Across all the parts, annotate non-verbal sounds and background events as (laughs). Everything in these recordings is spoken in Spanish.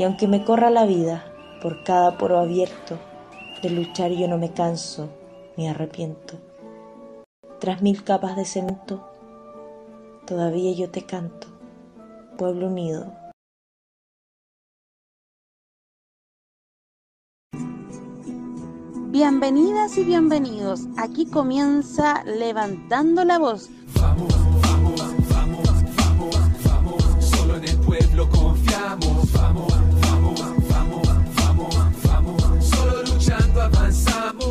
Y aunque me corra la vida por cada poro abierto, de luchar yo no me canso ni arrepiento. Tras mil capas de cemento, todavía yo te canto, pueblo unido. Bienvenidas y bienvenidos. Aquí comienza Levantando la Voz. Vamos, vamos, vamos, vamos, vamos. Solo en el pueblo confiamos. Vamos,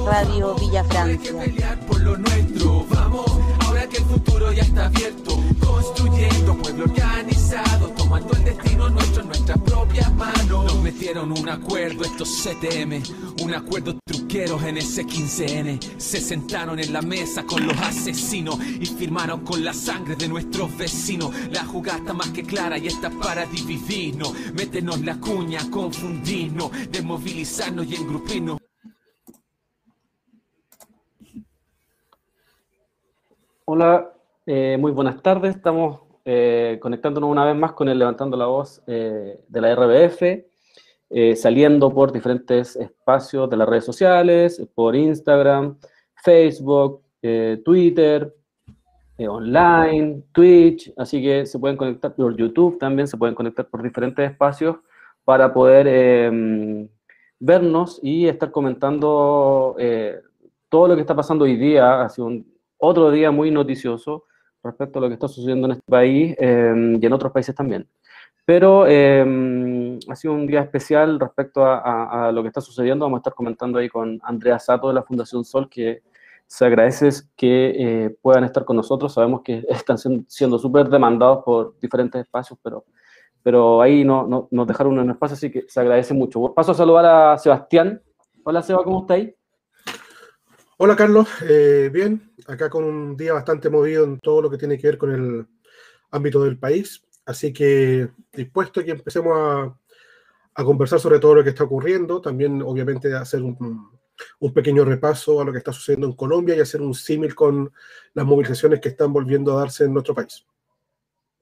Radio Villa Francia. por lo nuestro. Vamos, ahora que el futuro ya está abierto. Construyendo pueblo organizado. Tomando el destino nuestro en nuestras propias manos. Nos metieron un acuerdo estos CTM. Un acuerdo truqueros en ese 15N. Se sentaron en la mesa con los asesinos. Y firmaron con la sangre de nuestros vecinos. La jugada está más que clara y está para dividirnos. Métenos la cuña, confundirnos. Desmovilizarnos y engrupirnos. Hola, eh, muy buenas tardes. Estamos eh, conectándonos una vez más con el Levantando la Voz eh, de la RBF, saliendo por diferentes espacios de las redes sociales, por Instagram, Facebook, Twitter, online, Twitch, así que se pueden conectar por YouTube también, se pueden conectar por diferentes espacios para poder eh, vernos y estar comentando todo lo que está pasando hoy día. Ha otro día muy noticioso respecto a lo que está sucediendo en este país eh, y en otros países también. Pero eh, ha sido un día especial respecto a, a- a lo que está sucediendo. Vamos a estar comentando ahí con Andrea Sato de la Fundación Sol, que se agradece que eh, puedan estar con nosotros. Sabemos que (laughs) están siendo súper demandados por diferentes espacios, pero, pero ahí no, no- nos dejaron un espacio, así que se agradece mucho. Paso a saludar a Sebastián. Hola Seba, ¿cómo estáis? Hola Carlos, Eh, bien, acá con un día bastante movido en todo lo que tiene que ver con el ámbito del país, así que dispuesto a que empecemos a, conversar sobre todo lo que está ocurriendo, también obviamente hacer un, un pequeño repaso a lo que está sucediendo en Colombia y hacer un símil con las movilizaciones que están volviendo a darse en nuestro país.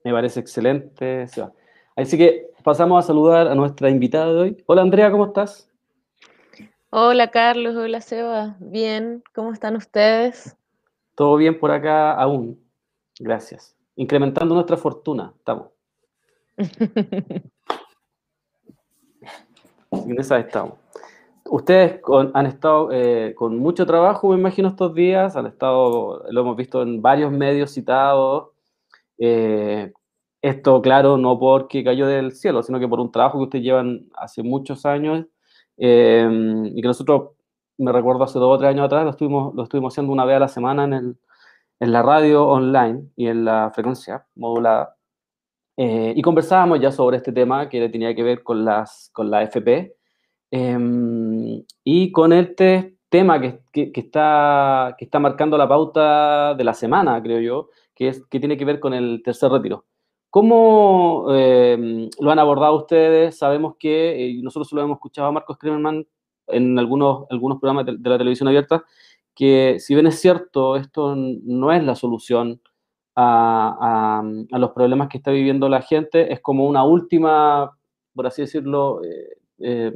Me parece excelente, Seba. Así que pasamos a saludar a nuestra invitada de hoy. Hola Andrea, ¿cómo estás? Hola Carlos, hola Seba, bien, ¿cómo están ustedes? Todo bien por acá aún. Gracias. Incrementando nuestra fortuna, estamos. (laughs) En esa estamos. Ustedes con- han estado eh, con mucho trabajo, me imagino, estos días. Han estado, lo hemos visto en varios medios citados. Eh, esto, claro, no porque cayó del cielo, sino que por un trabajo que ustedes llevan hace muchos años eh, y que nosotros, me recuerdo hace dos o tres años atrás, lo estuvimos, lo estuvimos haciendo una vez a la semana en, el, en la radio online y en la frecuencia modulada. Eh, y conversábamos ya sobre este tema que tenía que ver con, las, con la FP eh, y con este tema que, que, que está, que está marcando la pauta de la semana, creo yo, que, es, que tiene que ver con el tercer retiro. ¿Cómo eh, lo han abordado ustedes? Sabemos que, eh, y nosotros lo hemos escuchado a Marcos Kremerman en algunos, algunos programas de, la televisión abierta, que si bien es cierto, esto no es la solución a, los problemas que está viviendo la gente, es como una última, por así decirlo, eh, eh,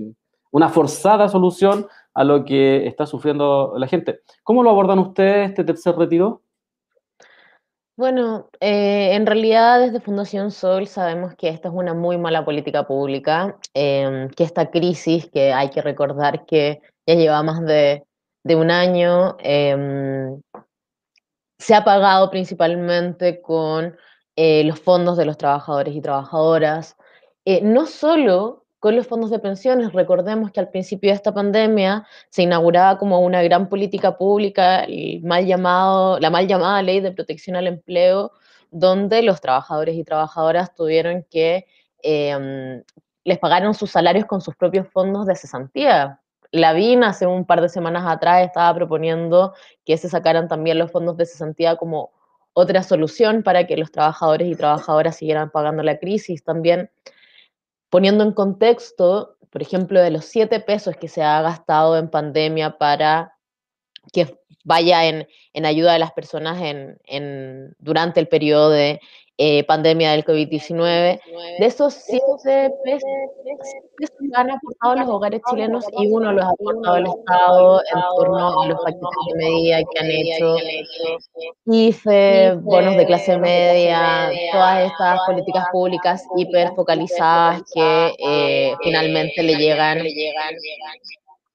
una forzada solución a lo que está sufriendo la gente. ¿Cómo lo abordan ustedes este tercer retiro? Bueno, eh, en realidad desde Fundación Sol sabemos que esta es una muy mala política pública, em, que esta crisis, que hay que recordar que ya lleva más de, de un año, em, se ha pagado principalmente con eh, los fondos de los trabajadores y trabajadoras, eh, no solo con los fondos de pensiones, recordemos que al principio de esta pandemia se inauguraba como una gran política pública, la mal llamada ley de protección al empleo, donde los trabajadores y trabajadoras tuvieron que eh, les pagaron sus salarios con sus propios fondos de cesantía. La BIN hace un par de semanas atrás estaba proponiendo que se sacaran también los fondos de cesantía como otra solución para que los trabajadores y trabajadoras siguieran pagando la crisis. También poniendo en contexto, por ejemplo, de los siete pesos que se ha gastado en pandemia para que vaya en, en ayuda de las personas en, en, durante el periodo de eh, pandemia del COVID-19. De esos siete pesos, han aportado los hogares chilenos y uno los ha aportado el Estado en torno a los paquetes de medida que han hecho, IFE, bonos de clase media, todas estas políticas públicas hiper focalizadas que eh, finalmente le llegan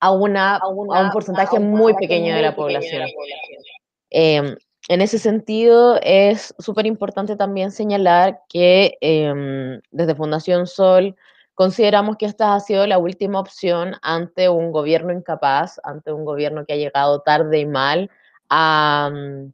a, una, a un porcentaje muy pequeño de la población. Em, en ese sentido, es súper importante también señalar que em, desde Fundación Sol consideramos que esta ha sido la última opción ante un gobierno incapaz, ante un gobierno que ha llegado tarde y mal a, mm,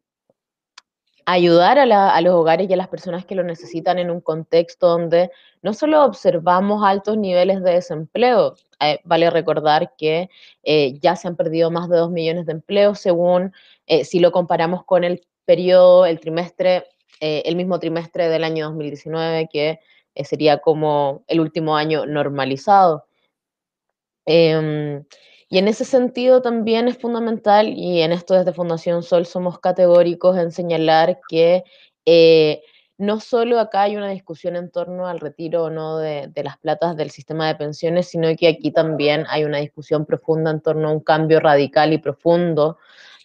ayudar a, los hogares y a las personas que lo necesitan en un contexto donde no solo observamos altos niveles de desempleo, eh, vale recordar que eh, ya se han perdido más de dos millones de empleos según eh, si lo comparamos con el periodo, el trimestre, el mismo trimestre del año 2019, que sería como el último año normalizado. Em, y en ese sentido también es fundamental, y en esto desde Fundación Sol somos categóricos en señalar que no solo acá hay una discusión en torno al retiro o no de, de, las platas del sistema de pensiones, sino que aquí también hay una discusión profunda en torno a un cambio radical y profundo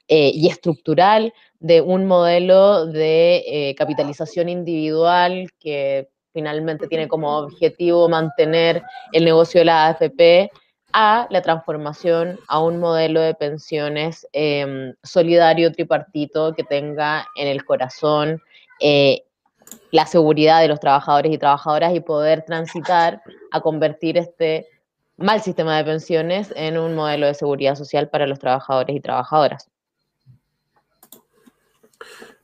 eh, y estructural de un modelo de eh, capitalización individual que finalmente tiene como objetivo mantener el negocio de la AFP a la transformación a un modelo de pensiones em, solidario tripartito que tenga en el corazón eh, la seguridad de los trabajadores y trabajadoras y poder transitar a convertir este mal sistema de pensiones en un modelo de seguridad social para los trabajadores y trabajadoras.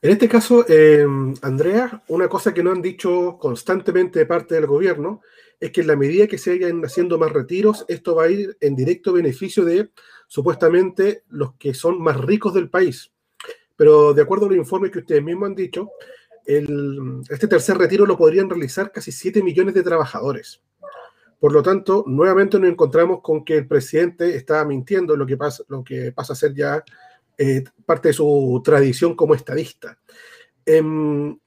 En este caso, eh, Andrea, una cosa que no han dicho constantemente de parte del gobierno es que en la medida que se vayan haciendo más retiros, esto va a ir en directo beneficio de supuestamente los que son más ricos del país. Pero de acuerdo a los informes que ustedes mismos han dicho, este tercer retiro lo podrían realizar casi 7 millones de trabajadores. Por lo tanto, nuevamente nos encontramos con que el presidente está mintiendo lo que pasa, lo que pasa a ser ya eh, parte de su tradición como estadista. Em,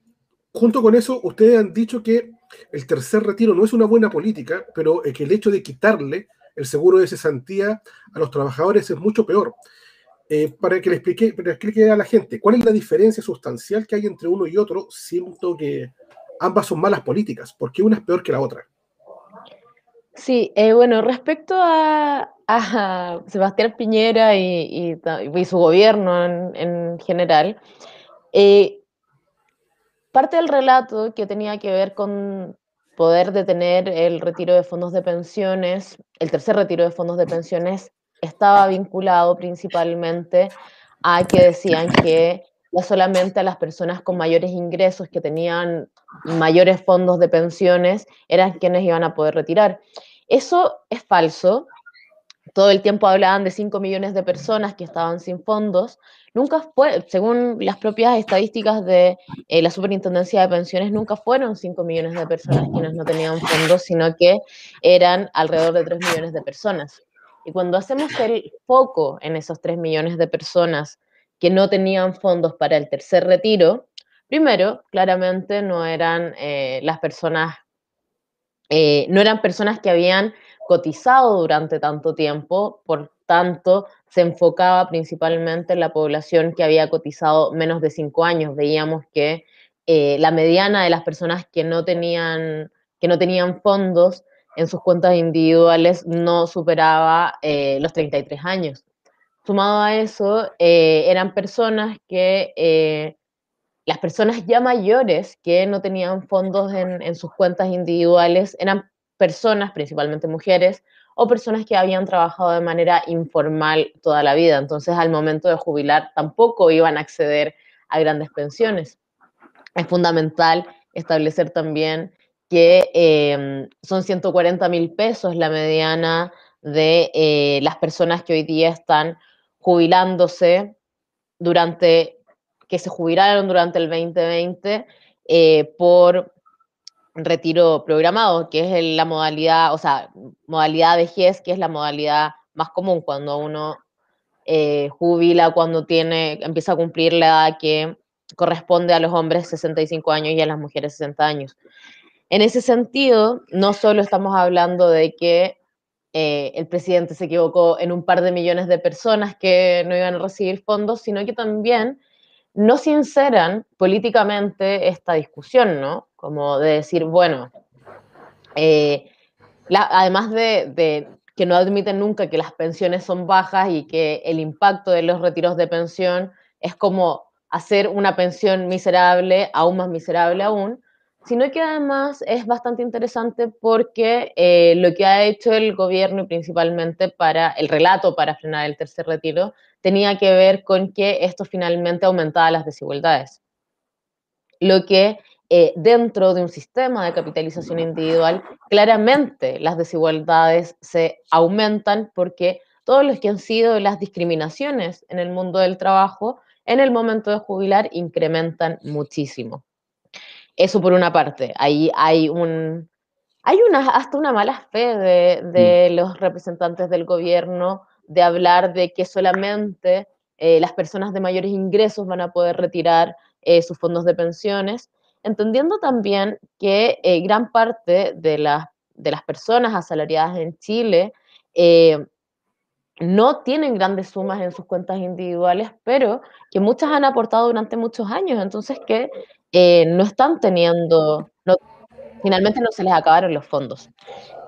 junto con eso, ustedes han dicho que el tercer retiro no es una buena política, pero que el hecho de quitarle el seguro de cesantía a los trabajadores es mucho peor. Eh, para que le explique, para explique a la gente cuál es la diferencia sustancial que hay entre uno y otro, siento que ambas son malas políticas, porque una es peor que la otra. Sí, eh, bueno, respecto a, Sebastián Piñera y, su gobierno en, general, eh, parte del relato que tenía que ver con poder detener el retiro de fondos de pensiones, el tercer retiro de fondos de pensiones, estaba vinculado principalmente a que decían que solamente a las personas con mayores ingresos que tenían mayores fondos de pensiones eran quienes iban a poder retirar. Eso es falso. Todo el tiempo hablaban de 5 millones de personas que estaban sin fondos. Nunca fue, según las propias estadísticas de eh, la Superintendencia de Pensiones, nunca fueron 5 millones de personas quienes no tenían fondos, sino que eran alrededor de 3 millones de personas. Y cuando hacemos el foco en esos 3 millones de personas que no tenían fondos para el tercer retiro, primero, claramente no eran eh, las personas eh, no eran personas que habían cotizado durante tanto tiempo, por tanto, se enfocaba principalmente en la población que había cotizado menos de cinco años. Veíamos que eh, la mediana de las personas que no tenían, que no tenían fondos en sus cuentas individuales no superaba eh, los 33 años. Sumado a eso, eran personas que las personas ya mayores que no tenían fondos en, sus cuentas individuales eran personas, principalmente mujeres, o personas que habían trabajado de manera informal toda la vida. Entonces, al momento de jubilar, tampoco iban a acceder a grandes pensiones. Es fundamental establecer también que em, son 140 mil pesos la mediana de eh, las personas que hoy día están jubilándose durante que se jubilaron durante el 2020 eh, por retiro programado, que es la modalidad, o sea, modalidad de GES, que es la modalidad más común cuando uno eh, jubila, cuando tiene, empieza a cumplir la edad que corresponde a los hombres 65 años y a las mujeres 60 años. En ese sentido, no solo estamos hablando de que eh, el presidente se equivocó en un par de millones de personas que no iban a recibir fondos, sino que también no sinceran políticamente esta discusión, ¿no? Como de decir, bueno, eh, además de, que no admiten nunca que las pensiones son bajas y que el impacto de los retiros de pensión es como hacer una pensión miserable, aún más miserable aún, sino que además es bastante interesante porque eh, lo que ha hecho el gobierno y principalmente para el relato para frenar el tercer retiro tenía que ver con que esto finalmente aumentaba las desigualdades. Lo que eh, dentro de un sistema de capitalización individual, claramente las desigualdades se aumentan porque todos los que han sido las discriminaciones en el mundo del trabajo, en el momento de jubilar, incrementan muchísimo. Eso por una parte, ahí hay un... Hay una, hasta una mala fe de, mm. los representantes del gobierno de hablar de que solamente eh, las personas de mayores ingresos van a poder retirar eh, sus fondos de pensiones entendiendo también que eh, gran parte de, de, las personas asalariadas en Chile no tienen grandes sumas en sus cuentas individuales, pero que muchas han aportado durante muchos años, entonces que eh, no están teniendo, finalmente no se les acabaron los fondos.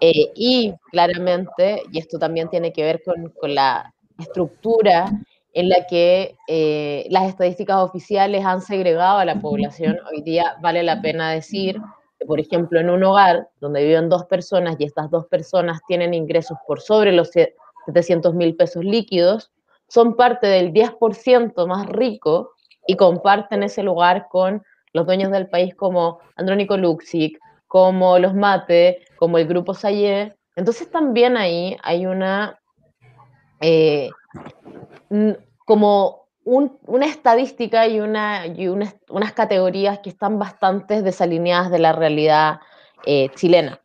y claramente, y esto también tiene que ver con, con la estructura en la que eh, las estadísticas oficiales han segregado a la población. Hoy día vale la pena decir que, por ejemplo, en un hogar donde viven dos personas y estas dos personas tienen ingresos por sobre los 700 mil pesos líquidos, son parte del 10% más rico y comparten ese lugar con los dueños del país como Andrónico Luxic, como los Mate, como el Grupo Sayer. Entonces también ahí hay una... Eh, como una estadística y, una, unas categorías que están bastante desalineadas de la realidad eh, chilena.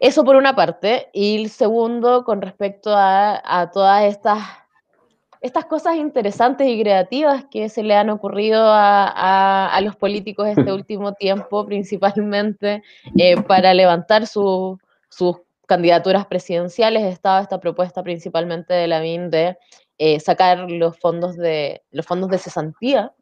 Eso por una parte. Y el segundo, con respecto a, todas estas, estas cosas interesantes y creativas que se le han ocurrido a, los políticos este (laughs) último tiempo, principalmente eh, para levantar sus candidaturas presidenciales, estaba esta propuesta principalmente de la BIN de eh, sacar los fondos de los fondos de cesantía,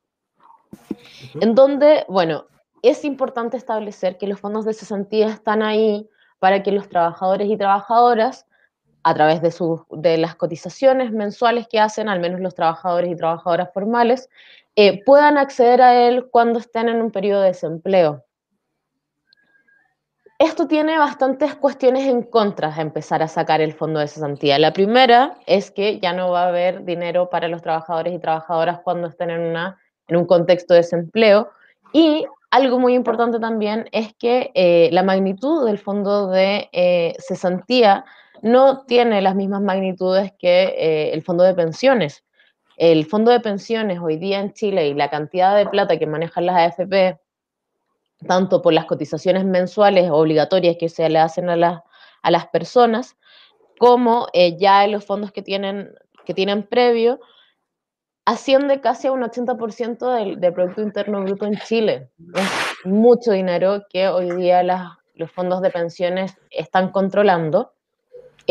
en donde, bueno, es importante establecer que los fondos de cesantía están ahí para que los trabajadores y trabajadoras, a través de, de las cotizaciones mensuales que hacen, al menos los trabajadores y trabajadoras formales, eh, puedan acceder a él cuando estén en un periodo de desempleo. Esto tiene bastantes cuestiones en contra de empezar a sacar el fondo de cesantía. La primera es que ya no va a haber dinero para los trabajadores y trabajadoras cuando estén en, una, en un contexto de desempleo. Y algo muy importante también es que eh, la magnitud del fondo de eh, cesantía no tiene las mismas magnitudes que eh, el fondo de pensiones. El fondo de pensiones hoy día en Chile y la cantidad de plata que manejan las AFP tanto por las cotizaciones mensuales obligatorias que se le hacen a, a las personas, como eh, ya en los fondos que tienen, que tienen previo, asciende casi a un 80% del, del, Producto Interno Bruto en Chile. Es mucho dinero que hoy día los fondos de pensiones están controlando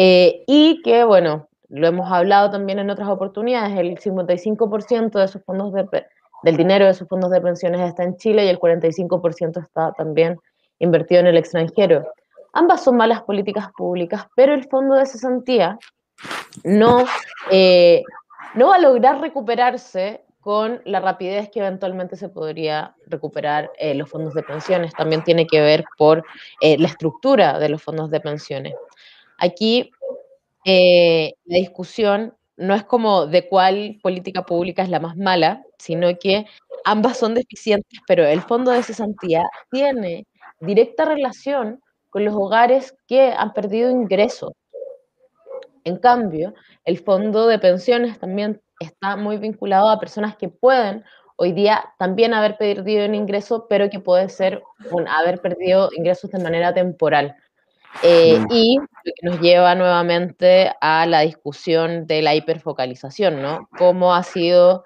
eh, y que, bueno, lo hemos hablado también en otras oportunidades, el 55% de esos fondos de, del dinero de sus fondos de pensiones está en Chile y el 45% está también invertido en el extranjero. Ambas son malas políticas públicas, pero el fondo de cesantía no, eh, no va a lograr recuperarse con la rapidez que eventualmente se podría recuperar eh, los fondos de pensiones. También tiene que ver por eh, la estructura de los fondos de pensiones. Aquí la discusión no es como de cuál política pública es la más mala, sino que ambas son deficientes, pero el fondo de cesantía tiene directa relación con los hogares que han perdido ingresos. En cambio, el fondo de pensiones también está muy vinculado a personas que pueden hoy día también haber perdido un ingreso, pero que puede ser un haber perdido ingresos de manera temporal. Eh, y lo que nos lleva nuevamente a la discusión de la hiperfocalización, ¿no? Cómo ha sido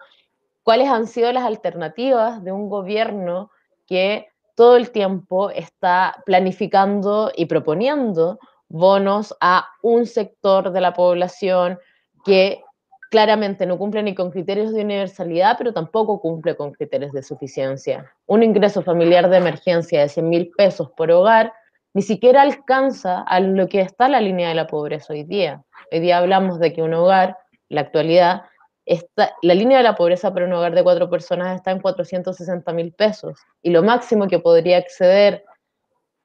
cuáles han sido las alternativas de un gobierno que todo el tiempo está planificando y proponiendo bonos a un sector de la población que claramente no cumple ni con criterios de universalidad, pero tampoco cumple con criterios de suficiencia. Un ingreso familiar de emergencia de 100 mil pesos por hogar ni siquiera alcanza a lo que está la línea de la pobreza hoy día. Hoy día hablamos de que un hogar, la actualidad, está, la línea de la pobreza para un hogar de cuatro personas está en 460 mil pesos y lo máximo que podría acceder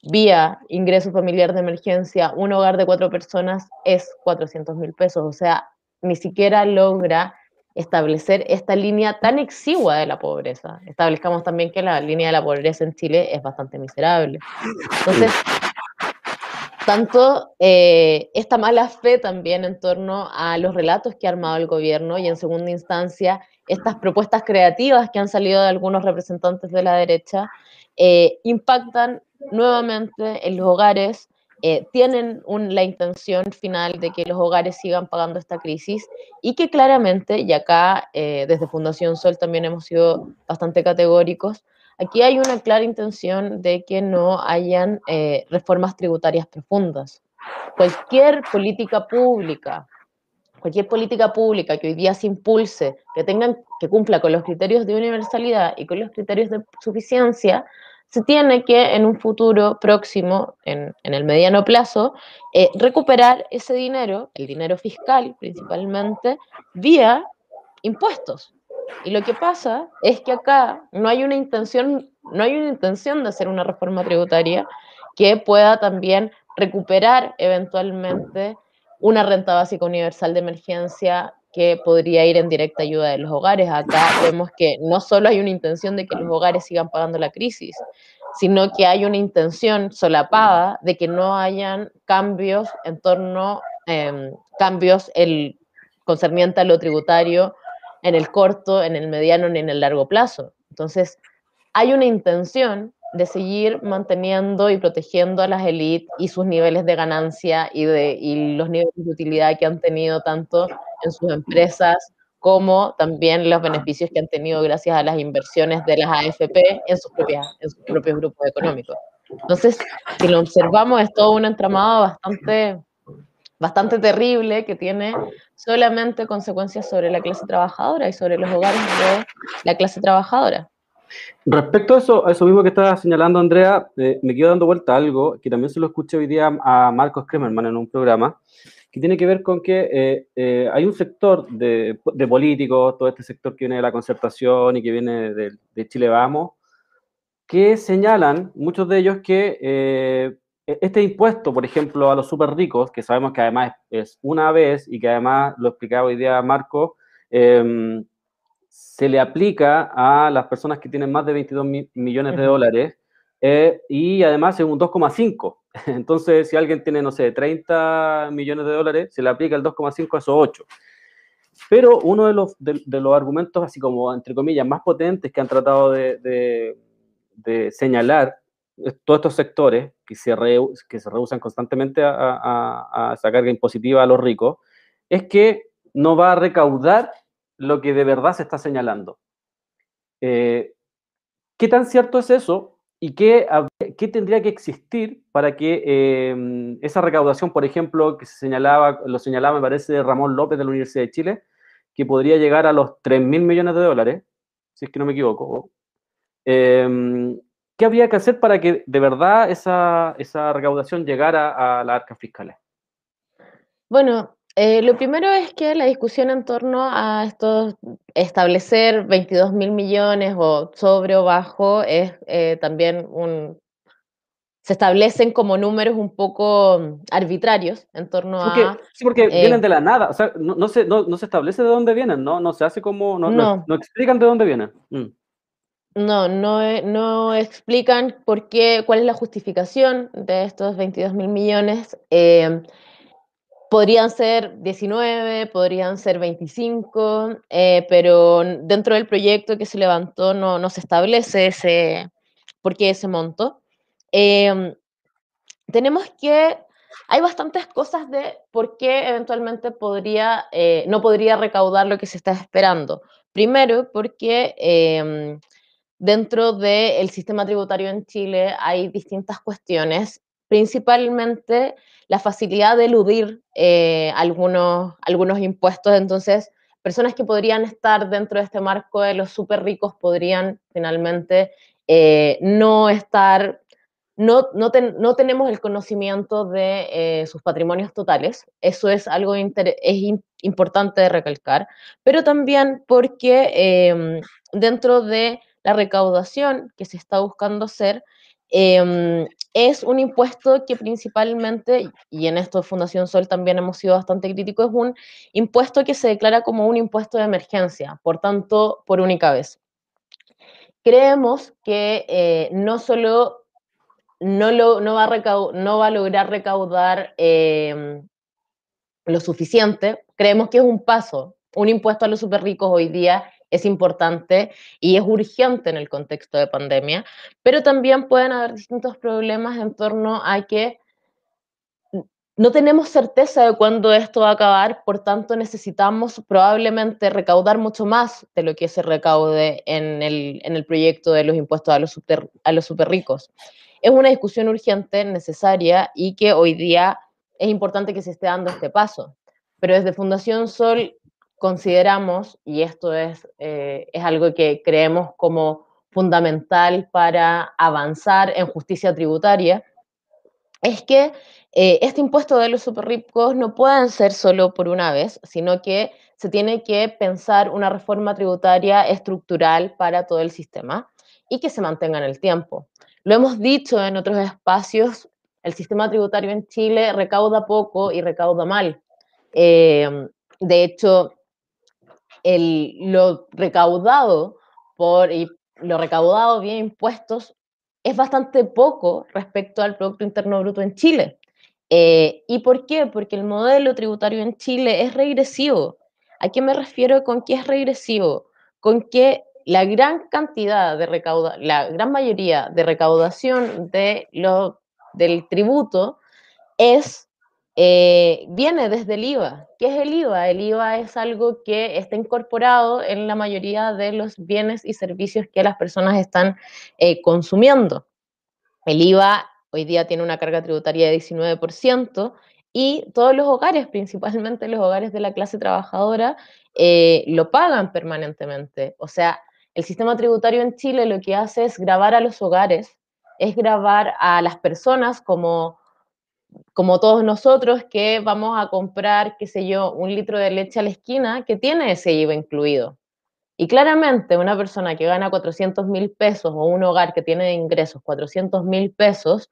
vía ingreso familiar de emergencia un hogar de cuatro personas es 400 mil pesos. O sea, ni siquiera logra establecer esta línea tan exigua de la pobreza. Establezcamos también que la línea de la pobreza en Chile es bastante miserable. Entonces, tanto eh, esta mala fe también en torno a los relatos que ha armado el gobierno y en segunda instancia estas propuestas creativas que han salido de algunos representantes de la derecha eh, impactan nuevamente en los hogares, eh, tienen la intención final de que los hogares sigan pagando esta crisis y que claramente, y acá desde Fundación Sol también hemos sido bastante categóricos, Aquí hay una clara intención de que no hayan eh, reformas tributarias profundas. Cualquier política pública, cualquier política pública que hoy día se impulse, que tengan, que cumpla con los criterios de universalidad y con los criterios de suficiencia, se tiene que en un futuro próximo, en, el mediano plazo, eh, recuperar ese dinero, el dinero fiscal principalmente, vía impuestos. Y lo que pasa es que acá no hay una intención, no hay una intención de hacer una reforma tributaria que pueda también recuperar eventualmente una renta básica universal de emergencia que podría ir en directa ayuda de los hogares. Acá vemos que no solo hay una intención de que los hogares sigan pagando la crisis, sino que hay una intención solapada de que no hayan cambios en torno, eh, cambios el concerniente a lo tributario en el corto, en el mediano ni en el largo plazo. Entonces, hay una intención de seguir manteniendo y protegiendo a las élites y sus niveles de ganancia y, de, y los niveles de utilidad que han tenido tanto en sus empresas como también los beneficios que han tenido gracias a las inversiones de las AFP en sus, propias, en sus propios grupos económicos. Entonces, si lo observamos, es todo un entramado bastante bastante terrible que tiene solamente consecuencias sobre la clase trabajadora y sobre los hogares de la clase trabajadora. Respecto a eso, a eso mismo que estaba señalando Andrea, eh, me quedo dando vuelta algo que también se lo escuché hoy día a Marcos Kremerman en un programa, que tiene que ver con que eh, eh, hay un sector de, de, políticos, todo este sector que viene de la concertación y que viene de, de Chile Vamos, que señalan, muchos de ellos, que e-, este impuesto, por ejemplo, a los súper ricos, que sabemos que además es una vez y que además, lo explicaba hoy día Marco, em, se le aplica a las personas que tienen más de 22 millones de dólares eh, y además es un 2,5. (laughs) Entonces, si alguien tiene, no sé, 30 millones de dólares, se le aplica el 2,5 a esos 8. Pero uno de los, de, los argumentos, así como, entre comillas, más potentes que han tratado de, de señalar todos estos sectores que se, que se rehusan constantemente a, a, carga impositiva a los ricos, es que no va a recaudar lo que de verdad se está señalando. Eh, ¿Qué tan cierto es eso? ¿Y qué, qué tendría que existir para que em, esa recaudación, por ejemplo, que se señalaba, lo señalaba, me parece, Ramón López de la Universidad de Chile, que podría llegar a los 3 mil millones de dólares, si es que no me equivoco, eh, ¿Qué habría que hacer para que de verdad esa, esa recaudación llegara a las arcas fiscales? Bueno, eh, lo primero es que la discusión en torno a estos establecer 22 mil millones o sobre o bajo es eh, también un... Se establecen como números un poco arbitrarios en torno a... Sí, porque eh, vienen de la nada, o sea, no, se, no, se establece de dónde vienen, ¿no? No se hace como... No, no. no explican de dónde vienen. Mm. No, no, eh, no explican por qué, cuál es la justificación de estos 22 mil millones. Eh, podrían ser 19, podrían ser 25, eh, pero dentro del proyecto que se levantó no, no se establece ese, por qué ese monto. tenemos que, hay bastantes cosas de por qué eventualmente podría, no podría recaudar lo que se está esperando. Primero, porque em, dentro del sistema tributario en Chile hay distintas cuestiones, principalmente la facilidad de eludir eh, algunos, algunos impuestos. Entonces, personas que podrían estar dentro de este marco de los súper ricos podrían finalmente eh, no estar, no, no, tenemos el conocimiento de eh, sus patrimonios totales. Eso es algo es importante de recalcar, pero también porque em, dentro de la recaudación que se está buscando hacer, em, es un impuesto que principalmente, y en esto Fundación Sol también hemos sido bastante críticos, es un impuesto que se declara como un impuesto de emergencia, por tanto, por única vez. Creemos que eh, no solo no, lo, no, va a no, va a lograr recaudar em, lo suficiente, creemos que es un paso. Un impuesto a los super ricos hoy día es importante y es urgente en el contexto de pandemia, pero también pueden haber distintos problemas en torno a que no tenemos certeza de cuándo esto va a acabar, por tanto necesitamos probablemente recaudar mucho más de lo que se recaude en el, en el proyecto de los impuestos a los, super, a los super ricos. Es una discusión urgente, necesaria y que hoy día es importante que se esté dando este paso. Pero desde Fundación Sol consideramos, y esto es, eh, es algo que creemos como fundamental para avanzar en justicia tributaria, es que eh, este impuesto de los super ricos no pueden ser solo por una vez, sino que se tiene que pensar una reforma tributaria estructural para todo el sistema y que se mantenga en el tiempo. Lo hemos dicho en otros espacios, el sistema tributario en Chile recauda poco y recauda mal. Eh, de hecho, lo recaudado por y lo recaudado vía impuestos es bastante poco respecto al Producto Interno Bruto en Chile. Eh, ¿Y por qué? Porque el modelo tributario en Chile es regresivo. ¿A qué me refiero con que es regresivo? Con que la gran cantidad de recaudación, la gran mayoría de recaudación de lo, del tributo es eh, viene desde el IVA. ¿Qué es el IVA? El IVA es algo que está incorporado en la mayoría de los bienes y servicios que las personas están eh, consumiendo. El IVA hoy día tiene una carga tributaria de 19% y todos los hogares, principalmente los hogares de la clase trabajadora, eh, lo pagan permanentemente. O sea, el sistema tributario en Chile lo que hace es grabar a los hogares, es grabar a las personas como como todos nosotros que vamos a comprar, qué sé yo, un litro de leche a la esquina que tiene ese IVA incluido. Y claramente una persona que gana 400 mil pesos o un hogar que tiene ingresos 400 mil pesos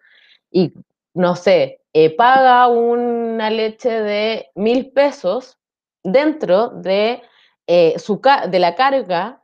y, no sé, eh, paga una leche de mil pesos dentro de, eh, su, de la carga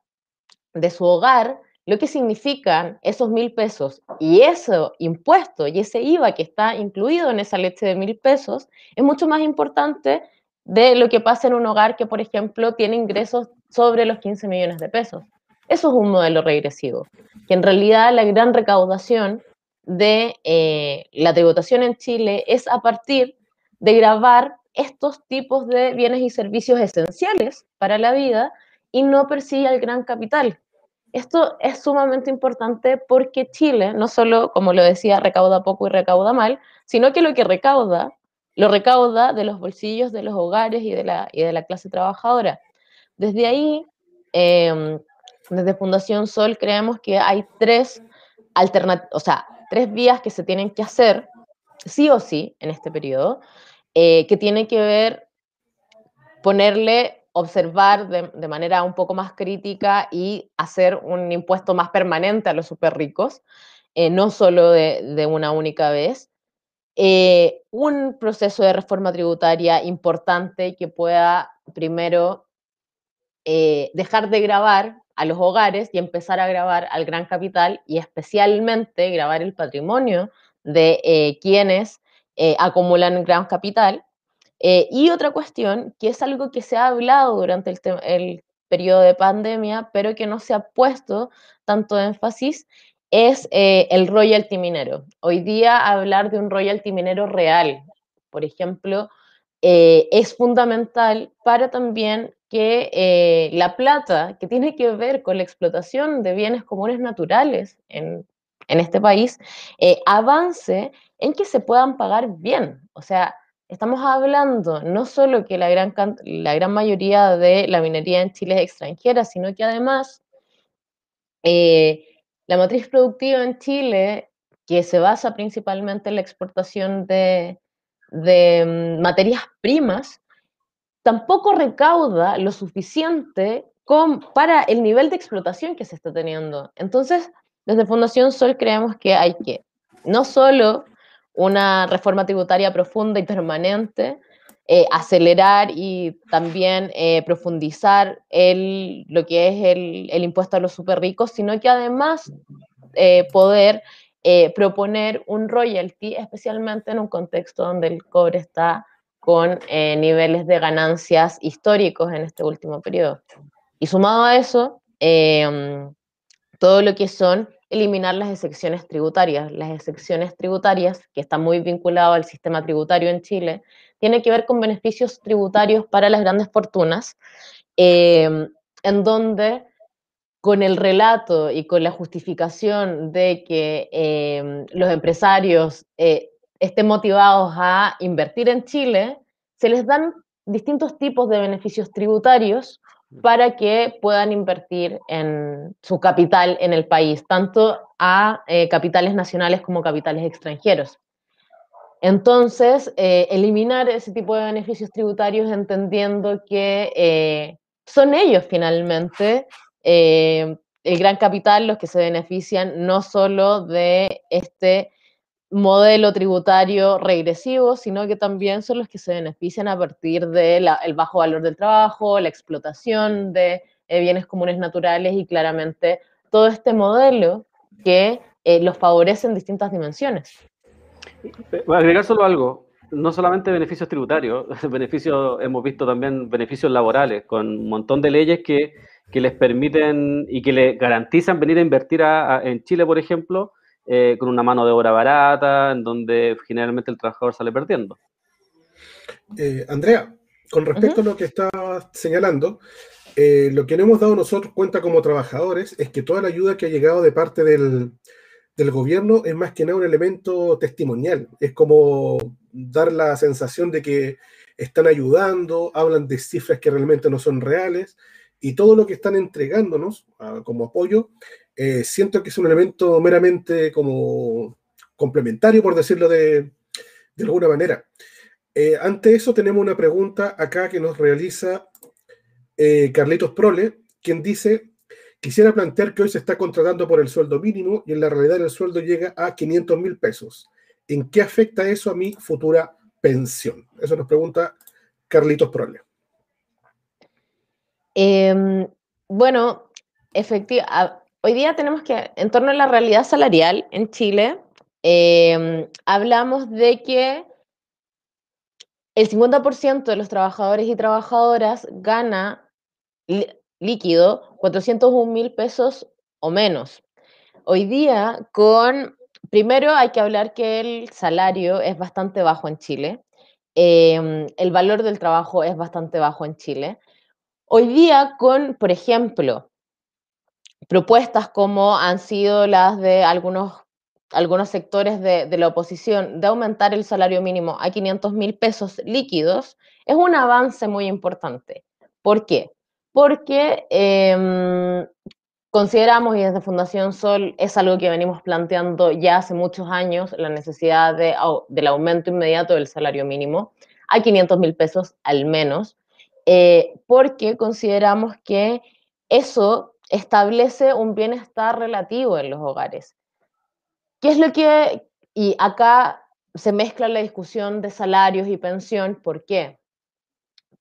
de su hogar, lo que significan esos mil pesos y ese impuesto y ese IVA que está incluido en esa leche de mil pesos es mucho más importante de lo que pasa en un hogar que, por ejemplo, tiene ingresos sobre los 15 millones de pesos. Eso es un modelo regresivo, que en realidad la gran recaudación de eh, la tributación en Chile es a partir de grabar estos tipos de bienes y servicios esenciales para la vida y no persigue al gran capital, esto es sumamente importante porque Chile no solo, como lo decía, recauda poco y recauda mal, sino que lo que recauda, lo recauda de los bolsillos de los hogares y de la, de la clase trabajadora. Desde ahí, em, desde Fundación Sol, creemos que hay tres o sea, tres vías que se tienen que hacer, sí o sí, en este periodo, eh, que tienen que ver ponerle observar de, manera un poco más crítica y hacer un impuesto más permanente a los super ricos, eh, no solo de, una única vez. Eh, un proceso de reforma tributaria importante que pueda primero eh, dejar de grabar a los hogares y empezar a grabar al gran capital y especialmente grabar el patrimonio de quienes acumulan gran capital eh, y otra cuestión, que es algo que se ha hablado durante el, periodo de pandemia, pero que no se ha puesto tanto énfasis, es eh, el royalty minero. Hoy día hablar de un royalty minero real, por ejemplo, eh, es fundamental para también que la plata que tiene que ver con la explotación de bienes comunes naturales en, este país avance en que se puedan pagar bien. O sea, estamos hablando no solo que la gran, la gran mayoría de la minería en Chile es extranjera, sino que además la matriz productiva en Chile, que se basa principalmente en la exportación de, de mm, materias primas, tampoco recauda lo suficiente para el nivel de explotación que se está teniendo. Entonces, desde Fundación Sol creemos que hay que no solo una reforma tributaria profunda y permanente, eh, acelerar y también eh, profundizar el, lo que es el, el, impuesto a los super ricos, sino que además eh, poder proponer un royalty, especialmente en un contexto donde el cobre está con niveles de ganancias históricos en este último periodo. Y sumado a eso, em, todo lo que son eliminar las excepciones tributarias. Las excepciones tributarias, que están muy vinculadas al sistema tributario en Chile, tiene que ver con beneficios tributarios para las grandes fortunas, em, en donde con el relato y con la justificación de que em, los empresarios eh, estén motivados a invertir en Chile, se les dan distintos tipos de beneficios tributarios para que puedan invertir en su capital en el país, tanto a eh, capitales nacionales como capitales extranjeros. Entonces, eh, eliminar ese tipo de beneficios tributarios entendiendo que eh, son ellos finalmente el gran capital los que se benefician no solo de este modelo tributario regresivo, sino que también son los que se benefician a partir del bajo valor del trabajo, la explotación de eh, bienes comunes naturales y claramente todo este modelo que eh, los favorece en distintas dimensiones. Voy a agregar solo algo, no solamente beneficios tributarios, (laughs) beneficios, hemos visto también beneficios laborales, con un montón de leyes que, que les permiten y que le garantizan venir a invertir en Chile, por ejemplo, eh, con una mano de obra barata, en donde generalmente el trabajador sale perdiendo. Eh, Andrea, con respecto a lo que está señalando, eh, lo que no hemos dado nosotros cuenta como trabajadores es que toda la ayuda que ha llegado de parte del, del gobierno es más que nada un elemento testimonial. Es como dar la sensación de que están ayudando, hablan de cifras que realmente no son reales y todo lo que están entregándonos ah, como apoyo eh, siento que es un elemento meramente como complementario, por decirlo de, alguna manera. Eh, ante eso tenemos una pregunta acá que nos realiza eh, Carlitos Prole, quien dice, quisiera plantear que hoy se está contratando por el sueldo mínimo y en la realidad el sueldo llega a 500 mil pesos. ¿En qué afecta eso a mi futura pensión? Eso nos pregunta Carlitos Prole. Em, bueno, efectivamente, hoy día tenemos que, en torno a la realidad salarial en Chile, em, hablamos de que el 50% de los trabajadores y trabajadoras gana líquido 401 mil pesos o menos. Hoy día, con, primero hay que hablar que el salario es bastante bajo en Chile, em, el valor del trabajo es bastante bajo en Chile. Hoy día, con, por ejemplo, propuestas como han sido las de algunos, algunos sectores de, la oposición de aumentar el salario mínimo a 500 mil pesos líquidos, es un avance muy importante. ¿Por qué? Porque em, consideramos, y desde Fundación Sol es algo que venimos planteando ya hace muchos años, la necesidad de, del aumento inmediato del salario mínimo a 500 mil pesos al menos, eh, porque consideramos que eso establece un bienestar relativo en los hogares. ¿Qué es lo que, y acá se mezcla la discusión de salarios y pensión, ¿por qué?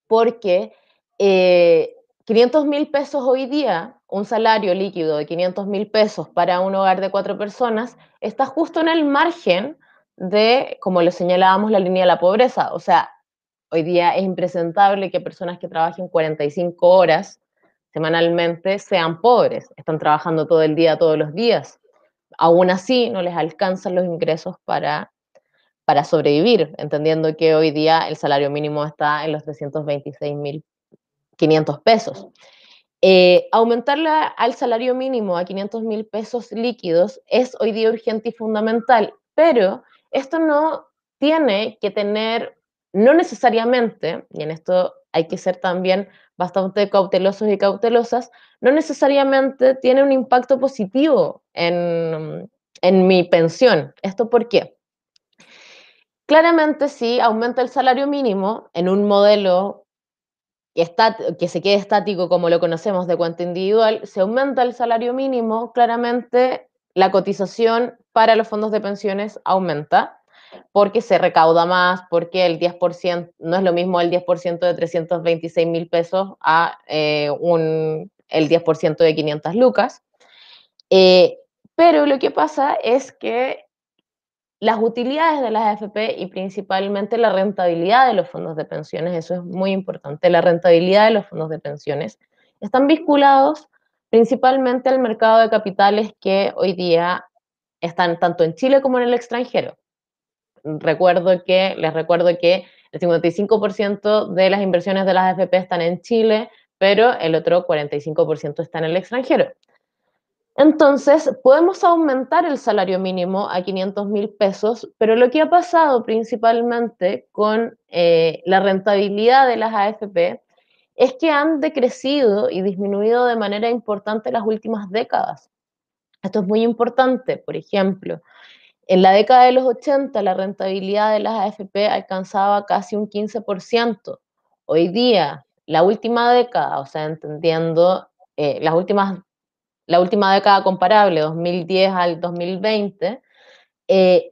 Porque 500 eh, mil pesos hoy día, un salario líquido de 500 mil pesos para un hogar de cuatro personas, está justo en el margen de, como lo señalábamos, la línea de la pobreza. O sea, hoy día es impresentable que personas que trabajen 45 horas semanalmente sean pobres, están trabajando todo el día, todos los días. Aún así, no les alcanzan los ingresos para, para sobrevivir, entendiendo que hoy día el salario mínimo está en los 326.500 pesos. Eh, aumentarla al salario mínimo a 500 mil pesos líquidos es hoy día urgente y fundamental, pero esto no tiene que tener, no necesariamente, y en esto hay que ser también bastante cautelosos y cautelosas, no necesariamente tiene un impacto positivo en, en mi pensión. ¿Esto por qué? Claramente si aumenta el salario mínimo en un modelo que, está, que se quede estático como lo conocemos de cuenta individual, se aumenta el salario mínimo, claramente la cotización para los fondos de pensiones aumenta porque se recauda más, porque el 10%, no es lo mismo el 10% de 326 mil pesos a eh, un, el 10% de 500 lucas. Eh, pero lo que pasa es que las utilidades de las AFP y principalmente la rentabilidad de los fondos de pensiones, eso es muy importante, la rentabilidad de los fondos de pensiones, están vinculados principalmente al mercado de capitales que hoy día están tanto en Chile como en el extranjero. Recuerdo que, les recuerdo que el 55% de las inversiones de las AFP están en Chile, pero el otro 45% está en el extranjero. Entonces, podemos aumentar el salario mínimo a 500 mil pesos, pero lo que ha pasado principalmente con eh, la rentabilidad de las AFP es que han decrecido y disminuido de manera importante las últimas décadas. Esto es muy importante, por ejemplo, en la década de los 80 la rentabilidad de las AFP alcanzaba casi un 15%. Hoy día, la última década, o sea, entendiendo eh, las últimas la última década comparable, 2010 al 2020, eh,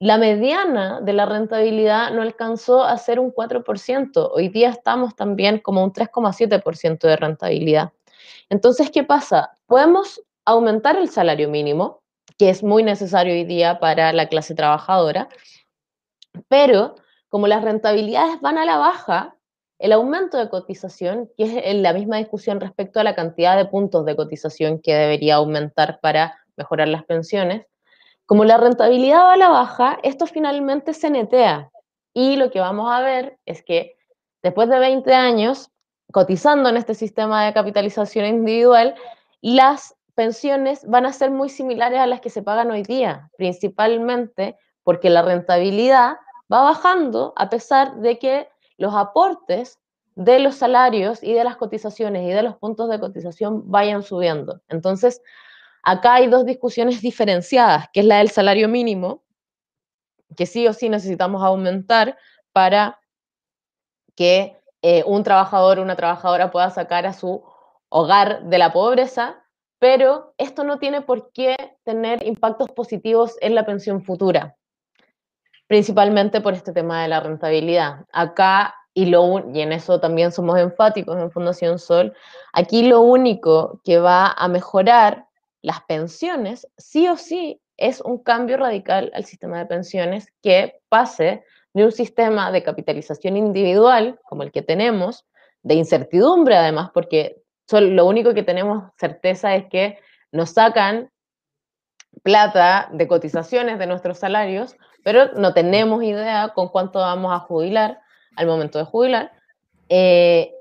la mediana de la rentabilidad no alcanzó a ser un 4%. Hoy día estamos también como un 3,7% de rentabilidad. Entonces, ¿qué pasa? Podemos aumentar el salario mínimo, que es muy necesario hoy día para la clase trabajadora, pero como las rentabilidades van a la baja, el aumento de cotización, que es la misma discusión respecto a la cantidad de puntos de cotización que debería aumentar para mejorar las pensiones, como la rentabilidad va a la baja, esto finalmente se netea. Y lo que vamos a ver es que después de 20 años cotizando en este sistema de capitalización individual, las pensiones van a ser muy similares a las que se pagan hoy día, principalmente porque la rentabilidad va bajando a pesar de que los aportes de los salarios y de las cotizaciones y de los puntos de cotización vayan subiendo. Entonces, acá hay dos discusiones (laughs) diferenciadas, que es la del salario mínimo, que sí o sí necesitamos aumentar para que eh, un trabajador o una trabajadora pueda sacar a su hogar de la pobreza, pero esto no tiene por qué tener impactos positivos en la pensión futura principalmente por este tema de la rentabilidad. Acá, y, lo, en eso también somos enfáticos en Fundación Sol, aquí lo único que va a mejorar las pensiones, sí o sí, es un cambio radical al sistema de pensiones que pase de un sistema de capitalización individual, como el que tenemos, de incertidumbre además, porque lo único que tenemos certeza es que nos sacan plata de cotizaciones de nuestros salarios, pero no tenemos idea con cuánto vamos a jubilar al momento de jubilar. Eh,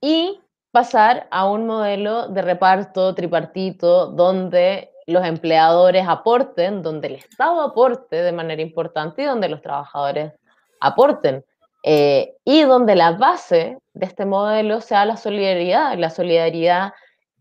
y pasar a un modelo de reparto tripartito donde los empleadores aporten, donde el Estado aporte de manera importante y donde los trabajadores aporten. Eh, y donde la base de este modelo sea la solidaridad, la solidaridad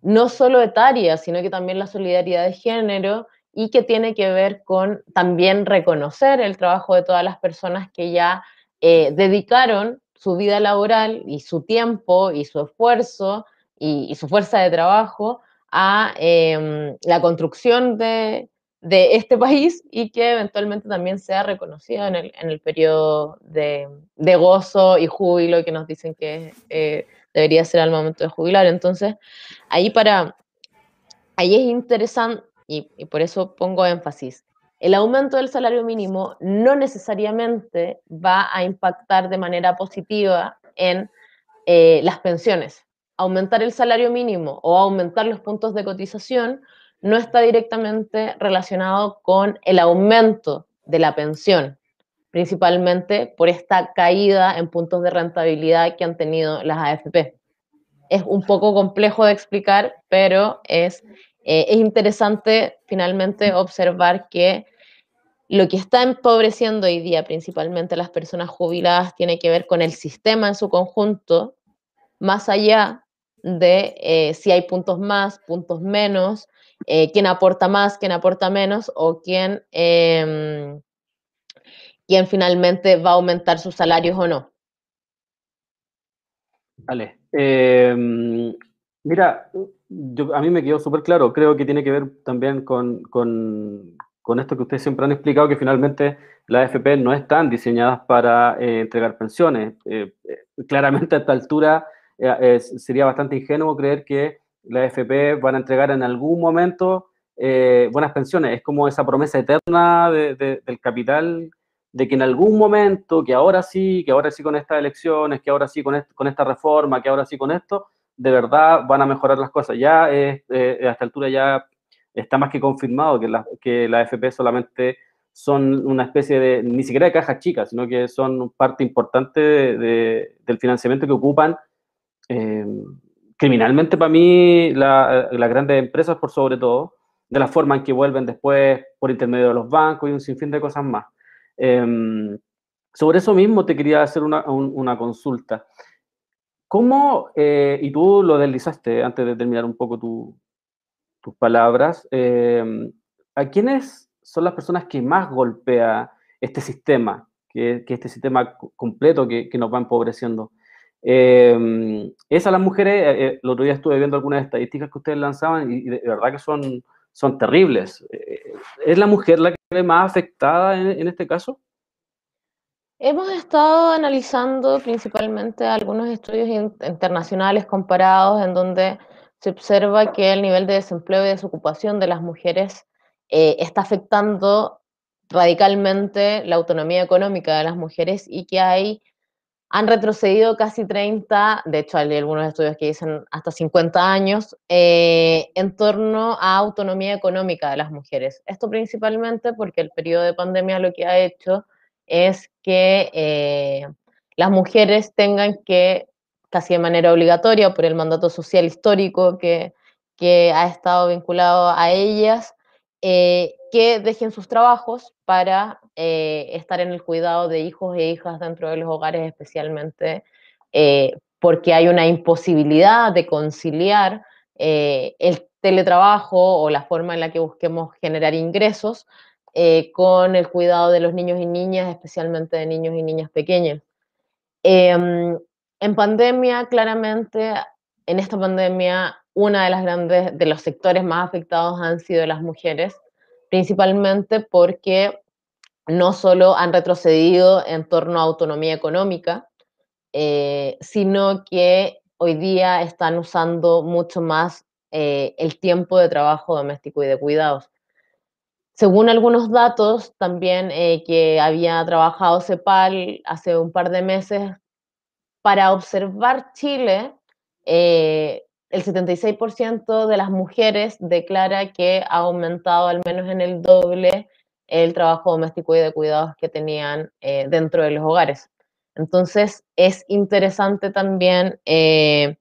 no solo etaria, sino que también la solidaridad de género y que tiene que ver con también reconocer el trabajo de todas las personas que ya eh, dedicaron su vida laboral y su tiempo y su esfuerzo y, su fuerza de trabajo a em, la construcción de, este país y que eventualmente también sea reconocido en el, periodo de, gozo y júbilo que nos dicen que eh, debería ser al momento de jubilar. Entonces, ahí para, ahí es interesante, y, por eso pongo énfasis, el aumento del salario mínimo no necesariamente va a impactar de manera positiva en eh, las pensiones. Aumentar el salario mínimo o aumentar los puntos de cotización no está directamente relacionado con el aumento de la pensión, principalmente por esta caída en puntos de rentabilidad que han tenido las AFP. Es un poco complejo de explicar, pero es, eh, es interesante finalmente observar que lo que está empobreciendo hoy día principalmente las personas jubiladas tiene que ver con el sistema en su conjunto, más allá de eh, si hay puntos más, puntos menos, eh, quién aporta más, quién aporta menos o quién, em, quién finalmente va a aumentar sus salarios o no. Vale. Em, mira, a mí me quedó súper claro. Creo que tiene que ver también con, con, esto que ustedes siempre han explicado, que finalmente las AFP no están diseñadas para eh, entregar pensiones. Eh, claramente a esta altura sería bastante ingenuo creer que la AFP van a entregar en algún momento eh, buenas pensiones. Es como esa promesa eterna del capital de que en algún momento, que ahora sí, que ahora sí con estas elecciones, que ahora sí con, esta reforma, que ahora sí con esto, de verdad van a mejorar las cosas. Ya eh, a esta altura ya está más que confirmado que la, que la AFP solamente son una especie de, ni siquiera de cajas chicas, sino que son parte importante del financiamiento que ocupan eh, criminalmente para mí las grandes empresas por sobre todo, de la forma en que vuelven después por intermedio de los bancos y un sinfín de cosas más. Em, sobre eso mismo te quería hacer una, consulta. ¿Cómo, eh, y tú lo deslizaste antes de terminar un poco tus palabras, em, ¿a quiénes son las personas que más golpea este sistema, que, este sistema completo que, que nos va empobreciendo? Eh, esas las mujeres, eh, eh, el otro día estuve viendo algunas estadísticas que ustedes lanzaban y, de, verdad que son, son terribles. Eh, ¿Es la mujer la que más afectada en, este caso? Hemos estado analizando principalmente algunos estudios internacionales comparados en donde se observa que el nivel de desempleo y desocupación de las mujeres está afectando radicalmente la autonomía económica de las mujeres y que hay han retrocedido casi 30, de hecho hay algunos estudios que dicen hasta 50 años, eh, en torno a autonomía económica de las mujeres. Esto principalmente porque el periodo de pandemia lo que ha hecho es que eh, las mujeres tengan que, casi de manera obligatoria por el mandato social histórico que, ha estado vinculado a ellas, eh, que dejen sus trabajos para eh, estar en el cuidado de hijos e hijas dentro de los hogares, especialmente eh, porque hay una imposibilidad de conciliar el teletrabajo o la forma en la que busquemos generar ingresos con el cuidado de los niños y niñas, especialmente de niños y niñas pequeños. Em, en pandemia, claramente, en esta pandemia, una de las grandes, de los sectores más afectados han sido las mujeres, principalmente porque no solo han retrocedido en torno a autonomía económica, eh, sino que hoy día están usando mucho más eh, el tiempo de trabajo doméstico y de cuidados. Según algunos datos también eh, que había trabajado CEPAL hace un par de meses, para observar Chile, el 76% de las mujeres declara que ha aumentado al menos en el doble el trabajo doméstico y de cuidados que tenían eh, dentro de los hogares. Entonces, es interesante también eh,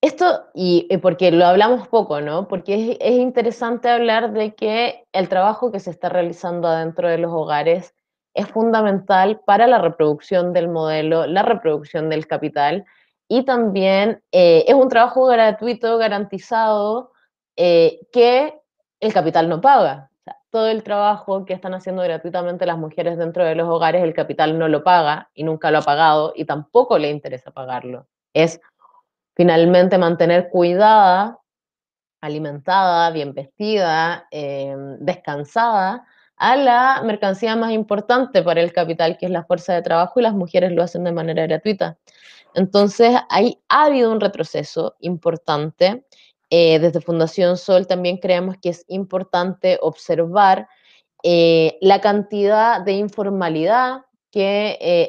esto, y, porque lo hablamos poco, ¿no? Porque es, es, interesante hablar de que el trabajo que se está realizando adentro de los hogares es fundamental para la reproducción del modelo, la reproducción del capital y también eh, es un trabajo gratuito, garantizado, que el capital no paga. Todo el trabajo que están haciendo gratuitamente las mujeres dentro de los hogares, el capital no lo paga y nunca lo ha pagado y tampoco le interesa pagarlo. Es finalmente mantener cuidada, alimentada, bien vestida, eh, descansada a la mercancía más importante para el capital, que es la fuerza de trabajo, y las mujeres lo hacen de manera gratuita. Entonces, ahí ha habido un retroceso importante. Eh, desde Fundación Sol también creemos que es importante observar eh, la cantidad de informalidad que, eh,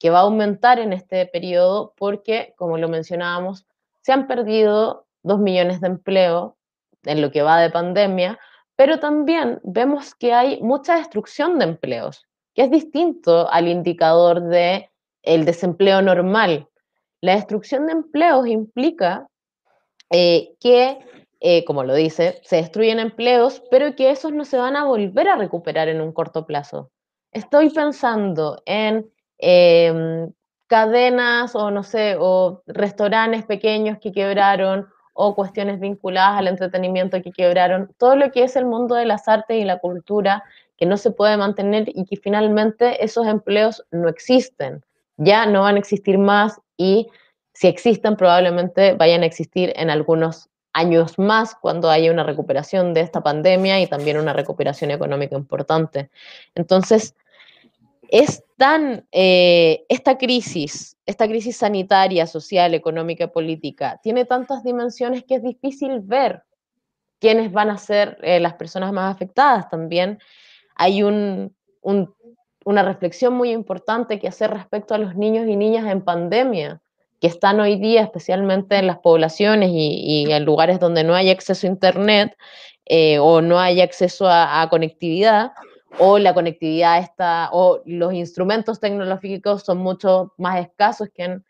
que va a aumentar en este periodo porque, como lo mencionábamos, se han perdido dos millones de empleos en lo que va de pandemia, pero también vemos que hay mucha destrucción de empleos, que es distinto al indicador de el desempleo normal. La destrucción de empleos implica eh, que, eh, como lo dice, se destruyen empleos, pero que esos no se van a volver a recuperar en un corto plazo. Estoy pensando en em, cadenas o no sé, o restaurantes pequeños que quebraron o cuestiones vinculadas al entretenimiento que quebraron, todo lo que es el mundo de las artes y la cultura que no se puede mantener y que finalmente esos empleos no existen, ya no van a existir más y si existen probablemente vayan a existir en algunos años más cuando haya una recuperación de esta pandemia y también una recuperación económica importante. Entonces, es tan, eh, esta crisis, esta crisis sanitaria, social, económica política, tiene tantas dimensiones que es difícil ver quiénes van a ser eh, las personas más afectadas. También hay un, una reflexión muy importante que hacer respecto a los niños y niñas en pandemia, que están hoy día, especialmente en las poblaciones y, en lugares donde no hay acceso a Internet eh, o no hay acceso a conectividad, o la conectividad está, o los instrumentos tecnológicos son mucho más escasos que en,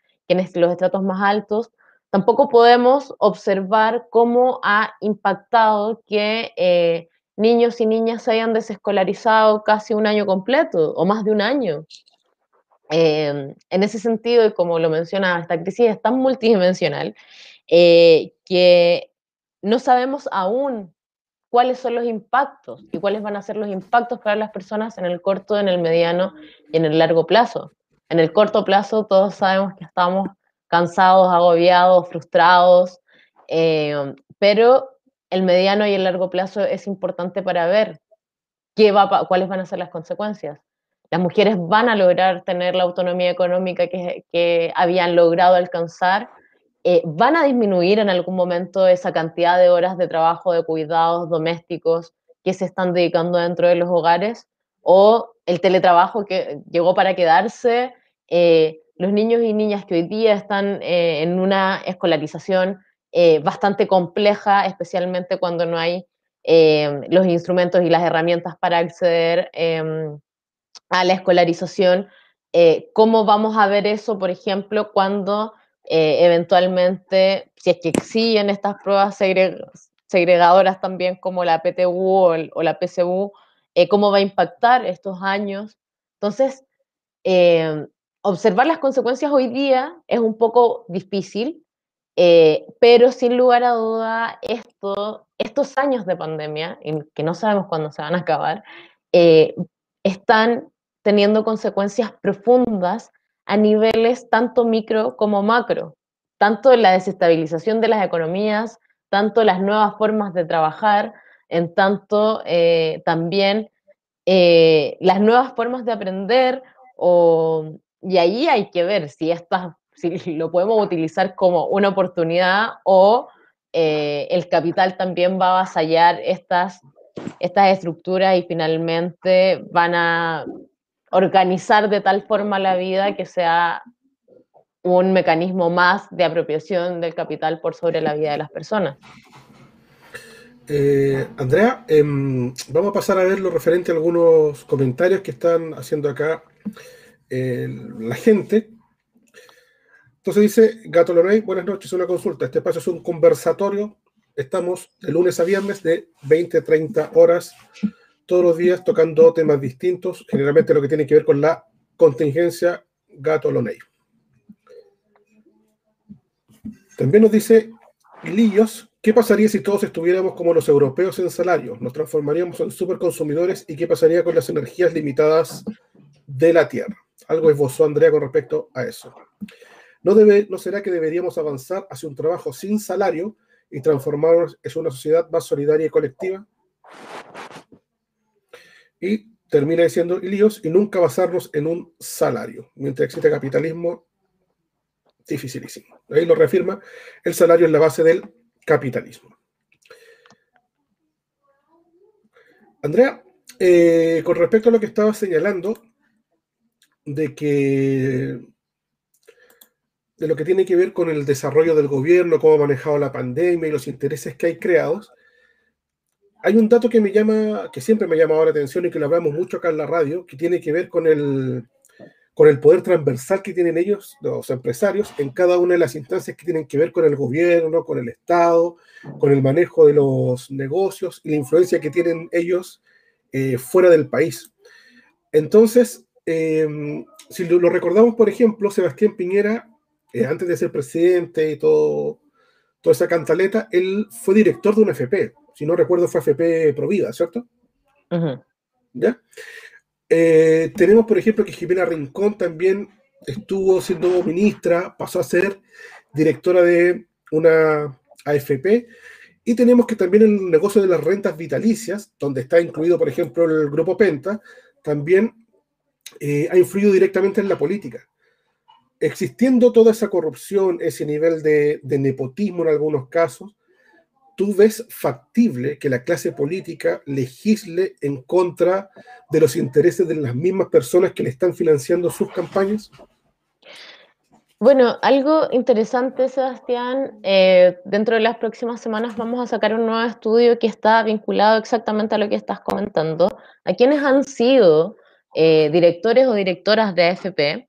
los estratos más altos, tampoco podemos observar cómo ha impactado que eh, niños y niñas se hayan desescolarizado casi un año completo o más de un año. Em, en ese sentido, y como lo mencionaba, esta crisis es tan multidimensional eh, que no sabemos aún cuáles son los impactos y cuáles van a ser los impactos para las personas en el corto, en el mediano y en el largo plazo. En el corto plazo todos sabemos que estamos cansados, agobiados, frustrados, eh, pero el mediano y el largo plazo es importante para ver qué va, cuáles van a ser las consecuencias. Las mujeres van a lograr tener la autonomía económica que, habían logrado alcanzar eh, ¿van a disminuir en algún momento esa cantidad de horas de trabajo de cuidados domésticos que se están dedicando dentro de los hogares? ¿O el teletrabajo que llegó para quedarse? Eh, los niños y niñas que hoy día están eh, en una escolarización bastante compleja, especialmente cuando no hay los instrumentos y las herramientas para acceder em, a la escolarización. ¿Cómo vamos a ver eso, por ejemplo, cuando eh, eventualmente, si es que exigen estas pruebas segregadoras también como la PTU o, la PCU, eh, cómo va a impactar estos años. Entonces, eh, observar las consecuencias hoy día es un poco difícil, pero sin lugar a duda, esto, estos años de pandemia, que no sabemos cuándo se van a acabar, están teniendo consecuencias profundas a niveles tanto micro como macro, tanto la desestabilización de las economías, tanto las nuevas formas de trabajar, en tanto eh, también eh, las nuevas formas de aprender, y ahí hay que ver si, estas, si lo podemos utilizar como una oportunidad o eh, el capital también va a avasallar estas, estas estructuras y finalmente van a organizar de tal forma la vida que sea un mecanismo más de apropiación del capital por sobre la vida de las personas. Eh, Andrea, em, vamos a pasar a ver lo referente a algunos comentarios que están haciendo acá eh, la gente. Entonces dice Gato Lorey, buenas noches, una consulta. Este espacio es un conversatorio. Estamos de lunes a viernes de 20-30 horas todos los días tocando temas distintos, generalmente lo que tiene que ver con la contingencia gato loney. También nos dice Lillos, ¿qué pasaría si todos estuviéramos como los europeos en salario? ¿Nos transformaríamos en superconsumidores y qué pasaría con las energías limitadas de la Tierra? Algo esbozó Andrea con respecto a eso. ¿No, debe, ¿No será que deberíamos avanzar hacia un trabajo sin salario y transformarnos en una sociedad más solidaria y colectiva? y termina diciendo líos y nunca basarnos en un salario. Mientras existe capitalismo, dificilísimo. Ahí lo reafirma, el salario es la base del capitalismo. Andrea, eh, con respecto a lo que estaba señalando, de que de lo que tiene que ver con el desarrollo del gobierno, cómo ha manejado la pandemia y los intereses que hay creados, hay un dato que me llama, que siempre me ha llamado la atención y que lo hablamos mucho acá en la radio, que tiene que ver con el, con el poder transversal que tienen ellos, los empresarios, en cada una de las instancias que tienen que ver con el gobierno, con el Estado, con el manejo de los negocios y la influencia que tienen ellos eh, fuera del país. Entonces, eh, si lo, recordamos, por ejemplo, Sebastián Piñera, eh, antes de ser presidente y todo, toda esa cantaleta, él fue director de una FP. Si no recuerdo, fue FP Provida, ¿cierto? ¿Ya? Eh, tenemos, por ejemplo, que Jimena Rincón también estuvo siendo ministra, pasó a ser directora de una AFP. Y tenemos que también el negocio de las rentas vitalicias, donde está incluido, por ejemplo, el grupo Penta, también eh, ha influido directamente en la política. Existiendo toda esa corrupción, ese nivel de, nepotismo en algunos casos, ¿tú ves factible que la clase política legisle en contra de los intereses de las mismas personas que le están financiando sus campañas? Bueno, algo interesante, Sebastián, eh, dentro de las próximas semanas vamos a sacar un nuevo estudio que está vinculado exactamente a lo que estás comentando, a quienes han sido eh, directores o directoras de AFP.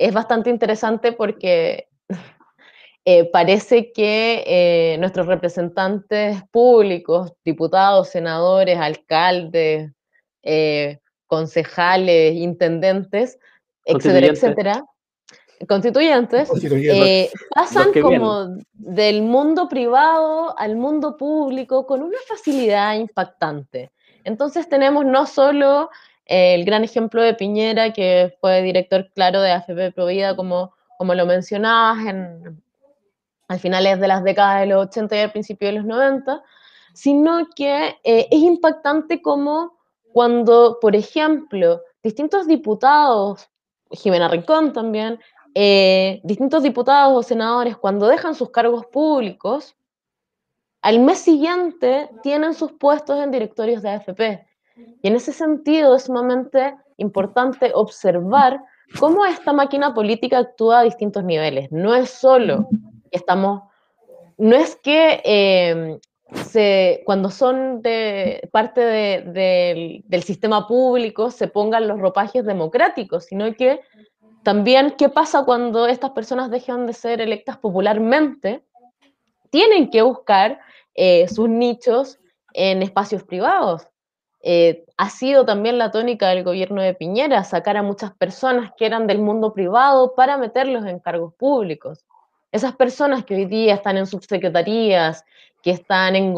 Es bastante interesante porque (laughs) eh, parece que eh, nuestros representantes públicos, diputados, senadores, alcaldes, eh, concejales, intendentes, etcétera, etcétera, constituyentes, pasan como del mundo privado al mundo público con una facilidad impactante. Entonces tenemos no solo el gran ejemplo de Piñera, que fue director claro de AFP Provida, como, como lo mencionabas en, al finales de las décadas de los 80 y al principio de los 90, sino que eh, es impactante como cuando, por ejemplo, distintos diputados, Jimena Rincón también, eh, distintos diputados o senadores, cuando dejan sus cargos públicos, al mes siguiente tienen sus puestos en directorios de AFP. Y en ese sentido es sumamente importante observar cómo esta máquina política actúa a distintos niveles. No es solo estamos, no es que eh, cuando son parte del sistema público se pongan los ropajes democráticos, sino que también qué pasa cuando estas personas dejan de ser electas popularmente, tienen que buscar eh, sus nichos en espacios privados. Eh, ha sido también la tónica del gobierno de Piñera, sacar a muchas personas que eran del mundo privado para meterlos en cargos públicos. Esas personas que hoy día están en subsecretarías, que están en,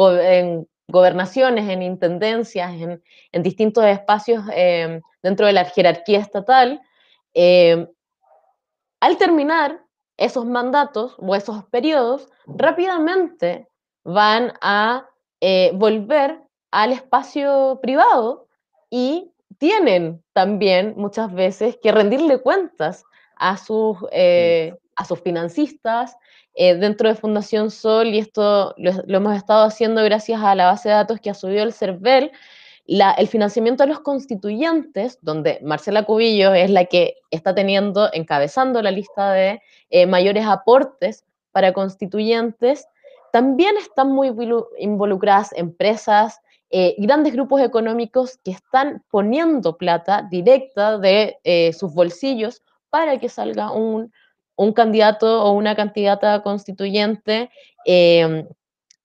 gobernaciones, en intendencias, en, distintos espacios eh, dentro de la jerarquía estatal, eh, al terminar esos mandatos o esos periodos, rápidamente van a eh, volver al espacio privado y tienen también muchas veces que rendirle cuentas a sus a sus financistas eh, dentro de Fundación Sol, y esto lo, hemos estado haciendo gracias a la base de datos que ha subido el CERVEL, el financiamiento de los constituyentes, donde Marcela Cubillo es la que está teniendo, encabezando la lista de eh, mayores aportes para constituyentes, también están muy involucradas empresas, eh, grandes grupos económicos que están poniendo plata directa de sus bolsillos para que salga un un candidato o una candidata constituyente em,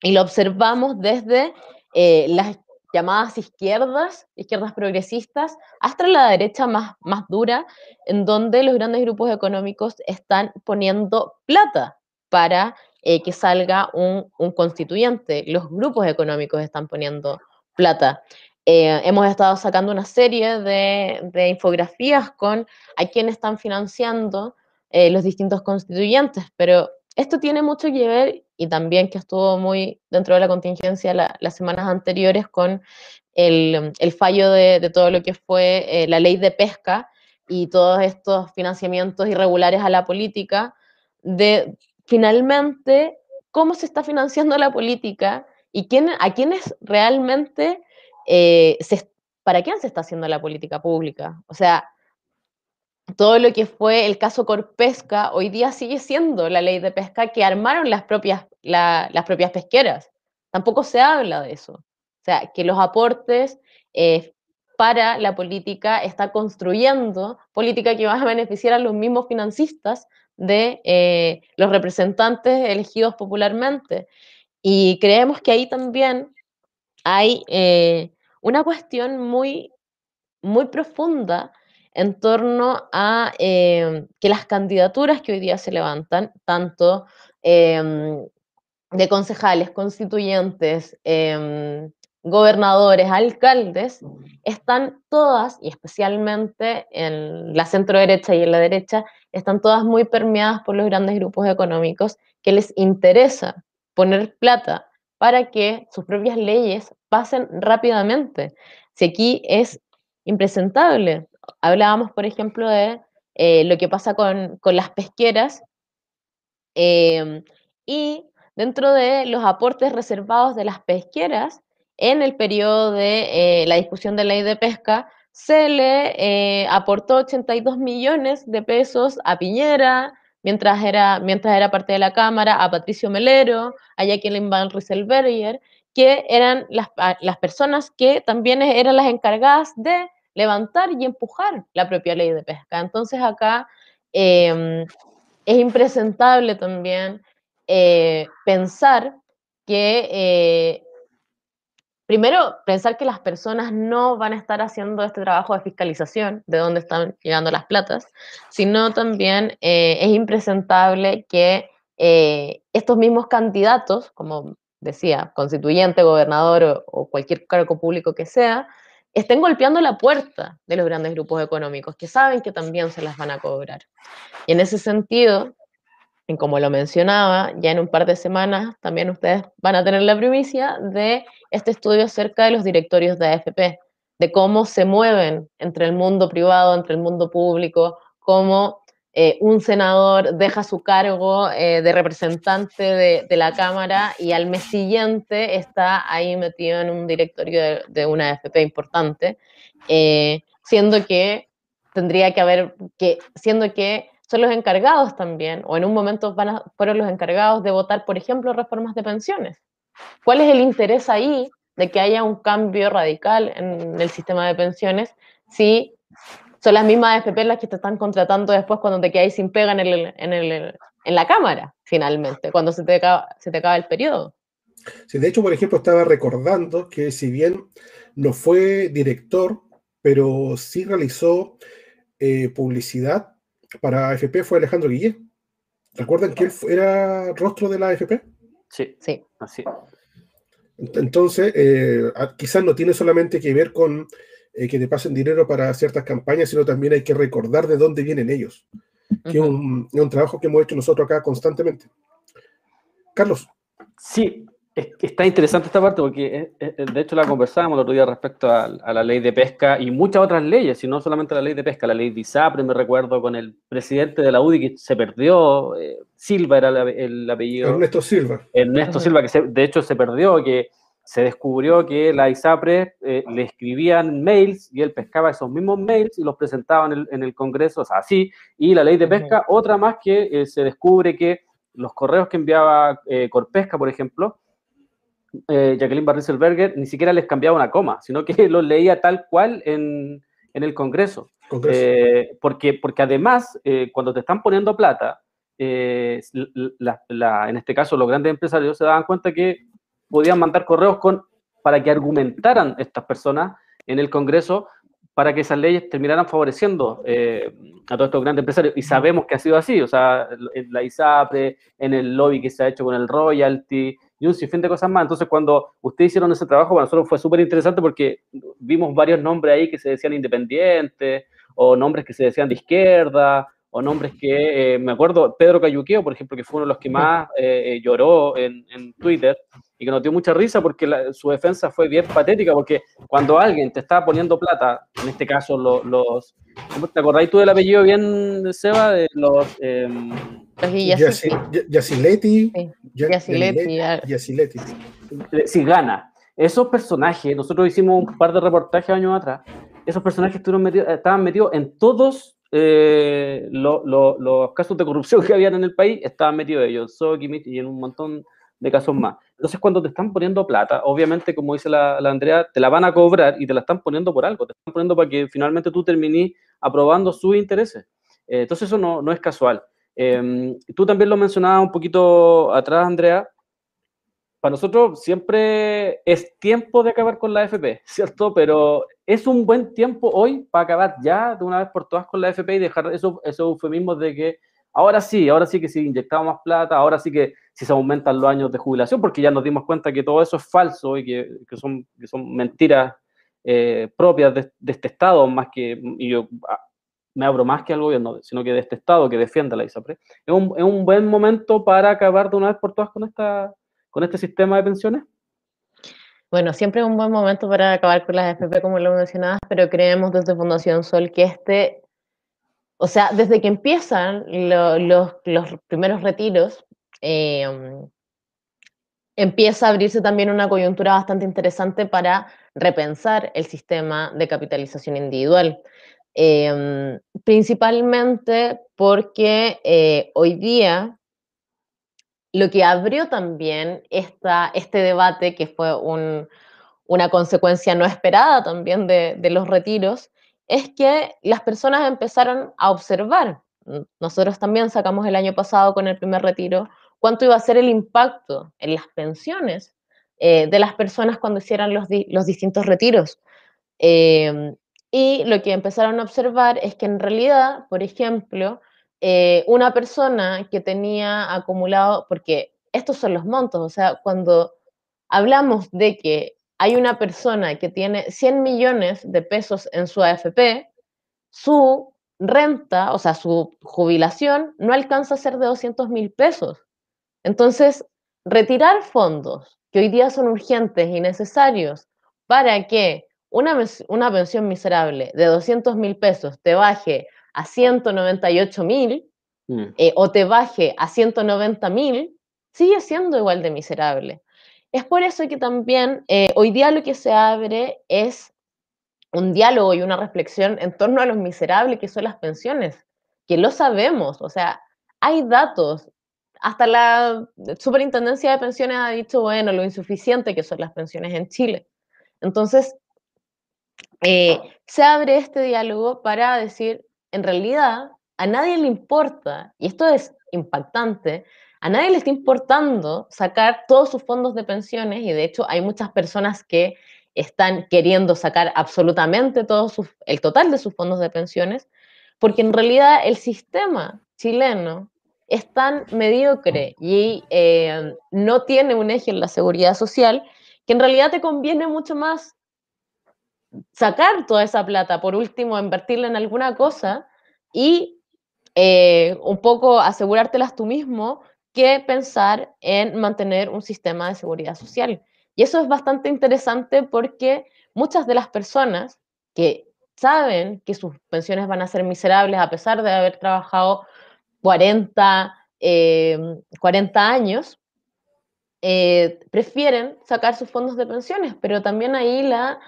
y lo observamos desde eh, las llamadas izquierdas, izquierdas progresistas, hasta la derecha más, más dura, en donde los grandes grupos económicos están poniendo plata para eh, que salga un, constituyente. Los grupos económicos están poniendo plata. Eh, hemos estado sacando una serie de, infografías con a quién están financiando eh, los distintos constituyentes, pero esto tiene mucho que ver y también que estuvo muy dentro de la contingencia las semanas anteriores con el, fallo de, de, todo lo que fue eh, la ley de pesca y todos estos financiamientos irregulares a la política, de finalmente cómo se está financiando la política y quién, a quiénes realmente, eh, se, para quién se está haciendo la política pública. O sea, todo lo que fue el caso Corpesca, hoy día sigue siendo la ley de pesca que armaron las propias, las propias pesqueras. Tampoco se habla de eso. sea, que los aportes eh, para la política está construyendo política que va a beneficiar a los mismos financistas de eh, los representantes elegidos popularmente. Y creemos que ahí también hay eh, una cuestión muy, muy profunda en torno a em, que las candidaturas que hoy día se levantan, tanto em, de concejales, constituyentes, em, gobernadores, alcaldes, están todas, y especialmente en la centro derecha y en la derecha, están todas muy permeadas por los grandes grupos económicos que les interesa poner plata para que sus propias leyes pasen rápidamente. Si aquí es impresentable, hablábamos, por ejemplo, de eh, lo que pasa con, las pesqueras em, y dentro de los aportes reservados de las pesqueras, en el periodo de eh, la discusión de la ley de pesca, se le eh, aportó 82 millones de pesos a Piñera, mientras era, mientras era parte de la Cámara, a Patricio Melero, a Jacqueline Van Rieselberger, que eran las, las personas que también eran las encargadas de levantar y empujar la propia ley de pesca. Entonces acá em, es impresentable también eh, pensar que, eh, primero, pensar que las personas no van a estar haciendo este trabajo de fiscalización de dónde están llegando las platas, sino también eh, es impresentable que estos mismos candidatos, como decía, constituyente, gobernador o cualquier cargo público que sea, estén golpeando la puerta de los grandes grupos económicos, que saben que también se las van a cobrar. Y en ese sentido, como lo mencionaba, ya en un par de semanas también ustedes van a tener la primicia de este estudio acerca de los directorios de AFP, de cómo se mueven entre el mundo privado, entre el mundo público, cómo eh, un senador deja su cargo eh, de representante de, la Cámara y al mes siguiente está ahí metido en un directorio de, una AFP importante, eh, siendo que tendría que haber, que, siendo que son los encargados también, o en un momento fueron los encargados de votar, por ejemplo, reformas de pensiones. ¿Cuál es el interés ahí de que haya un cambio radical en el sistema de pensiones si son las mismas FP las que te están contratando después cuando te quedáis sin pega en, el, en, el, en la cámara, finalmente, cuando se te, acaba, se te acaba el periodo. Sí, de hecho, por ejemplo, estaba recordando que si bien no fue director, pero sí realizó eh, publicidad para AFP, fue Alejandro Guillé. ¿Recuerdan que él era rostro de la AFP? Sí, sí, así. Entonces, eh, quizás no tiene solamente que ver con eh, que te pasen dinero para ciertas campañas, sino también hay que recordar de dónde vienen ellos, que es, un, trabajo que hemos hecho nosotros acá constantemente. Carlos. Sí, está interesante esta parte porque de hecho la conversábamos el otro día respecto a, la ley de pesca y muchas otras leyes, y no solamente la ley de pesca, la ley de ISAPRE, me recuerdo con el presidente de la UDI que se perdió, eh, Silva era el, apellido. Ernesto Silva. Ernesto Silva, que de hecho se perdió, que se descubrió que la ISAPRE eh, le escribían mails y él pescaba esos mismos mails y los presentaba en el, Congreso, o sea, así, y la ley de pesca, otra más que eh, se descubre que los correos que enviaba eh, Corpesca, por ejemplo, Jacqueline Barriselberger ni siquiera les cambiaba una coma, sino que (laughs) los leía tal cual en, el Congreso. porque, porque además, cuando te están poniendo plata, en este caso los grandes empresarios se daban cuenta que podían mandar correos con, para que argumentaran estas personas en el Congreso para que esas leyes terminaran favoreciendo eh, a todos estos grandes empresarios. Y sabemos que ha sido así, o sea, en la ISAPRE, en el lobby que se ha hecho con el royalty y un sinfín de cosas más. Entonces, cuando ustedes hicieron ese trabajo, para nosotros fue súper interesante porque vimos varios nombres ahí que se decían independientes o nombres que se decían de izquierda o nombres que, eh, me acuerdo, Pedro Cayuqueo, por ejemplo, que fue uno de los que más (laughs) eh, lloró en, en, Twitter, y que nos dio mucha risa porque su defensa fue bien patética, porque cuando alguien te está poniendo plata, en este caso los... los ¿Te acordáis tú del apellido bien, Seba? De los... Eh, Yaciletti. Yaciletti. Sí, gana. Esos personajes, nosotros hicimos un par de reportajes años atrás, esos personajes metidos, estaban metidos en todos eh, los casos de corrupción (laughs) que habían en el país, estaban metidos ellos, Soki y en un montón de casos más. Entonces, cuando te están poniendo plata, obviamente, como dice la, Andrea, te la van a cobrar y te la están poniendo por algo, te están poniendo para que finalmente tú termines aprobando sus intereses. Eh, entonces, eso no, no es casual. Em, tú también lo mencionabas un poquito atrás, Andrea. Para nosotros siempre es tiempo de acabar con la FP, (laughs) ¿cierto? Pero es un buen tiempo hoy para acabar ya de una vez por todas con la FP y dejar esos, esos eufemismos de que ahora sí, ahora sí que si inyectamos más plata, ahora sí que si se aumentan los años de jubilación, porque ya nos dimos cuenta que todo eso es falso y que, que son, que son mentiras eh, propias de, de, este Estado, más que, y yo ah, me abro más que al gobierno, sino que de este Estado que defiende la ISAPRE, es un, es un buen momento para acabar de una vez por todas con, esta, con este sistema de pensiones. Bueno, siempre es un buen momento para acabar con las FP, como lo mencionabas, pero creemos desde Fundación Sol que este, o sea, desde que empiezan los, los primeros retiros, Em, empieza a abrirse también una coyuntura bastante interesante para repensar el sistema de capitalización individual. Em, principalmente porque eh, hoy día lo que abrió también esta, este debate, que fue una consecuencia no esperada también de, los retiros, es que las personas empezaron a observar. Nosotros también sacamos el año pasado con el primer retiro cuánto iba a ser el impacto en las pensiones eh, de las personas cuando hicieran los, los distintos retiros. Em, y lo que empezaron a observar es que en realidad, por ejemplo, eh, una persona que tenía acumulado, porque estos son los montos, o sea, cuando hablamos de que hay una persona que tiene 100 millones de pesos en su AFP, su renta, o sea, su jubilación, no alcanza a ser de 200 mil pesos. Entonces, retirar fondos que hoy día son urgentes y necesarios para que una, una pensión miserable de 200 mil pesos te baje a 198 mil mm. eh, o te baje a 190 mil, sigue siendo igual de miserable. Es por eso que también eh, hoy día lo que se abre es un diálogo y una reflexión en torno a los miserables que son las pensiones, que lo sabemos, o sea, hay datos, hasta la Superintendencia de Pensiones ha dicho, bueno, lo insuficiente que son las pensiones en Chile. Entonces, eh, se abre este diálogo para decir, en realidad, a nadie le importa, y esto es impactante, a nadie le está importando sacar todos sus fondos de pensiones, y de hecho hay muchas personas que están queriendo sacar absolutamente todo el total de sus fondos de pensiones, porque en realidad el sistema chileno es tan mediocre y eh, no tiene un eje en la seguridad social que en realidad te conviene mucho más sacar toda esa plata, por último, invertirla en alguna cosa y eh, un poco asegurártelas tú mismo que pensar en mantener un sistema de seguridad social. Y eso es bastante interesante porque muchas de las personas que saben que sus pensiones van a ser miserables a pesar de haber trabajado 40, 40 em, años, eh, prefieren sacar sus fondos de pensiones, pero también ahí la,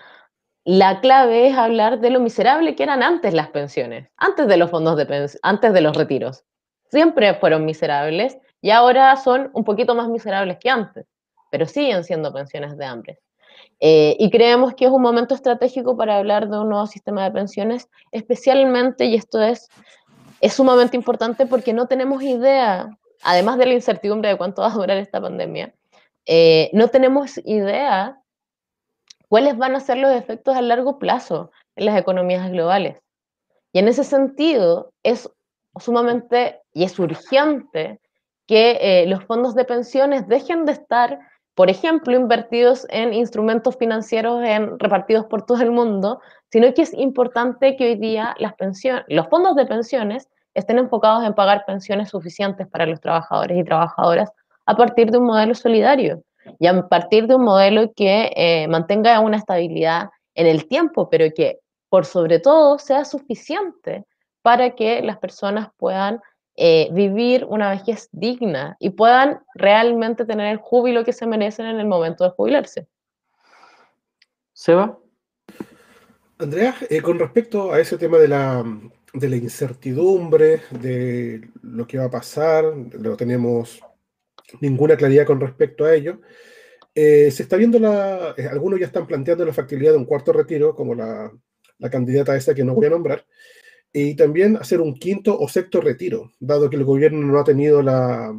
la clave es hablar de lo miserable que eran antes las pensiones, antes de los fondos de antes de los retiros. Siempre fueron miserables y ahora son un poquito más miserables que antes, pero siguen siendo pensiones de hambre. Eh, y creemos que es un momento estratégico para hablar de un nuevo sistema de pensiones, especialmente, y esto es es sumamente importante porque no tenemos idea, además de la incertidumbre de cuánto va a durar esta pandemia, eh, no tenemos idea cuáles van a ser los efectos a largo plazo en las economías globales. Y en ese sentido es sumamente y es urgente que eh, los fondos de pensiones dejen de estar, por ejemplo, invertidos en instrumentos financieros en, repartidos por todo el mundo, sino que es importante que hoy día las pensiones, los fondos de pensiones estén enfocados en pagar pensiones suficientes para los trabajadores y trabajadoras a partir de un modelo solidario y a partir de un modelo que eh, mantenga una estabilidad en el tiempo, pero que por sobre todo sea suficiente para que las personas puedan eh, vivir una vejez digna y puedan realmente tener el júbilo que se merecen en el momento de jubilarse. Seba. Andrea, eh, con respecto a ese tema de la, de la incertidumbre, de lo que va a pasar, lo tenemos ninguna claridad con respecto a ello. Eh, se está viendo la, eh, algunos ya están planteando la factibilidad de un cuarto retiro, como la, la candidata esa que no voy a nombrar, y también hacer un quinto o sexto retiro, dado que el gobierno no ha tenido la,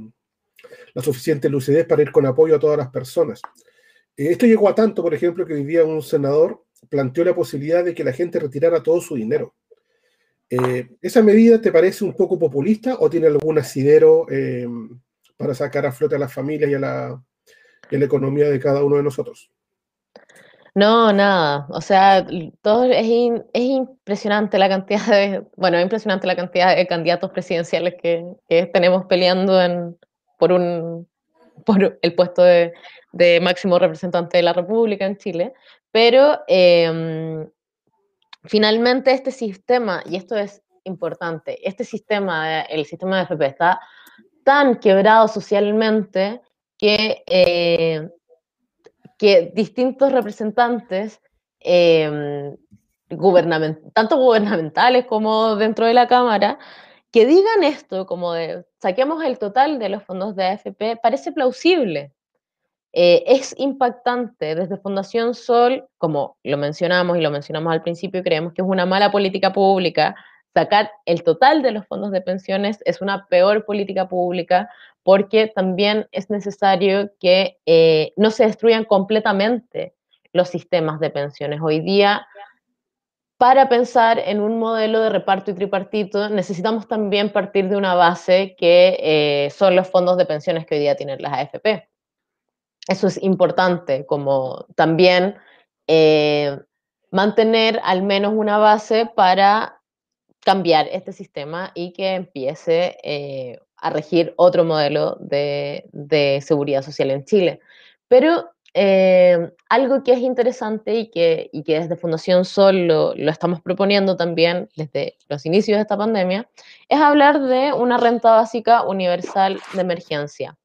la suficiente lucidez para ir con apoyo a todas las personas. Eh, esto llegó a tanto, por ejemplo, que hoy día un senador planteó la posibilidad de que la gente retirara todo su dinero. ¿Esa medida te parece un poco populista o tiene algún asidero para sacar a flote a las familias y a, la, y la economía de cada uno de nosotros? No, nada. O sea, todo es, es impresionante la cantidad de, bueno, es impresionante la cantidad de candidatos presidenciales que, que tenemos peleando en, por un, por el puesto de, de máximo representante de la República en Chile. Pero em, finalmente este sistema, y esto es importante, este sistema, el sistema de FP está tan quebrado socialmente que eh, que distintos representantes, eh, gubernament tanto gubernamentales como dentro de la Cámara, que digan esto, como de saquemos el total de los fondos de AFP, parece plausible. Eh, es impactante desde Fundación Sol, como lo mencionamos y lo mencionamos al principio, creemos que es una mala política pública. Sacar el total de los fondos de pensiones es una peor política pública porque también es necesario que eh, no se destruyan completamente los sistemas de pensiones. Hoy día, para pensar en un modelo de reparto y tripartito, necesitamos también partir de una base que eh, son los fondos de pensiones que hoy día tienen las AFP. Eso es importante, como también eh, mantener al menos una base para cambiar este sistema y que empiece eh, a regir otro modelo de, de, seguridad social en Chile. Pero eh, algo que es interesante y que, y que desde Fundación Sol lo, estamos proponiendo también desde los inicios de esta pandemia, es hablar de una renta básica universal de emergencia.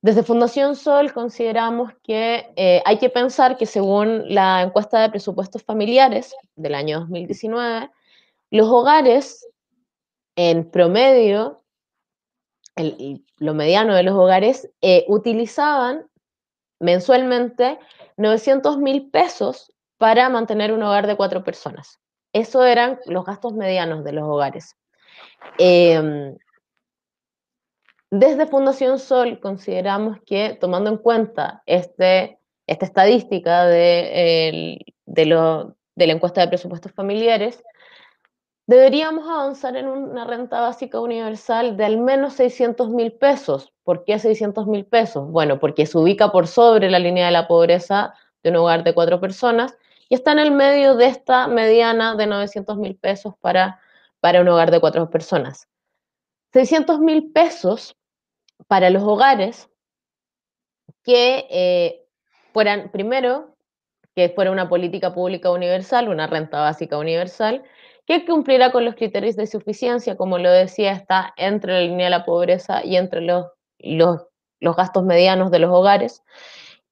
Desde Fundación Sol consideramos que eh, hay que pensar que según la encuesta de presupuestos familiares del año 2019, los hogares, en promedio, el, lo mediano de los hogares, eh, utilizaban mensualmente 900 mil pesos para mantener un hogar de cuatro personas. Eso eran los gastos medianos de los hogares. Eh, desde Fundación Sol consideramos que, tomando en cuenta este, esta estadística de, de, lo, de la encuesta de presupuestos familiares, deberíamos avanzar en una renta básica universal de al menos 600 mil pesos. ¿Por qué 600 mil pesos? Bueno, porque se ubica por sobre la línea de la pobreza de un hogar de cuatro personas y está en el medio de esta mediana de 900 mil pesos para, para un hogar de cuatro personas. 600 mil pesos para los hogares que eh, fueran, primero, que fuera una política pública universal, una renta básica universal, que cumplirá con los criterios de suficiencia, como lo decía, está entre la línea de la pobreza y entre los, los, los gastos medianos de los hogares.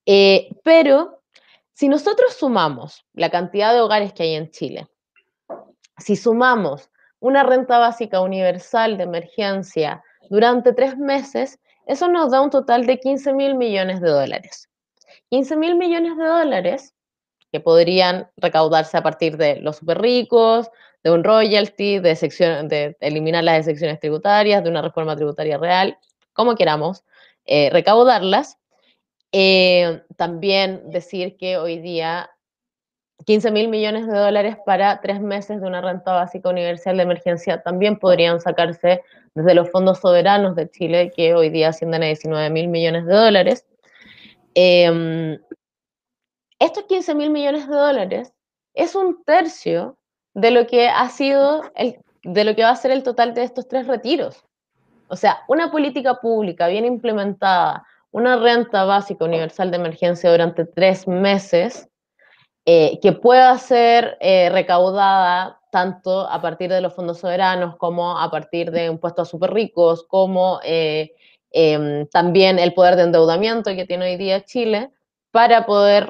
Eh, pero si nosotros sumamos la cantidad de hogares que hay en Chile, si sumamos una renta básica universal de emergencia durante tres meses, eso nos da un total de 15 mil millones de dólares. 15 mil millones de dólares que podrían recaudarse a partir de los super ricos, de un royalty, de, sección, de eliminar las excepciones tributarias, de una reforma tributaria real, como queramos, eh, recaudarlas. Eh, también decir que hoy día 15 mil millones de dólares para tres meses de una renta básica universal de emergencia también podrían sacarse desde los fondos soberanos de Chile, que hoy día ascienden a 19 mil millones de dólares. Eh, estos 15 mil millones de dólares es un tercio de lo que ha sido, el, de lo que va a ser el total de estos tres retiros. O sea, una política pública bien implementada, una renta básica universal de emergencia durante tres meses, eh, que pueda ser eh, recaudada tanto a partir de los fondos soberanos como a partir de impuestos a super ricos, como eh, em, también el poder de endeudamiento que tiene hoy día Chile, para poder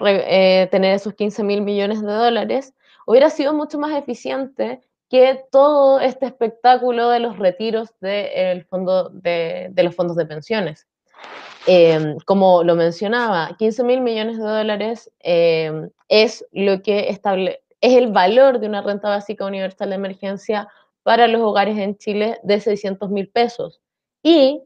tener esos 15 mil millones de dólares, hubiera sido mucho más eficiente que todo este espectáculo de los retiros de, el fondo de, de los fondos de pensiones. Eh, como lo mencionaba, 15 mil millones de dólares eh, es lo que estable es el valor de una renta básica universal de emergencia para los hogares en Chile de 600 mil pesos y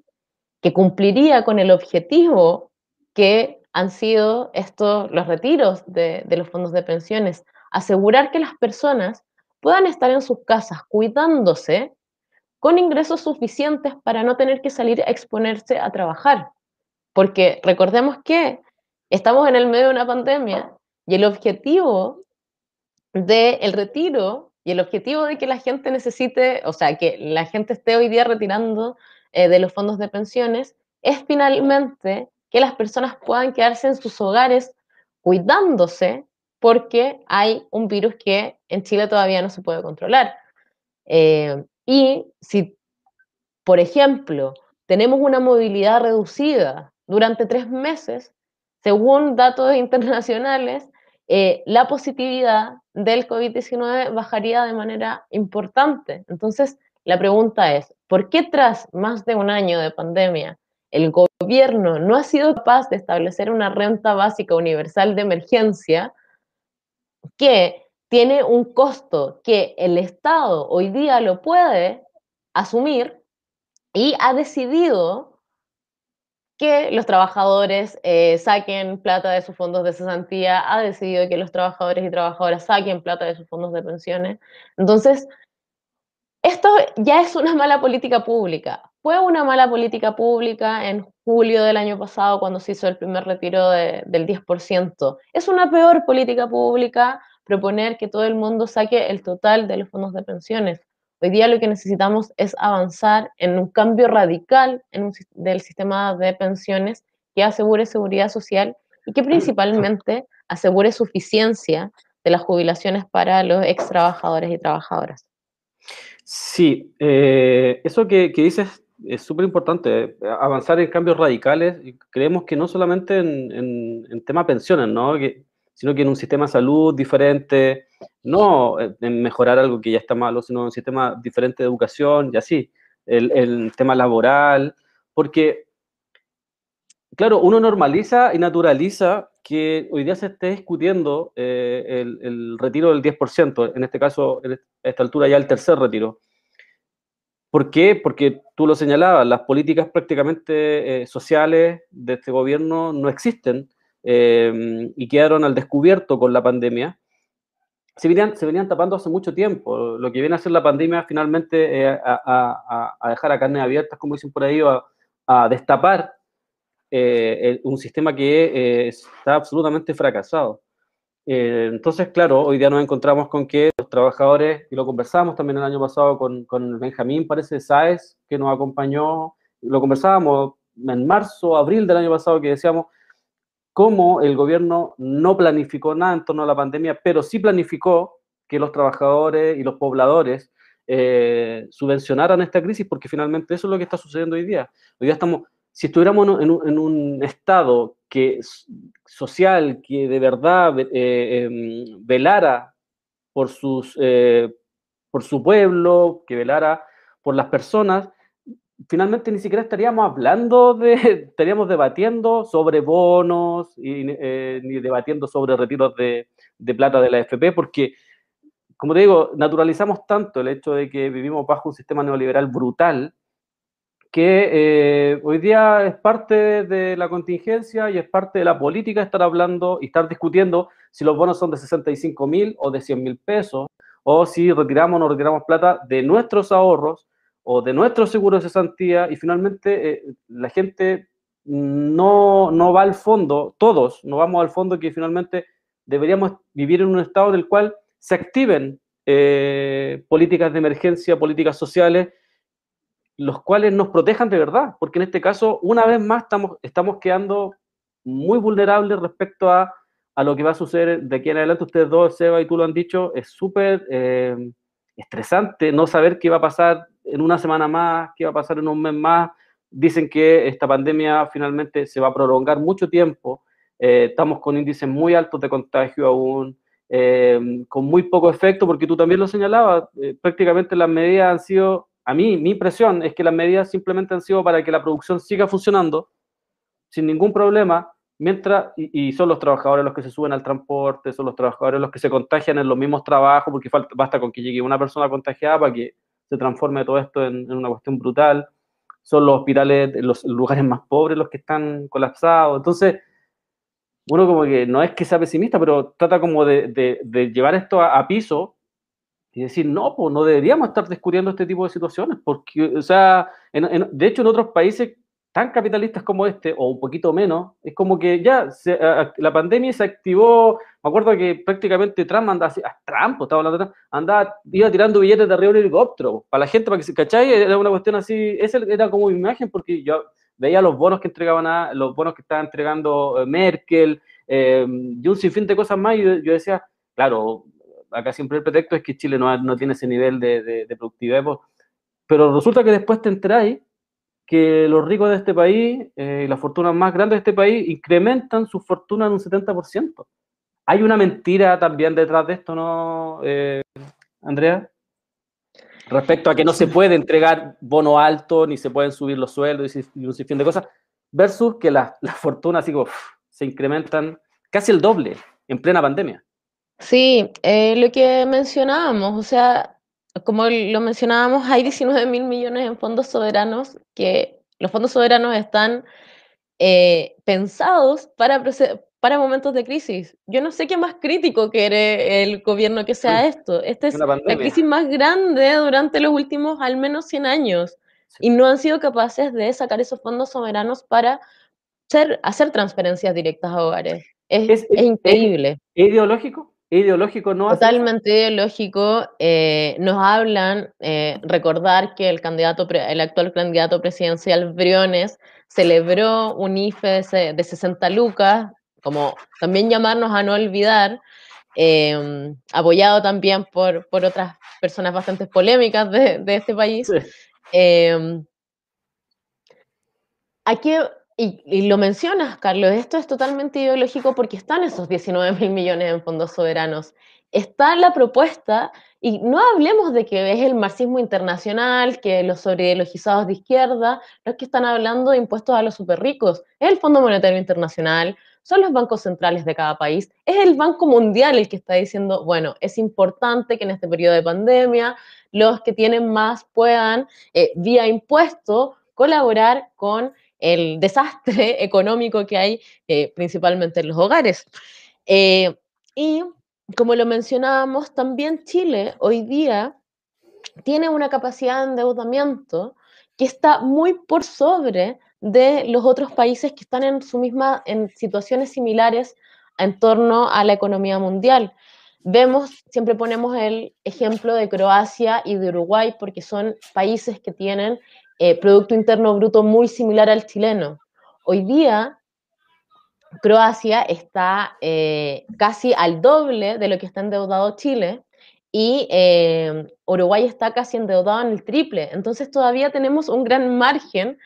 que cumpliría con el objetivo que han sido estos los retiros de, de los fondos de pensiones, asegurar que las personas puedan estar en sus casas cuidándose con ingresos suficientes para no tener que salir a exponerse a trabajar. Porque recordemos que estamos en el medio de una pandemia y el objetivo del retiro y el objetivo de que la gente necesite, o sea, que la gente esté hoy día retirando eh, de los fondos de pensiones, es finalmente que las personas puedan quedarse en sus hogares cuidándose porque hay un virus que en Chile todavía no se puede controlar. Eh, y si, por ejemplo, tenemos una movilidad reducida durante tres meses, según datos (laughs) internacionales, eh, la positividad del COVID-19 bajaría de manera importante. Entonces, la pregunta es, ¿por qué tras más de un año de pandemia el gobierno no ha sido capaz de establecer una renta básica universal de emergencia que tiene un costo que el Estado hoy día lo puede asumir y ha decidido que los trabajadores eh, saquen plata de sus fondos de cesantía, ha decidido que los trabajadores y trabajadoras saquen plata de sus fondos de pensiones. Entonces, esto ya es una mala política pública. Fue una mala política pública en julio del año pasado cuando se hizo el primer retiro del 10%. Es una peor política pública proponer que todo el mundo saque el total de los fondos de pensiones. Hoy día lo que necesitamos es avanzar en un cambio radical en del sistema de pensiones que asegure seguridad social y que principalmente asegure suficiencia de las jubilaciones para los ex trabajadores y trabajadoras. Sí, eh, eso que, dices es súper importante, eh, avanzar en cambios radicales. Creemos que no solamente en, en, en tema pensiones, ¿no? Que, sino que en un sistema de salud diferente, no en mejorar algo que ya está malo, sino en un sistema diferente de educación y así, el, el tema laboral, porque, claro, uno normaliza y naturaliza que hoy día se esté discutiendo eh, el, el, retiro del 10%, en este caso, a esta altura ya el tercer retiro. ¿Por qué? Porque tú lo señalabas, las políticas prácticamente eh, sociales de este gobierno no existen eh, y quedaron al descubierto con la pandemia, se venían, tapando hace mucho tiempo. Lo que viene a hacer la pandemia finalmente eh, a, dejar a carne abiertas, como dicen por ahí, a, destapar eh, un sistema que está absolutamente fracasado. Eh, entonces, claro, hoy día nos encontramos con que los trabajadores, y lo conversamos también el año pasado con, con Benjamín, parece, Sáez, que nos acompañó, lo conversábamos en marzo, abril del año pasado, que decíamos, cómo el gobierno no planificó nada en torno a la pandemia, pero sí planificó que los trabajadores y los pobladores eh, subvencionaran esta crisis, porque finalmente eso es lo que está sucediendo hoy día. Hoy día estamos, si estuviéramos en un, en un estado que, social que de verdad eh, eh, velara por, sus, eh, por su pueblo, que velara por las personas, finalmente ni siquiera estaríamos hablando de, (laughs) estaríamos debatiendo sobre bonos y, eh, ni debatiendo sobre retiros de, de, plata de la FP, porque, como te digo, naturalizamos tanto el hecho de que vivimos bajo un sistema neoliberal brutal que eh, hoy día es parte de la contingencia y es parte de la política estar hablando y estar discutiendo si los bonos son de 65 mil o de 100 mil pesos, o si retiramos o no retiramos plata de nuestros ahorros o de nuestros seguros de cesantía. Y finalmente eh, la gente no, no va al fondo, todos no vamos al fondo que finalmente deberíamos vivir en un estado en el cual se activen eh, políticas de emergencia, políticas sociales, los cuales nos protejan de verdad, porque en este caso, una vez más, estamos, estamos quedando muy vulnerables respecto a, a lo que va a suceder de aquí en adelante. Ustedes dos, Seba y tú lo han dicho, es súper eh, estresante no saber qué va a pasar en una semana más, qué va a pasar en un mes más. Dicen que esta pandemia finalmente se va a prolongar mucho tiempo. Eh, estamos con índices muy altos de contagio aún, eh, con muy poco efecto, porque tú también lo señalabas, prácticamente las medidas han sido, a mí, mi impresión es que las medidas simplemente han sido para que la producción siga funcionando, sin ningún problema, mientras, y, son los trabajadores los que se suben al transporte, son los trabajadores los que se contagian en los mismos trabajos, porque falta, basta con que llegue una persona contagiada para que se transforme todo esto en, una cuestión brutal. Son los hospitales, los lugares más pobres los que están colapsados. Entonces, uno como que no es que sea pesimista, pero trata como de, llevar esto a, piso y decir, no, pues no deberíamos estar descubriendo este tipo de situaciones, porque, o sea, de hecho en otros países tan capitalistas como este, o un poquito menos, es como que ya la pandemia se activó, me acuerdo que prácticamente Trump andaba ah, Trump, estaba hablando andaba, iba tirando billetes de arriba de helicóptero, para la gente, para que se, ¿cachai? Era una cuestión así, esa era como mi imagen, porque yo veía los bonos que entregaban, a, los bonos que estaba entregando eh, Merkel, eh, y un sinfín de cosas más, y yo, decía, claro, acá siempre el pretexto es que Chile no, no tiene ese nivel de, de, productividad, pues, pero resulta que después te enteráis que los ricos de este país eh, las fortunas más grandes de este país incrementan su fortuna en un 70%. Hay una mentira también detrás de esto, ¿no, eh, Andrea? Respecto a que no se puede entregar bono alto, ni se pueden subir los sueldos y un sinfín de cosas, versus que las fortunas así se incrementan casi el doble en plena pandemia. Sí, eh, lo que mencionábamos, o sea, como lo mencionábamos, hay 19 mil millones en fondos soberanos, que los fondos soberanos están eh, pensados para, para momentos de crisis. Yo no sé qué más crítico quiere el gobierno que sea esto. Esta es la crisis más grande durante los últimos al menos 100 años y no han sido capaces de sacar esos fondos soberanos para hacer transferencias directas a hogares. Es, increíble. ¿Es ideológico? Ideológico no Totalmente ideológico. Eh, nos hablan, eh, recordar que el, candidato, el actual candidato presidencial Briones celebró un IFE de, 60 lucas, como también llamarnos a no olvidar, em, apoyado también por, por, otras personas bastante polémicas de, de este país. Em, aquí y, lo mencionas, Carlos, esto es totalmente ideológico porque están esos 19 mil millones en fondos soberanos. Está la propuesta, y no hablemos de que es el marxismo internacional, que los sobreideologizados de izquierda, no es que están hablando de impuestos a los super ricos, es el Fondo Monetario Internacional, son los bancos centrales de cada país, es el Banco Mundial el que está diciendo, bueno, es importante que en este periodo de pandemia los que tienen más puedan, eh, vía impuesto, colaborar con el desastre (laughs) económico que hay eh, principalmente en los hogares. Eh, y como lo mencionábamos, también Chile hoy día tiene una capacidad de endeudamiento que está muy por sobre de los otros países que están en su misma en situaciones similares en torno a la economía mundial. Vemos, siempre ponemos el ejemplo de Croacia y de Uruguay porque son países que tienen eh, Producto Interno Bruto muy similar al chileno. Hoy día, Croacia está eh, casi al doble de lo que está endeudado Chile y eh, Uruguay está casi endeudado en el triple. Entonces todavía tenemos un gran margen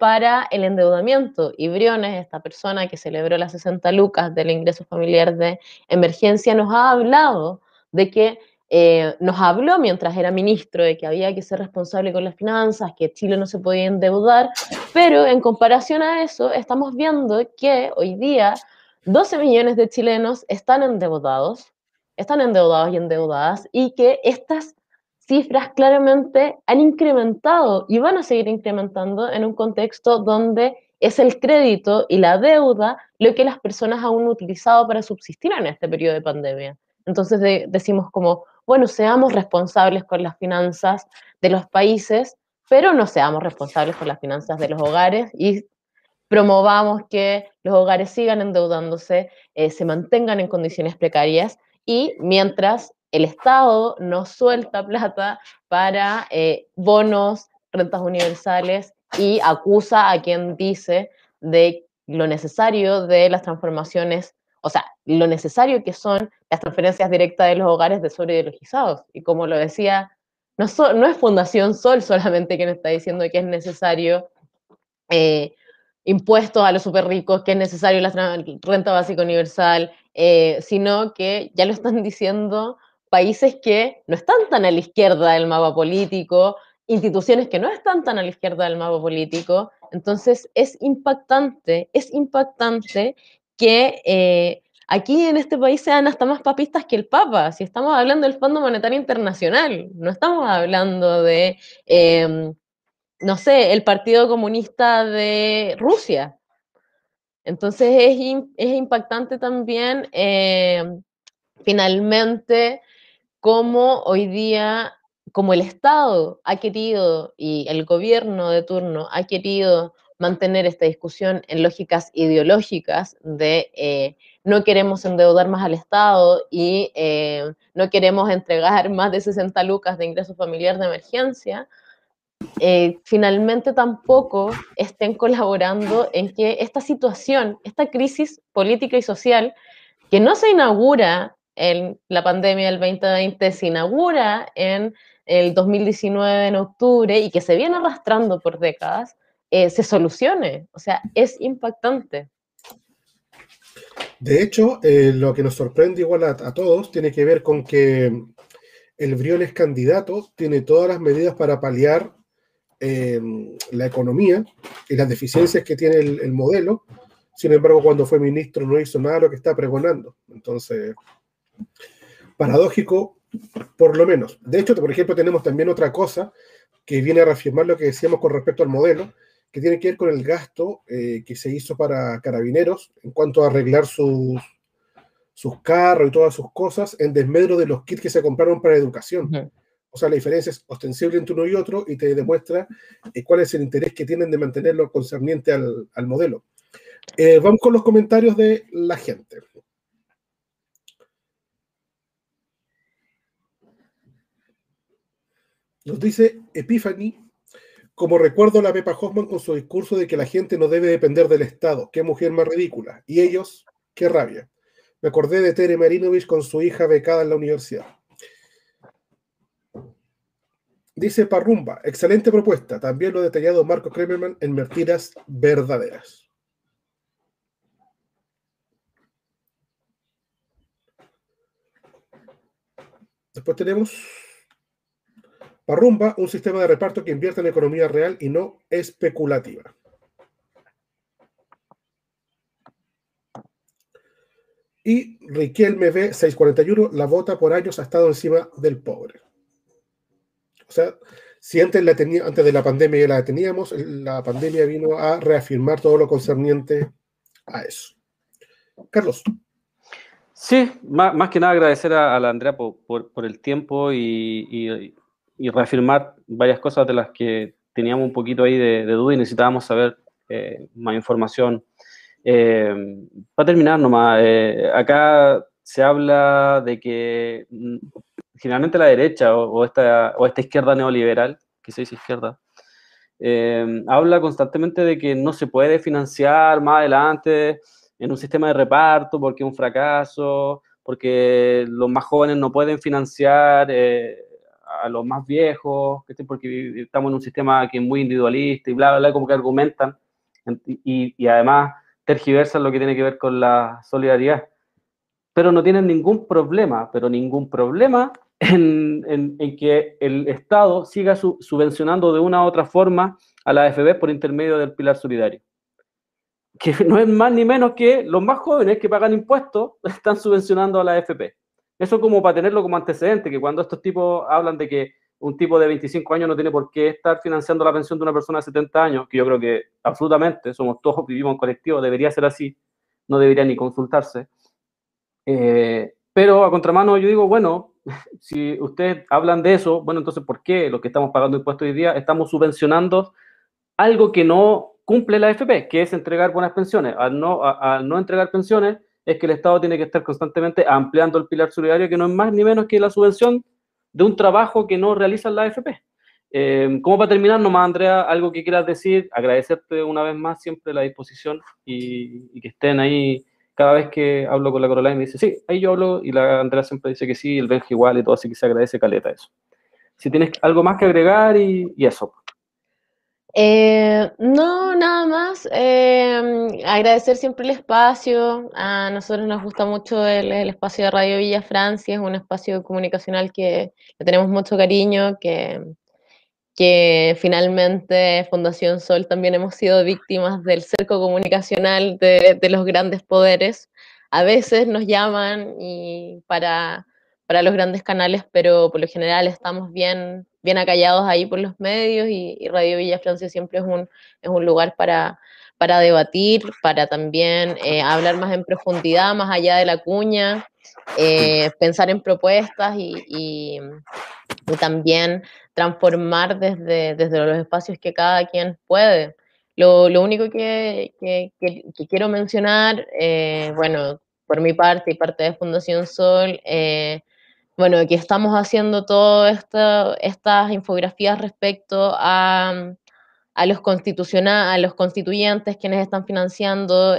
para el endeudamiento. Y Briones, esta persona que celebró las 60 lucas del ingreso familiar de emergencia, nos ha hablado de que eh, nos habló mientras era ministro de que había que ser responsable con las finanzas, que Chile no se podía endeudar, pero en comparación a eso estamos viendo que hoy día 12 millones de chilenos están endeudados, están endeudados y endeudadas, y que estas cifras claramente han incrementado y van a seguir incrementando en un contexto donde es el crédito y la deuda lo que las personas han utilizado para subsistir en este periodo de pandemia. Entonces decimos como, bueno, seamos responsables con las finanzas de los países, pero no seamos responsables con las finanzas de los hogares y promovamos que los hogares sigan endeudándose, eh, se mantengan en condiciones precarias y mientras el Estado no suelta plata para eh, bonos, rentas universales y acusa a quien dice de lo necesario de las transformaciones o sea, lo necesario que son las transferencias directas de los hogares de sobreideologizados. Y como lo decía, no, es Fundación Sol solamente quien está diciendo que es necesario eh, impuestos a los super ricos, que es necesario la renta básica universal, eh, sino que ya lo están diciendo países que no están tan a la izquierda del mapa político, instituciones que no están tan a la izquierda del mapa político, Entonces es impactante, es impactante que eh, aquí en este país sean hasta más papistas que el Papa, si estamos hablando del Fondo Monetario Internacional, no estamos hablando de, em, no sé, el Partido Comunista de Rusia. Entonces es, impactante también, em, finalmente, cómo hoy día, como el Estado ha querido y el gobierno de turno ha querido mantener esta discusión en lógicas ideológicas de eh, no queremos endeudar más al Estado y eh, no queremos entregar más de 60 lucas de ingreso familiar de emergencia, eh, finalmente tampoco estén colaborando en que esta situación, esta crisis política y social, que no se inaugura en la pandemia del 2020, se inaugura en el 2019 en octubre y que se viene arrastrando por décadas, eh, se solucione. O sea, es impactante. De hecho, eh, lo que nos sorprende igual a, todos tiene que ver con que el Briones candidato tiene todas las medidas para paliar em, la economía y las deficiencias que tiene el, modelo. Sin embargo, cuando fue ministro no hizo nada de lo que está pregonando. Entonces, paradójico, por lo menos. De hecho, por ejemplo, tenemos también otra cosa que viene a reafirmar lo que decíamos con respecto al modelo, que tiene que ver con el gasto eh, que se hizo para carabineros en cuanto a arreglar sus, sus carros y todas sus cosas en desmedro de los kits que se compraron para educación. O sea, la diferencia es ostensible entre uno y otro y te demuestra eh, cuál es el interés que tienen de mantenerlo concerniente al, al modelo. Eh, vamos con los comentarios de la gente. Nos dice Epiphany como recuerdo la Pepa Hoffman con su discurso de que la gente no debe depender del Estado. Qué mujer más ridícula. Y ellos, qué rabia. Me acordé de Tere Marinovich con su hija becada en la universidad. Dice Parrumba, excelente propuesta. También lo ha detallado Marco Kremerman en Mentiras Verdaderas. Después tenemos Parrumba, un sistema de reparto que invierte en economía real y no especulativa. Y Riquelme v 641, la vota por años ha estado encima del pobre. O sea, si antes, la tenía, antes de la pandemia ya la teníamos, la pandemia vino a reafirmar todo lo concerniente a eso. Carlos. Sí, más, que nada agradecer a, la Andrea por, el tiempo y reafirmar varias cosas de las que teníamos un poquito ahí de, duda y necesitábamos saber eh, más información. Eh, para terminar nomás, eh, acá se habla de que mm, generalmente la derecha o, esta, o esta izquierda neoliberal, que se dice izquierda, habla constantemente de que no se puede financiar más adelante en un sistema de reparto porque es un fracaso, porque los más jóvenes no pueden financiar a los más viejos, porque estamos en un sistema que es muy individualista y bla, bla, bla, como que argumentan y, y además tergiversan lo que tiene que ver con la solidaridad. Pero no tienen ningún problema, pero ningún problema en, en, que el Estado siga subvencionando de una u otra forma a la AFB por intermedio del pilar solidario. Que no es más ni menos que los más jóvenes que pagan impuestos (laughs) están subvencionando a la AFP. Eso como para tenerlo como antecedente, que cuando estos tipos hablan de que un tipo de 25 años no tiene por qué estar financiando la pensión de una persona de 70 años, que yo creo que absolutamente, somos todos, vivimos en colectivo, debería ser así, no debería ni consultarse. Eh, pero a contramano yo digo, bueno, (laughs) si ustedes hablan de eso, bueno, entonces ¿por qué los que estamos pagando impuestos hoy día estamos subvencionando algo que no cumple la FP, que es entregar buenas pensiones? Al no, al no entregar pensiones, es que el Estado tiene que estar constantemente ampliando el pilar solidario, que no es más ni menos que la subvención de un trabajo que no realiza la AFP. Eh, para terminar, nomás, Andrea, algo que quieras decir, agradecerte una vez más siempre la disposición y, que estén ahí cada vez que hablo con la Caroline, me dice, sí, ahí yo hablo, y la Andrea siempre dice que sí, el Benji igual y todo, así que se agradece caleta eso. Si tienes algo más que agregar y, y eso. Eh, no, nada más. Eh, agradecer siempre el espacio. A nosotros nos gusta mucho el, espacio de Radio Villa Francia. Es un espacio comunicacional que le tenemos mucho cariño, que, que finalmente Fundación Sol también hemos sido víctimas del cerco comunicacional de, los grandes poderes. A veces nos llaman y para, para, los grandes canales, pero por lo general estamos bien, bien acallados ahí por los medios y, Radio Villa Francia siempre es un, es un lugar para, para debatir, para también eh, hablar más en profundidad, más allá de la cuña, eh, pensar en propuestas y, también transformar desde, desde los espacios que cada quien puede. Lo, único que, quiero mencionar, eh, bueno, por mi parte y parte de Fundación Sol, eh, bueno, que estamos haciendo todas estas infografías respecto a, a los, a los constituyentes, quienes están financiando,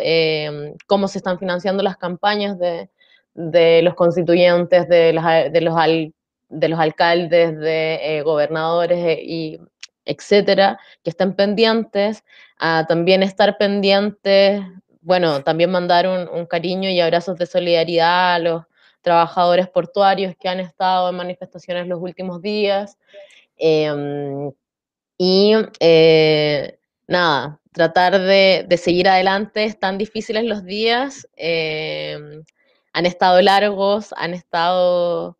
cómo se están financiando las campañas de, los constituyentes, de, los, de, los, de los alcaldes, de eh, gobernadores eh, y etcétera, que estén pendientes, también estar pendientes, bueno, también mandar un, cariño y abrazos de solidaridad a los trabajadores portuarios que han estado en manifestaciones los últimos días. Em, y eh, nada, tratar de, seguir adelante, están difíciles los días. Em, han estado largos, han estado,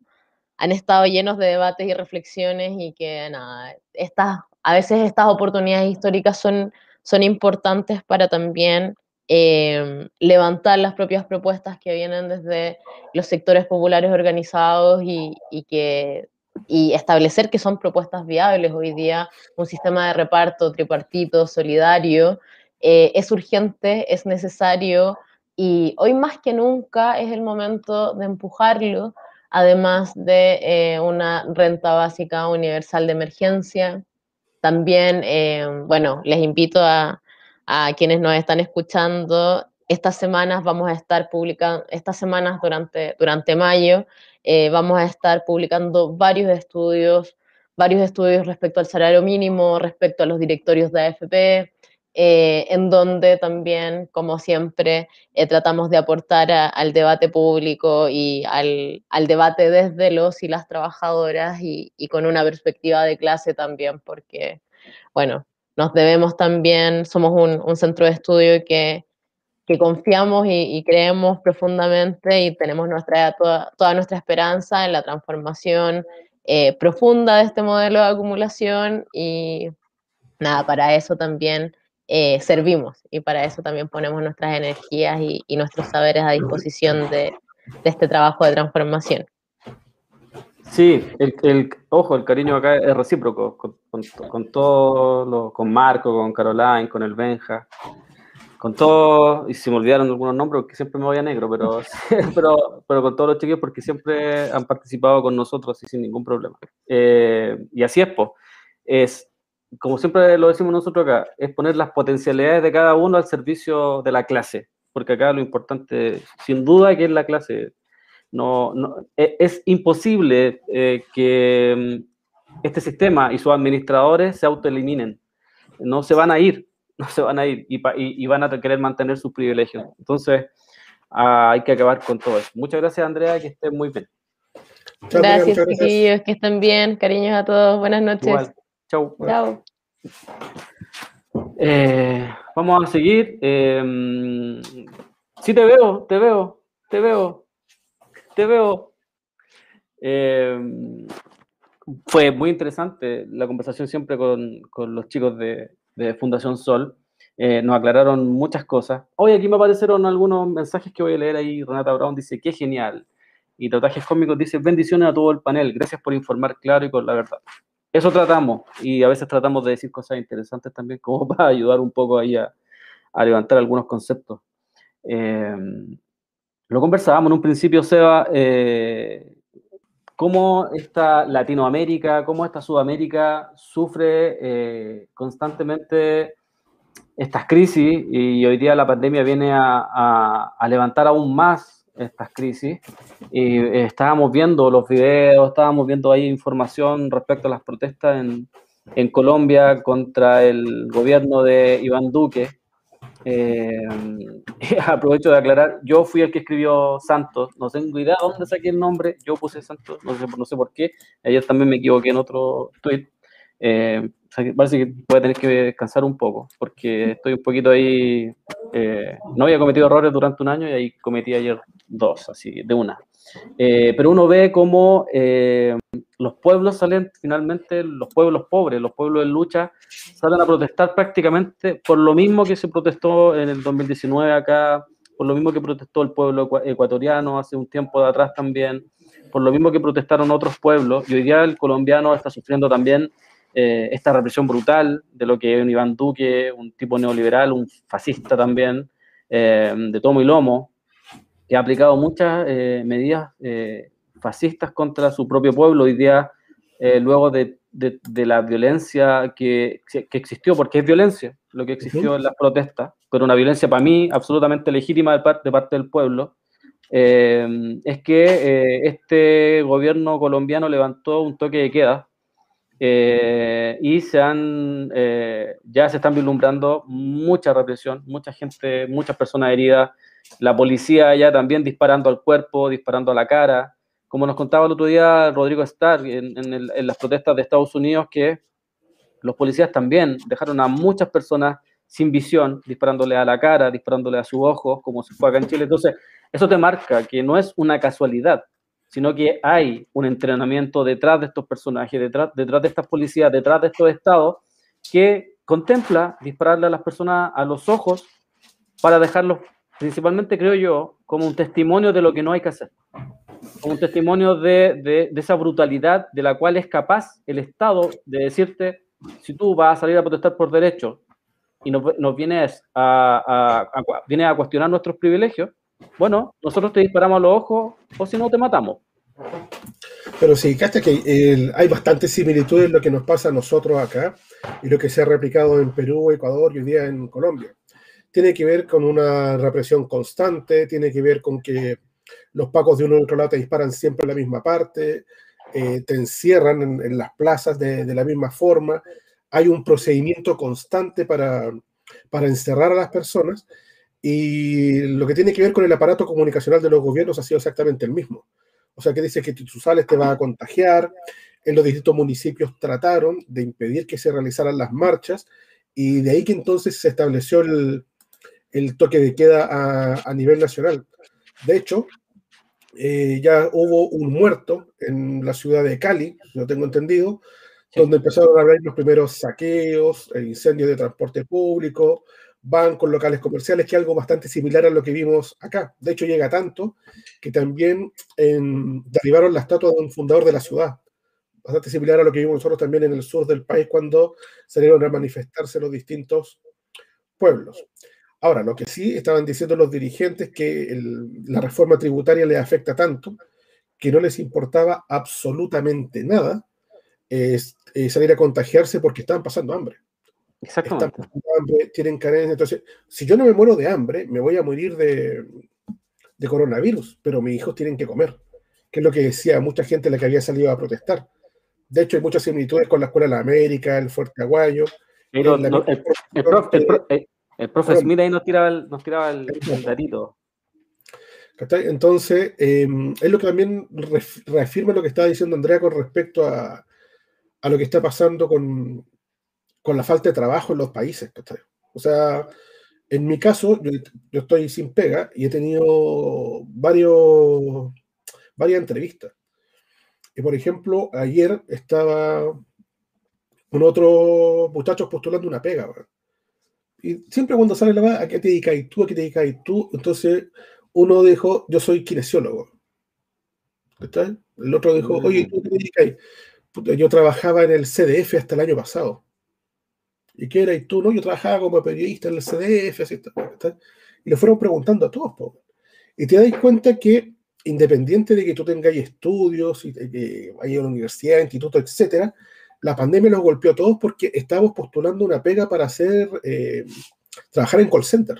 han estado llenos de debates y reflexiones y que nada, estas, a veces estas oportunidades históricas son, son importantes para también em, levantar las propias propuestas que vienen desde los sectores populares organizados y, que y establecer que son propuestas viables. Hoy día un sistema de reparto tripartito, solidario, eh, es urgente, es necesario, y hoy más que nunca es el momento de empujarlo, además de eh, una renta básica universal de emergencia. También, eh, bueno, les invito a, a, quienes nos están escuchando, estas semanas vamos a estar publicando, estas semanas durante, durante mayo, eh, vamos a estar publicando varios estudios, varios estudios respecto al salario mínimo, respecto a los directorios de AFP, eh, en donde también, como siempre, eh, tratamos de aportar al debate público y al, al, debate desde los y las trabajadoras y, y, con una perspectiva de clase también, porque, bueno, nos debemos también, somos un, centro de estudio que, confiamos y, y, creemos profundamente y tenemos nuestra, toda, toda nuestra esperanza en la transformación eh, profunda de este modelo de acumulación y nada, para eso también eh, servimos y para eso también ponemos nuestras energías y, nuestros saberes a disposición de, este trabajo de transformación. Sí, el, ojo, el cariño acá es recíproco, con, con, todo, con Marco, con Caroline, con el Benja, con todo, y si me olvidaron algunos nombres, porque siempre me voy a negro, pero, (laughs) (laughs) pero, pero con todos los chiquillos porque siempre han participado con nosotros y sin ningún problema. Eh, y así es, pues, es como siempre lo decimos nosotros acá, es poner las potencialidades de cada uno al servicio de la clase, porque acá lo importante, sin duda, que es la clase. No, e, es, imposible eh, que mm, este sistema y sus administradores se autoeliminen. No se van a ir, (laughs) no se van a ir y, van a querer mantener sus privilegios. Entonces, ah, hay que acabar con todo eso. Muchas gracias, Andrea, que estén muy bien. Gracias, chiquillos, que estén bien. Cariños a todos. Buenas noches. Chau. Eh, vamos a seguir. Eh, sí, te veo, te veo, te veo, te veo. Eh, fue muy interesante la conversación siempre con, los chicos de, Fundación Sol. nos aclararon muchas cosas. Hoy aquí me aparecieron algunos mensajes que voy a leer ahí. Renata Brown dice, qué genial. Y Tatuajes Cómicos dice, bendiciones a todo el panel. Gracias por informar claro y con la verdad eso tratamos y a veces tratamos de decir cosas interesantes también como (laughs) para ayudar un poco ahí a, levantar algunos conceptos. Eh, lo conversábamos en un principio, Seba, eh, cómo esta Latinoamérica, cómo esta Sudamérica sufre eh, constantemente estas crisis y hoy día la pandemia viene a levantar aún más estas crisis. Y eh, estábamos viendo los videos, estábamos viendo ahí información respecto a las protestas en, en Colombia contra el gobierno de Iván Duque. Eh, (laughs) aprovecho de aclarar, yo fui el que escribió Santos, no tengo idea de dónde saqué el nombre, yo puse Santos, no sé, por qué, ayer también me equivoqué en otro tweet. Parece que voy a tener que descansar un poco, porque estoy un poquito ahí, eh, no había cometido errores durante un año y ahí cometí ayer dos, así, de una. Eh, pero uno ve cómo eh, los pueblos salen finalmente, los pueblos pobres, los pueblos en lucha, salen a protestar prácticamente por lo mismo que se protestó en el 2019 acá, por lo mismo que protestó el pueblo ecuatoriano hace un tiempo de atrás también, por lo mismo que protestaron otros pueblos, y hoy día el colombiano está sufriendo también eh, esta represión brutal de lo que es un Iván Duque, un tipo neoliberal, un fascista también, de tomo y lomo, que ha aplicado muchas eh, medidas eh, fascistas contra su propio pueblo hoy día, eh, luego de, de, la violencia que, que, existió, porque es violencia lo que existió en las protestas, pero una violencia para mí absolutamente legítima de, parte, de parte del pueblo, es que este gobierno colombiano levantó un toque de queda y se han, ya se están vislumbrando mucha represión, mucha gente, muchas personas heridas, la policía ya también disparando al cuerpo, disparando a la cara, como nos contaba el otro día Rodrigo Starr en, las protestas de Estados Unidos, que los policías también dejaron a muchas personas sin visión, disparándole a la cara, disparándole a sus ojos, como se fue en Chile. Entonces, eso te marca que no es una casualidad, sino que hay un entrenamiento detrás de estos personajes, detrás, detrás de estas policías, detrás de estos estados, que contempla dispararle a las personas a los ojos para dejarlos principalmente creo yo, como un testimonio de lo que no hay que hacer, como un testimonio de, de, esa brutalidad de la cual es capaz el Estado de decirte, si tú vas a salir a protestar por derecho y nos, vienes, a, a, a cuestionar nuestros privilegios, bueno, nosotros te disparamos a los ojos o si no te matamos. Pero sí, hasta que hay bastantes similitudes en lo que nos pasa a nosotros acá y lo que se ha replicado en Perú, Ecuador y hoy día en Colombia tiene que ver con una represión constante, tiene que ver con que los pacos de uno y otro lado te disparan siempre en la misma parte, eh, te encierran en, las plazas de, la misma forma, hay un procedimiento constante para, para encerrar a las personas y lo que tiene que ver con el aparato comunicacional de los gobiernos ha sido exactamente el mismo. O sea, que dice que tú sales te va a contagiar, en los distintos municipios trataron de impedir que se realizaran las marchas y de ahí que entonces se estableció el, el toque de queda a, nivel nacional. De hecho, eh, ya hubo un muerto en la ciudad de Cali, lo tengo entendido, donde empezaron a haber los primeros saqueos, incendios de transporte público, bancos, locales comerciales, que es algo bastante similar a lo que vimos acá. De hecho, llega tanto que también derribaron la estatua de un fundador de la ciudad, bastante similar a lo que vimos nosotros también en el sur del país cuando salieron a manifestarse los distintos pueblos. Ahora, lo que sí estaban diciendo los dirigentes que la reforma tributaria les afecta tanto que no les importaba absolutamente nada eh, salir a contagiarse porque estaban pasando hambre. Exactamente. tienen carencia. Entonces, si yo no me muero de hambre, me voy a morir de, coronavirus, pero mis hijos tienen que comer, que es lo que decía mucha gente la que había salido a protestar. De hecho, hay muchas similitudes con la Escuela de la América, el Fuerte Aguayo. Pero el, el, el profe Smith ahí nos tiraba el, nos tiraba el, datito. Entonces, em, es lo que también reafirma lo que estaba diciendo Andrea con respecto a, a lo que está pasando con, con, la falta de trabajo en los países. O sea, en mi caso, yo, estoy sin pega y he tenido varios, varias entrevistas. Y por ejemplo, ayer estaba con otros muchachos postulando una pega. Y siempre cuando sale la va, ¿a qué te dedicas tú? ¿A qué te dedicas tú? Entonces uno dijo, yo soy kinesiólogo. ¿Está? El otro dijo, oye, ¿tú qué te dedicas? Yo trabajaba en el CDF hasta el año pasado. ¿Y qué era? ¿Y tú? No, yo trabajaba como periodista en el CDF. Así, Y le fueron preguntando a todos. Y te das cuenta que independiente de que tú tengas estudios, y que vayas a universidad, instituto, etcétera, la pandemia los golpeó a todos porque estábamos postulando una pega para hacer, eh, trabajar en call center.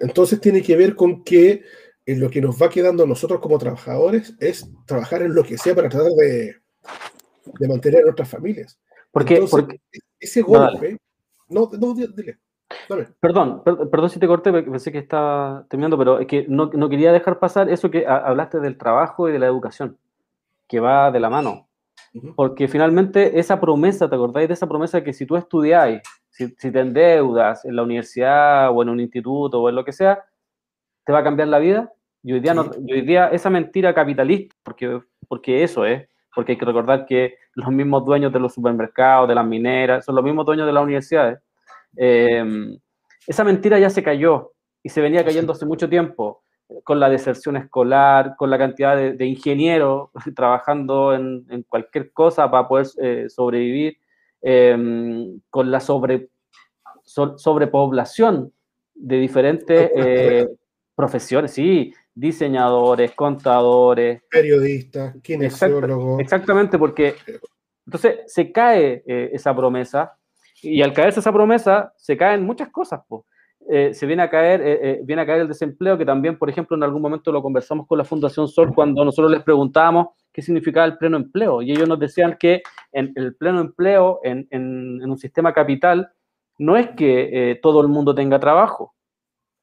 Entonces tiene que ver con que en lo que nos va quedando a nosotros como trabajadores es trabajar en lo que sea para tratar de, mantener a nuestras familias. Porque, ese golpe, no, no, dile. Perdón, perdón si te corté, pensé que estaba terminando, pero es que no, no quería dejar pasar eso que hablaste del trabajo y de la educación que va de la mano. Porque finalmente esa promesa, ¿te acordáis de esa promesa que si tú estudiáis, si, te endeudas en la universidad o en un instituto o en lo que sea, te va a cambiar la vida? Y hoy día, no, hoy día esa mentira capitalista, porque, porque eso es, porque hay que recordar que los mismos dueños de los supermercados, de las mineras, son los mismos dueños de las universidades. Eh, esa mentira ya se cayó y se venía cayendo hace mucho tiempo con la deserción escolar, con la cantidad de, ingenieros (laughs) trabajando en, cualquier cosa para poder eh, sobrevivir, em, con la sobre, sobrepoblación de diferentes (laughs) eh, profesiones, sí, diseñadores, contadores. Periodistas, kinesiólogos. exactamente, porque entonces se cae eh, esa promesa y al caerse esa promesa se caen muchas cosas. Eh, se viene a caer, eh, eh, viene a caer el desempleo, que también, por ejemplo, en algún momento lo conversamos con la Fundación Sol cuando nosotros les preguntábamos qué significaba el pleno empleo. Y ellos nos decían que en el pleno empleo, en, un sistema capital, no es que todo el mundo tenga trabajo,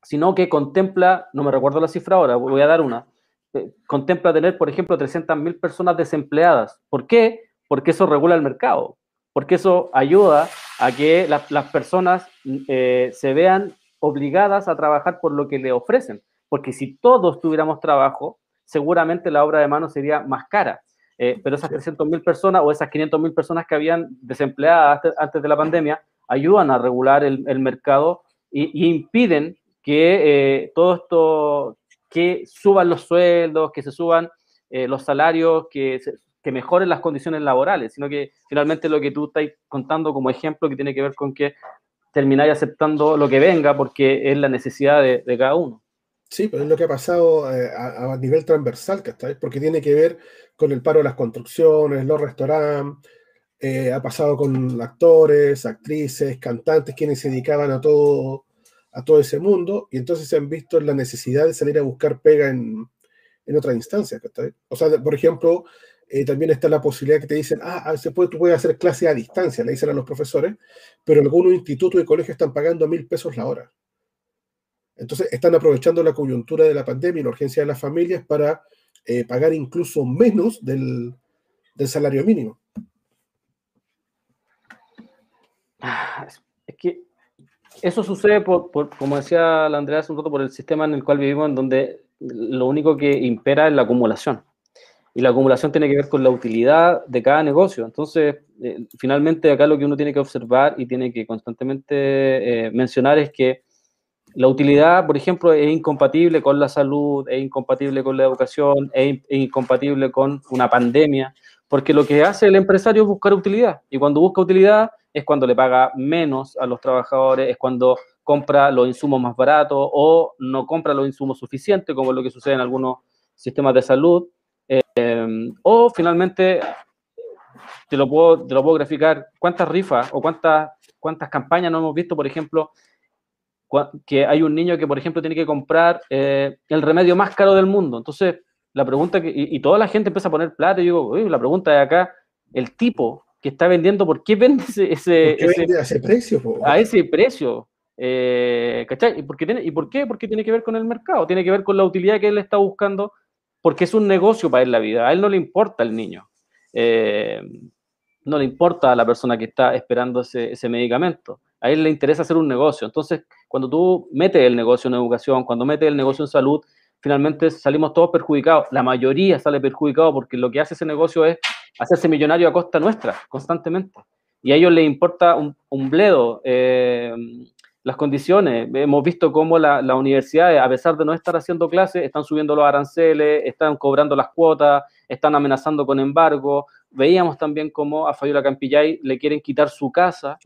sino que contempla, no me recuerdo la cifra ahora, voy a dar una, contempla tener, por ejemplo, 300.000 personas desempleadas. ¿Por qué? Porque eso regula el mercado, porque eso ayuda a que las personas se vean obligadas a trabajar por lo que le ofrecen, porque si todos tuviéramos trabajo, seguramente la obra de mano sería más cara. Eh, pero esas 300.000 personas o esas 500.000 personas que habían desempleadas antes, de la pandemia ayudan a regular el, mercado y, impiden que eh, todo esto, que suban los sueldos, que se suban eh, los salarios, que, que mejoren las condiciones laborales, sino que finalmente lo que tú estás contando como ejemplo que tiene que ver con que termináis aceptando lo que venga porque es la necesidad de, cada uno. Sí, pero es lo que ha pasado eh, a, nivel transversal, ¿cachai? Porque tiene que ver con el paro de las construcciones, los restaurantes, ha pasado con actores, actrices, cantantes, quienes se dedicaban a todo, a todo ese mundo, y entonces se han visto la necesidad de salir a buscar pega en, en otra instancia, ¿cachai? O sea, por ejemplo, eh, también está la posibilidad que te dicen, ah, ah, tú puedes hacer clase a distancia, le dicen a los profesores, pero algunos institutos y colegios están pagando mil pesos la hora. Entonces están aprovechando la coyuntura de la pandemia y la urgencia de las familias para eh, pagar incluso menos del, salario mínimo. Ah, es que eso sucede, por, como decía la Andrea hace un rato, por el sistema en el cual vivimos, en donde lo único que impera es la acumulación y la acumulación tiene que ver con la utilidad de cada negocio. Entonces, eh, finalmente acá lo que uno tiene que observar y tiene que constantemente eh, mencionar es que la utilidad, por ejemplo, es incompatible con la salud, es incompatible con la educación, es, incompatible con una pandemia, porque lo que hace el empresario es buscar utilidad. Y cuando busca utilidad es cuando le paga menos a los trabajadores, es cuando compra los insumos más baratos o no compra los insumos suficientes, como es lo que sucede en algunos sistemas de salud. Em, o finalmente, te lo, puedo, te lo puedo graficar, cuántas rifas o cuántas, cuántas campañas no hemos visto, por ejemplo, que hay un niño que, por ejemplo, tiene que comprar eh, el remedio más caro del mundo. Entonces, la pregunta que, y, toda la gente empieza a poner plata, y digo, la pregunta de acá, el tipo que está vendiendo, ¿por qué vende ese, ese, a ese precio? A ese precio. Eh, ¿Y por, qué tiene, ¿Y por qué? Porque tiene que ver con el mercado, tiene que ver con la utilidad que él está buscando porque es un negocio para él la vida. A él no le importa el niño. Eh, no le importa a la persona que está esperando ese, medicamento. A él le interesa hacer un negocio. Entonces, cuando tú metes el negocio en educación, cuando metes el negocio en salud, finalmente salimos todos perjudicados. La mayoría sale perjudicado porque lo que hace ese negocio es hacerse millonario a costa nuestra, constantemente. Y a ellos les importa un, bledo. Eh, las condiciones. Hemos visto cómo las la universidades, a pesar de no estar haciendo clases, están subiendo los aranceles, están cobrando las cuotas, están amenazando con embargo. Veíamos también cómo a Fabiola Campillay le quieren quitar su casa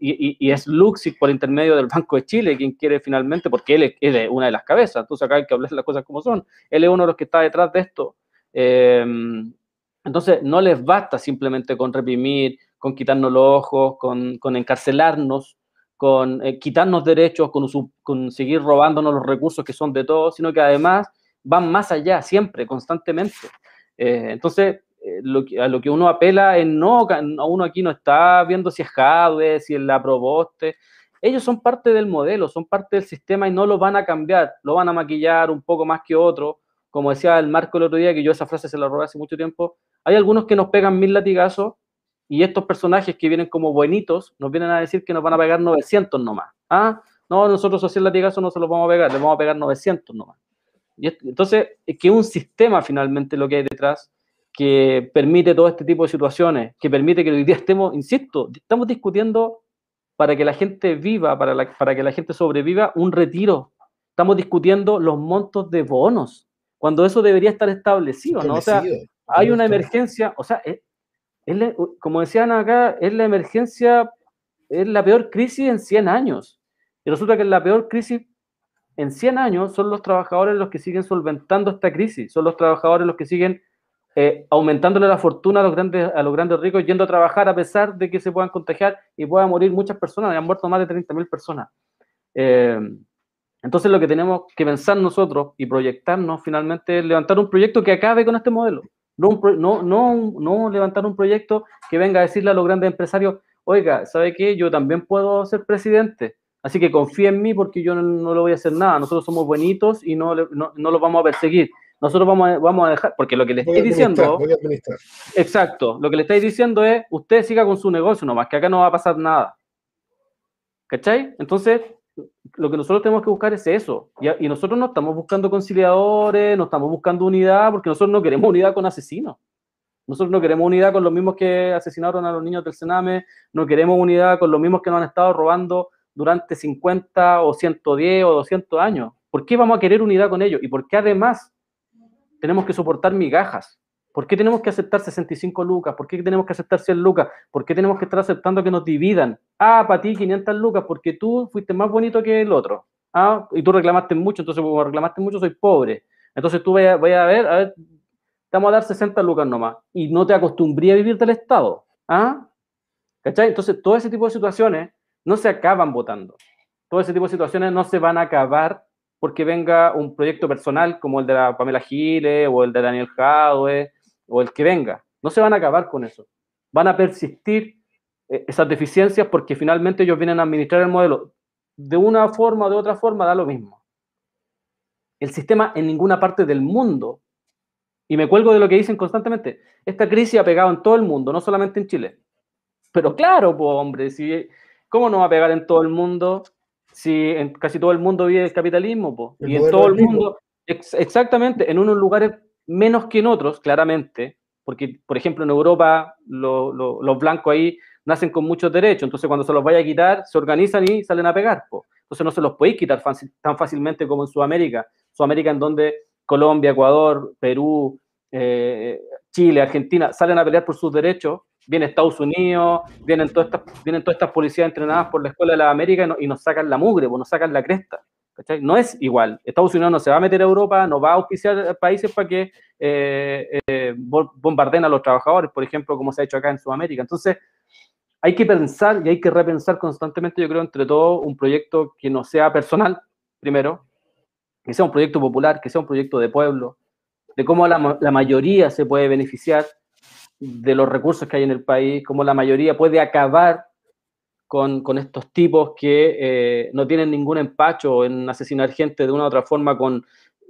y, es Luxig por intermedio del Banco de Chile quien quiere finalmente, porque él es, una de las cabezas, entonces acá hay que hablar las cosas como son. Él es uno de los que está detrás de esto. Em, entonces, no les basta simplemente con reprimir, con quitarnos los ojos, con, con encarcelarnos, con eh, quitarnos derechos, con, seguir robándonos los recursos que son de todos, sino que además van más allá, siempre, constantemente. Eh, entonces, eh, a lo que uno apela es no, uno aquí no está viendo si es Jadwe, si es la Proboste. Ellos son parte del modelo, son parte del sistema y no lo van a cambiar, lo van a maquillar un poco más que otro. Como decía el Marco el otro día, que yo esa frase se la robé hace mucho tiempo, hay algunos que nos pegan mil latigazos y estos personajes que vienen como buenitos nos vienen a decir que nos van a pegar 900 nomás. Ah, no, nosotros así el latigazo no se los vamos a pegar, le vamos a pegar 900 nomás. Y entonces, es que un sistema finalmente lo que hay detrás que permite todo este tipo de situaciones, que permite que hoy día estemos, insisto, estamos discutiendo para que la gente viva, para, para que la gente sobreviva, un retiro. Estamos discutiendo los montos de bonos, cuando eso debería estar establecido, ¿no? O sea, hay una emergencia, o sea, es, como decían acá, es la emergencia, es la peor crisis en 100 años. Y resulta que la peor crisis en 100 años son los trabajadores los que siguen solventando esta crisis, son los trabajadores los que siguen eh, aumentándole la fortuna a los, grandes, a los grandes ricos, yendo a trabajar a pesar de que se puedan contagiar y puedan morir muchas personas, han muerto más de 30.000 personas. Eh, entonces lo que tenemos que pensar nosotros y proyectarnos finalmente es levantar un proyecto que acabe con este modelo. No, no, no, levantar un proyecto que venga a decirle a los grandes empresarios, oiga, ¿sabe qué? Yo también puedo ser presidente. Así que confía en mí porque yo no, le voy a hacer nada. Nosotros somos buenitos y no, no, no los vamos a perseguir. Nosotros vamos a, vamos a dejar, porque lo que le estoy diciendo. Exacto, lo que le estáis diciendo es: usted siga con su negocio nomás, que acá no va a pasar nada. ¿Cachai? Entonces, lo que nosotros tenemos que buscar es eso. Y, y, nosotros no estamos buscando conciliadores, no estamos buscando unidad, porque nosotros no queremos unidad con asesinos. Nosotros no queremos unidad con los mismos que asesinaron a los niños del Sename, no queremos unidad con los mismos que nos han estado robando durante 50 o 110 o 200 años. ¿Por qué vamos a querer unidad con ellos? ¿Y por qué además tenemos que soportar migajas? ¿Por qué tenemos que aceptar 65 lucas? ¿Por qué tenemos que aceptar 100 lucas? ¿Por qué tenemos que estar aceptando que nos dividan? Ah, para ti 500 lucas porque tú fuiste más bonito que el otro. Ah, y tú reclamaste mucho, entonces como reclamaste mucho soy pobre. Entonces tú vayas a, a ver, a ver, te vamos a dar 60 lucas nomás. Y no te acostumbré a vivir del Estado. ¿Ah? ¿Cachai? Entonces todo ese tipo de situaciones no se acaban votando. Todo ese tipo de situaciones no se van a acabar porque venga un proyecto personal como el de la Pamela Giles o el de Daniel Jadwe o el que venga. No se van a acabar con eso. Van a persistir eh, esas deficiencias porque finalmente ellos vienen a administrar el modelo. De una forma o de otra forma da lo mismo. El sistema en ninguna parte del mundo, y me cuelgo de lo que dicen constantemente, esta crisis ha pegado en todo el mundo, no solamente en Chile. Pero claro, pues hombre, si, ¿cómo no va a pegar en todo el mundo si en casi todo el mundo vive el capitalismo, y en todo el mundo, exactamente, en unos lugares menos que en otros, claramente, porque, por ejemplo, en Europa los blancos ahí nacen con muchos derechos, entonces cuando se los vaya a quitar, se organizan y salen a pegar, entonces no se los podéis quitar tan fácilmente como en Sudamérica, Sudamérica en donde Colombia, Ecuador, Perú, eh, Chile, Argentina salen a pelear por sus derechos, viene Estados Unidos, vienen todas estas, vienen todas estas policías entrenadas por la Escuela de la América y, nos sacan la mugre, pues nos sacan la cresta. No es igual. Estados Unidos no se va a meter a Europa, no va a auspiciar países para que eh, eh, bombarden a los trabajadores, por ejemplo, como se ha hecho acá en Sudamérica. Entonces, hay que pensar y hay que repensar constantemente, yo creo, entre todo, un proyecto que no sea personal, primero, que sea un proyecto popular, que sea un proyecto de pueblo, de cómo la, la mayoría se puede beneficiar de los recursos que hay en el país, cómo la mayoría puede acabar con, con estos tipos que eh, no tienen ningún empacho en asesinar gente de una u otra forma, con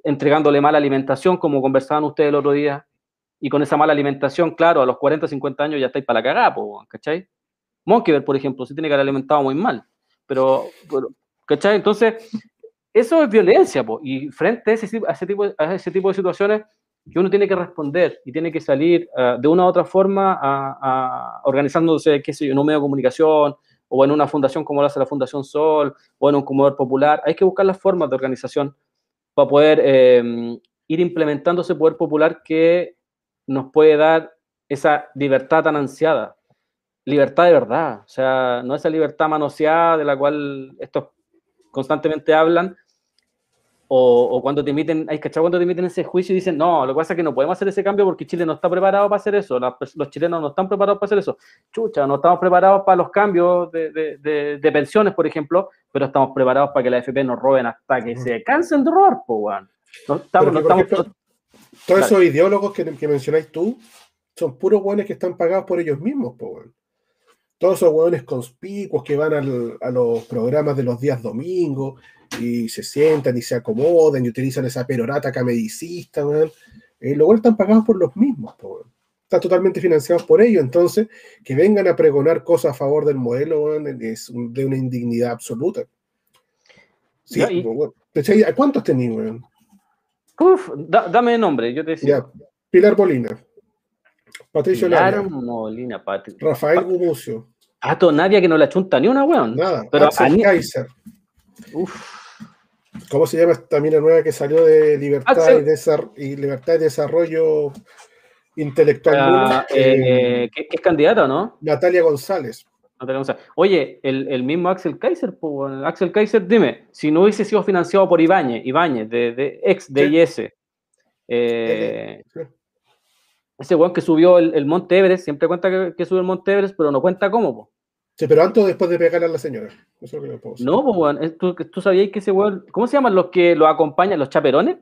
entregándole mala alimentación, como conversaban ustedes el otro día, y con esa mala alimentación, claro, a los 40, 50 años ya estáis para la cagada, ¿cachai? Monkeyberg, por ejemplo, sí tiene que haber alimentado muy mal, pero, ¿cachai? Entonces, eso es violencia, y frente a ese, a ese, tipo, a ese tipo de situaciones, que uno tiene que responder y tiene que salir uh, de una u otra forma a, organizándose, qué sé yo, en un medio de comunicación o en una fundación como lo hace la Fundación Sol o en un comedor popular. Hay que buscar las formas de organización para poder eh, ir implementando ese poder popular que nos puede dar esa libertad tan ansiada. Libertad de verdad, o sea, no esa libertad manoseada de la cual estos constantemente hablan, o, cuando te emiten, hay cachado cuando te emiten ese juicio y dicen, no, lo que pasa es que no podemos hacer ese cambio porque Chile no está preparado para hacer eso, los chilenos no están preparados para hacer eso. Chucha, no estamos preparados para los cambios de, de, pensiones, por ejemplo, pero estamos preparados para que la FP nos roben hasta que se cansen de robar, pues, no estamos, no estamos... todos esos ideólogos que, que, mencionáis tú son puros buenos que están pagados por ellos mismos, pues, Todos esos hueones conspicuos que van al, a los programas de los días domingos y se sientan y se acomodan y utilizan esa perorata camedicista, eh, luego están pagados por los mismos, están totalmente financiados por ellos. Entonces, que vengan a pregonar cosas a favor del modelo weón, es de una indignidad absoluta. Sí, y- weón. ¿A ¿Cuántos tenéis, weón? Uf, da- dame nombre, yo te decía. Ya, Pilar Molina, Patricio Pilar Lara, Molina, Patri. Rafael Gumucio, Pato Nadia que no la chunta ni una, weón. nada, Pero Axel Ani- Kaiser. Uf, ¿Cómo se llama esta mina nueva que salió de Libertad, Axel. y, Desar- y Libertad y Desarrollo Intelectual? ah? Eh, eh, ¿qué, qué es candidata, no? Natalia González. No tenemos a- Oye, el, el mismo Axel Kaiser. Axel Kaiser, dime, si no hubiese sido financiado por Ibáñez, Ibáñez, de, de ex de Sí. IS, eh, Sí. ese weón que subió el, el Monte Everest, siempre cuenta que, que subió el Monte Everest, pero no cuenta cómo, po. Sí, pero antes o después de pegarle a la señora. Eso es lo que puedo. No, pues, weón, ¿tú, tú sabías que ese weón, ¿cómo se llaman los que lo acompañan, los chaperones?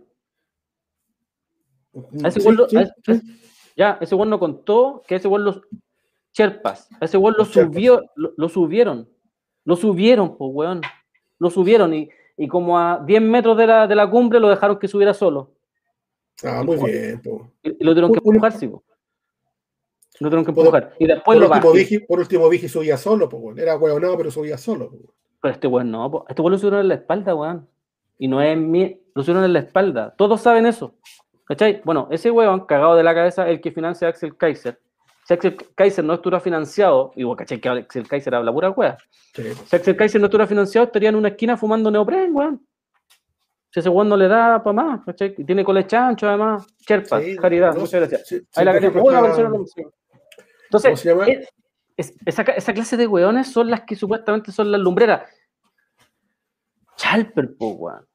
A ese weón sí, sí. ya, ese weón no contó que ese weón los Cherpas, a ese weón lo subió, lo, lo subieron, lo subieron, pues weón, lo subieron y, y como a 10 metros de la, de la cumbre lo dejaron que subiera solo Ah, muy bien. po. y, y lo tuvieron que empujar, sí, po. Lo tuvieron que Por- empujar y después Por lo último. Vigi, por último, Vigi subía solo. po, weón. Era hueonado, pero subía solo. po. Pero este weón no, po. este weón lo subieron en la espalda, weón. Y no es mi, lo subieron en la espalda. Todos saben eso. ¿Cachai? Bueno, ese weón cagado de la cabeza, el que financia a Axel Kaiser. Si Axel Kaiser no estuviera financiado, y vos, ¿cachai? Que Axel Kaiser habla pura. Sí. Si Axel Kaiser no estuviera financiado, estaría en una esquina fumando neopren, weón. Si ese weón no le da para más, ¿cachai? Y tiene cole chancho, además. Cherpa, Sí, caridad, no, muchas gracias. sí, Ahí la por calle. Ejemplo, Uy, me está- apareció el nombre, sí. ¿Cómo Entonces, se llama? es- es- esa, esa clase de weones son las que supuestamente son las lumbreras. Chalper, po, weón.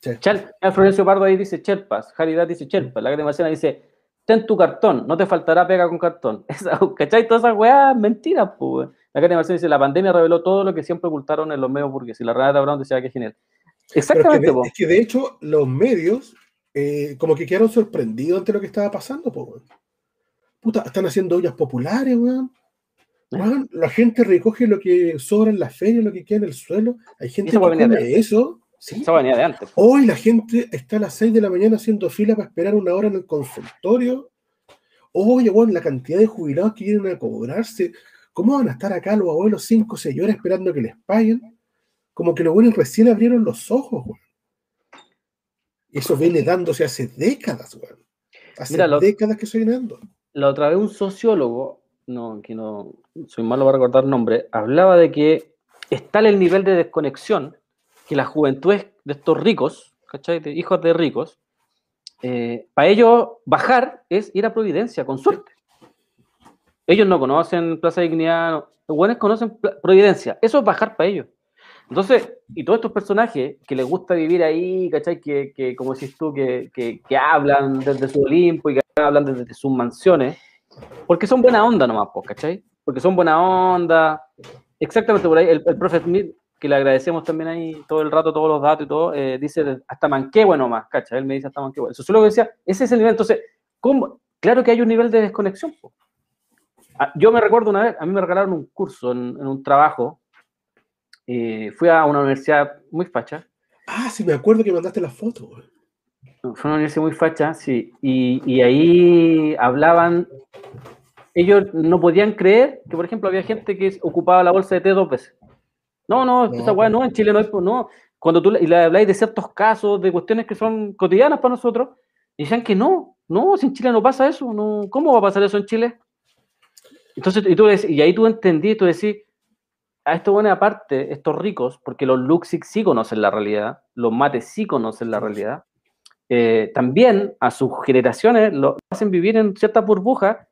Sí. Chal, mira, Florencio Pardo ahí dice Cherpas, Caridad dice Cherpas, la Marciana dice, ten tu cartón, no te faltará pega con cartón. (laughs) Esa, ¿Cachai? Todas esas weas mentiras, po, weón. La Marciana dice, la pandemia reveló todo lo que siempre ocultaron en los medios burgueses. Y la Renata Brown decía que genial. Pero es, que Exactamente, de, es que de hecho los medios eh, como que quedaron sorprendidos ante lo que estaba pasando, po, weón. Puta, están haciendo ollas populares, weón. Eh. Weón, la gente recoge lo que sobra en la feria, lo que queda en el suelo. Hay gente Eso que venía de come eso. Sí. Esa venía de antes. Hoy la gente está a las 6 de la mañana haciendo fila para esperar una hora en el consultorio. Oye, weón, la cantidad de jubilados que vienen a cobrarse. ¿Cómo van a estar acá los abuelos 5 o 6 horas esperando que les paguen? Como que los buenos recién abrieron los ojos, weón. Y eso viene dándose hace décadas, weón. Hace Mira, lo- décadas que viene dando. La otra vez un sociólogo, no, que no soy malo para recordar nombre, hablaba de que es tal el nivel de desconexión que la juventud de estos ricos, ¿cachai? De hijos de ricos, para ellos bajar es ir a Providencia, con suerte. Ellos no conocen Plaza Dignidad, los buenos conocen Providencia, eso es bajar para ellos. Entonces, y todos estos personajes que les gusta vivir ahí, ¿cachai? Que, que como decís tú, que, que, que hablan desde su Olimpo y que hablan desde sus mansiones, porque son buena onda nomás, ¿cachai? Porque son buena onda. Exactamente por ahí, el, el profe Smith, que le agradecemos también ahí todo el rato, todos los datos y todo, eh, dice hasta Manquehue nomás, ¿cachai? Él me dice hasta Manquehue. El sociólogo decía, ese es el nivel. Entonces, ¿cómo? Claro que hay un nivel de desconexión. po. Ah, Yo me recuerdo una vez, a mí me regalaron un curso en, en un trabajo. Eh, fui a una universidad muy facha, Ah, sí, me acuerdo que mandaste la foto. Fue una universidad muy facha, sí. Y, y ahí hablaban. Ellos no podían creer que, por ejemplo, había gente que ocupaba la bolsa de té dos veces. No, no, No, esa weá no, en Chile no hay. pues, No. Cuando tú le, habláis de ciertos casos, de cuestiones que son cotidianas para nosotros, decían que no, no, si en Chile no pasa eso, no, ¿cómo va a pasar eso en Chile? Entonces, y, tú, y ahí tú entendí, tú decís, a estos buenos aparte, estos ricos, porque los Luxic sí conocen la realidad, los mates sí conocen la realidad, eh, también a sus generaciones lo hacen vivir en cierta burbuja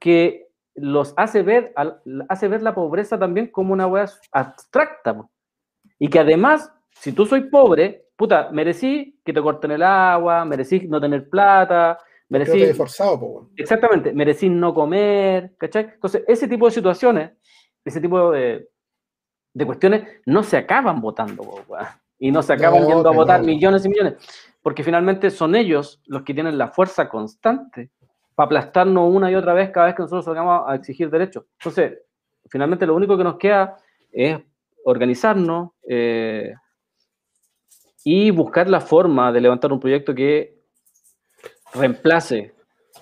que los hace ver, hace ver la pobreza también como una wea abstracta. Y que además, si tú soy pobre, puta, merecí que te corten el agua, merecí no tener plata, te merecí... he forzado, po. Exactamente, merecí no comer, ¿cachai? Entonces, ese tipo de situaciones, ese tipo de, de cuestiones, no se acaban votando, y no se acaban No, yendo a votar no. millones y millones, porque finalmente son ellos los que tienen la fuerza constante para aplastarnos una y otra vez cada vez que nosotros salgamos a exigir derechos. Entonces, finalmente lo único que nos queda es organizarnos eh, y buscar la forma de levantar un proyecto que reemplace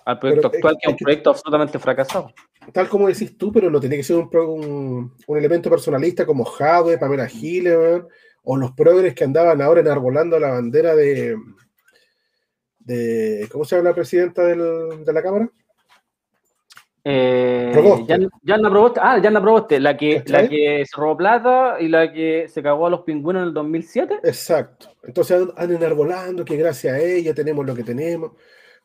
al proyecto Pero es- actual, que es un proyecto absolutamente fracasado. Tal como decís tú, pero no tiene que ser un, un, un elemento personalista como Jadwe, Pamela Giles, o los progres que andaban ahora enarbolando la bandera de, de ¿cómo se llama la presidenta del- de la Cámara? Eh, Yanna Proboste, ah, Yanna Proboste, la que, la que se robó plata y la que se cagó a los pingüinos en el 2007. Exacto. Entonces an- andan enarbolando que gracias a ella tenemos lo que tenemos.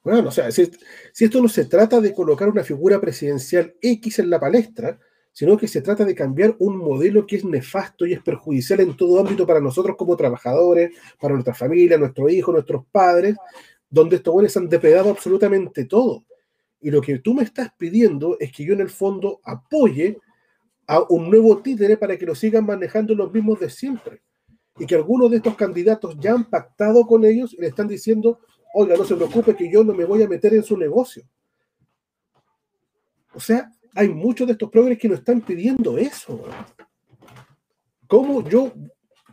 Bueno, o sea, si, si esto no se trata de colocar una figura presidencial X en la palestra, sino que se trata de cambiar un modelo que es nefasto y es perjudicial en todo ámbito para nosotros como trabajadores, para nuestra familia, nuestros hijos, nuestros padres, donde estos buenos han depredado absolutamente todo. Y lo que tú me estás pidiendo es que yo en el fondo apoye a un nuevo títere para que lo sigan manejando los mismos de siempre y que algunos de estos candidatos ya han pactado con ellos y le están diciendo, oiga, no se preocupe que yo no me voy a meter en su negocio. O sea, hay muchos de estos progres que nos están pidiendo eso. ¿Cómo yo,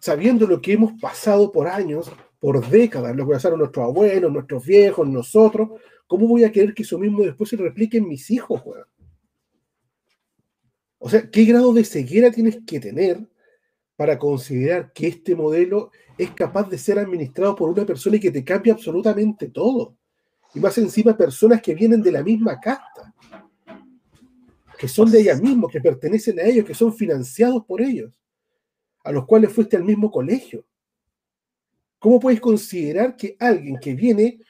sabiendo lo que hemos pasado por años, por décadas, lo que pasaron nuestros abuelos, nuestros viejos, nosotros, cómo voy a querer que eso mismo después se replique en mis hijos, weón? O sea, ¿qué grado de ceguera tienes que tener para considerar que este modelo es capaz de ser administrado por una persona y que te cambia absolutamente todo. Y más encima personas que vienen de la misma casta, que son de ellas mismos, que pertenecen a ellos, que son financiados por ellos, a los cuales fuiste al mismo colegio. ¿Cómo puedes considerar que alguien que viene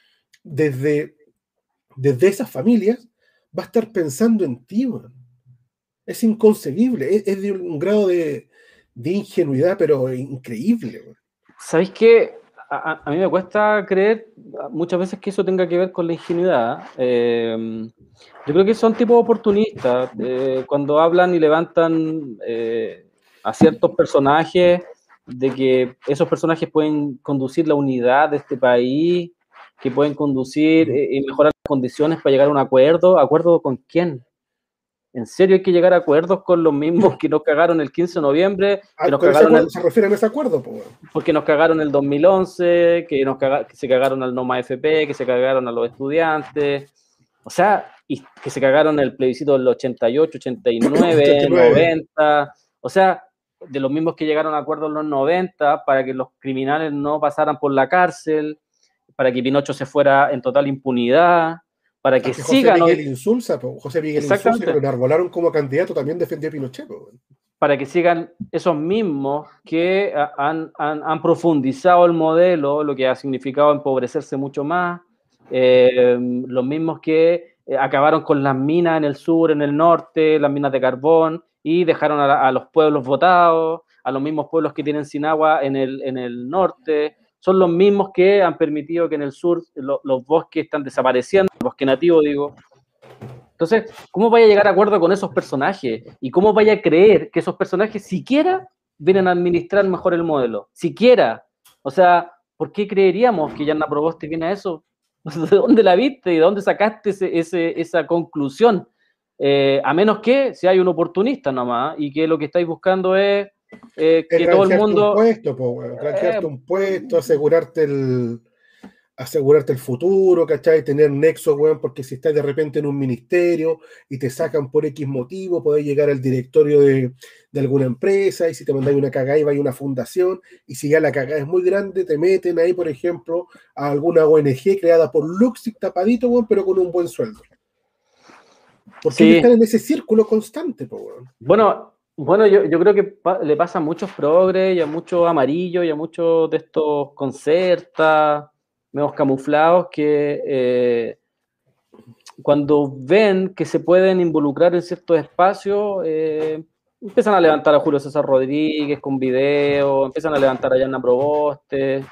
desde, desde esas familias va a estar pensando en ti? weón? Es inconcebible, es, de un grado de, de ingenuidad, pero increíble. weón. ¿Sabéis qué? A, mí me cuesta creer muchas veces que eso tenga que ver con la ingenuidad. Eh, yo creo que son tipos oportunistas. eh, cuando hablan y levantan eh, a ciertos personajes, de que esos personajes pueden conducir la unidad de este país, que pueden conducir eh, y mejorar las condiciones para llegar a un acuerdo. ¿Acuerdo con quién? ¿En serio hay que llegar a acuerdos con los mismos que nos cagaron el 15 de noviembre? Ah, Que nos con ese cagaron el- se refieren a ese acuerdo, po, porque nos cagaron el 2011, que, nos caga- que se cagaron al NOMA FP, que se cagaron a los estudiantes, o sea, y que se cagaron el plebiscito del 88, 89, 89. 90, o sea, de los mismos que llegaron a acuerdos en los 90 para que los criminales no pasaran por la cárcel, para que Pinocho se fuera en total impunidad, para que Porque José sigan hoy- Miguel Insulza, po, José Miguel Insulza, que lo enarbolaron como candidato, también defendió a Pinochet. po, para que sigan esos mismos que ah, han, han- han profundizado el modelo, lo que ha significado empobrecerse mucho más, eh, los mismos que eh, acabaron con las minas en el sur, en el norte, las minas de carbón, y dejaron a, a los pueblos votados, a los mismos pueblos que tienen sin agua en el, en el norte, son los mismos que han permitido que en el sur lo- los bosques están desapareciendo, el bosque nativo digo, entonces, ¿cómo vaya a llegar a acuerdo con esos personajes? ¿Y cómo vaya a creer que esos personajes siquiera vienen a administrar mejor el modelo? Siquiera. O sea, ¿por qué creeríamos que Yanna Proboste viene a eso? (laughs) ¿De dónde la viste y de dónde sacaste ese- ese- esa conclusión? Eh, a menos que si hay un oportunista nomás y que lo que estáis buscando es eh, que todo el mundo... Un puesto, po, Eh, un puesto, asegurarte el, asegurarte el futuro, ¿cachai? Tener nexo, weón, porque si estás de repente en un ministerio y te sacan por X motivo, podés llegar al directorio de, de alguna empresa y si te mandáis una cagada y vais a una fundación y si ya la cagada es muy grande, te meten ahí, por ejemplo, a alguna ONG creada por Luxic tapadito, weón, pero con un buen sueldo. Porque Sí. están en ese círculo constante, po, weón. Bueno, bueno, yo, creo que le pasa a muchos progres y a muchos amarillos y a muchos de estos concertas, medios camuflados, que eh, cuando ven que se pueden involucrar en ciertos espacios, eh, empiezan a levantar a Julio César Rodríguez con video, empiezan a levantar a Yanna Proboste,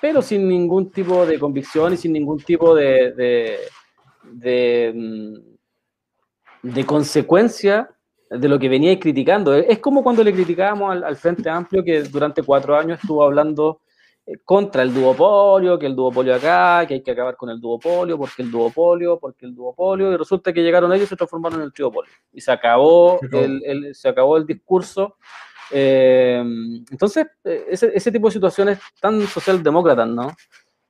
pero sin ningún tipo de convicción y sin ningún tipo de, de, de, mm, de consecuencia de lo que venía criticando. Es como cuando le criticábamos al, al Frente Amplio que durante cuatro años estuvo hablando eh, contra el duopolio, que el duopolio acá, que hay que acabar con el duopolio, porque el duopolio, porque el duopolio, y resulta que llegaron ellos y se transformaron en el triopolio. Y se acabó. El, el- se acabó el discurso. Eh, entonces, eh, ese, ese tipo de situaciones tan socialdemócratas, ¿no?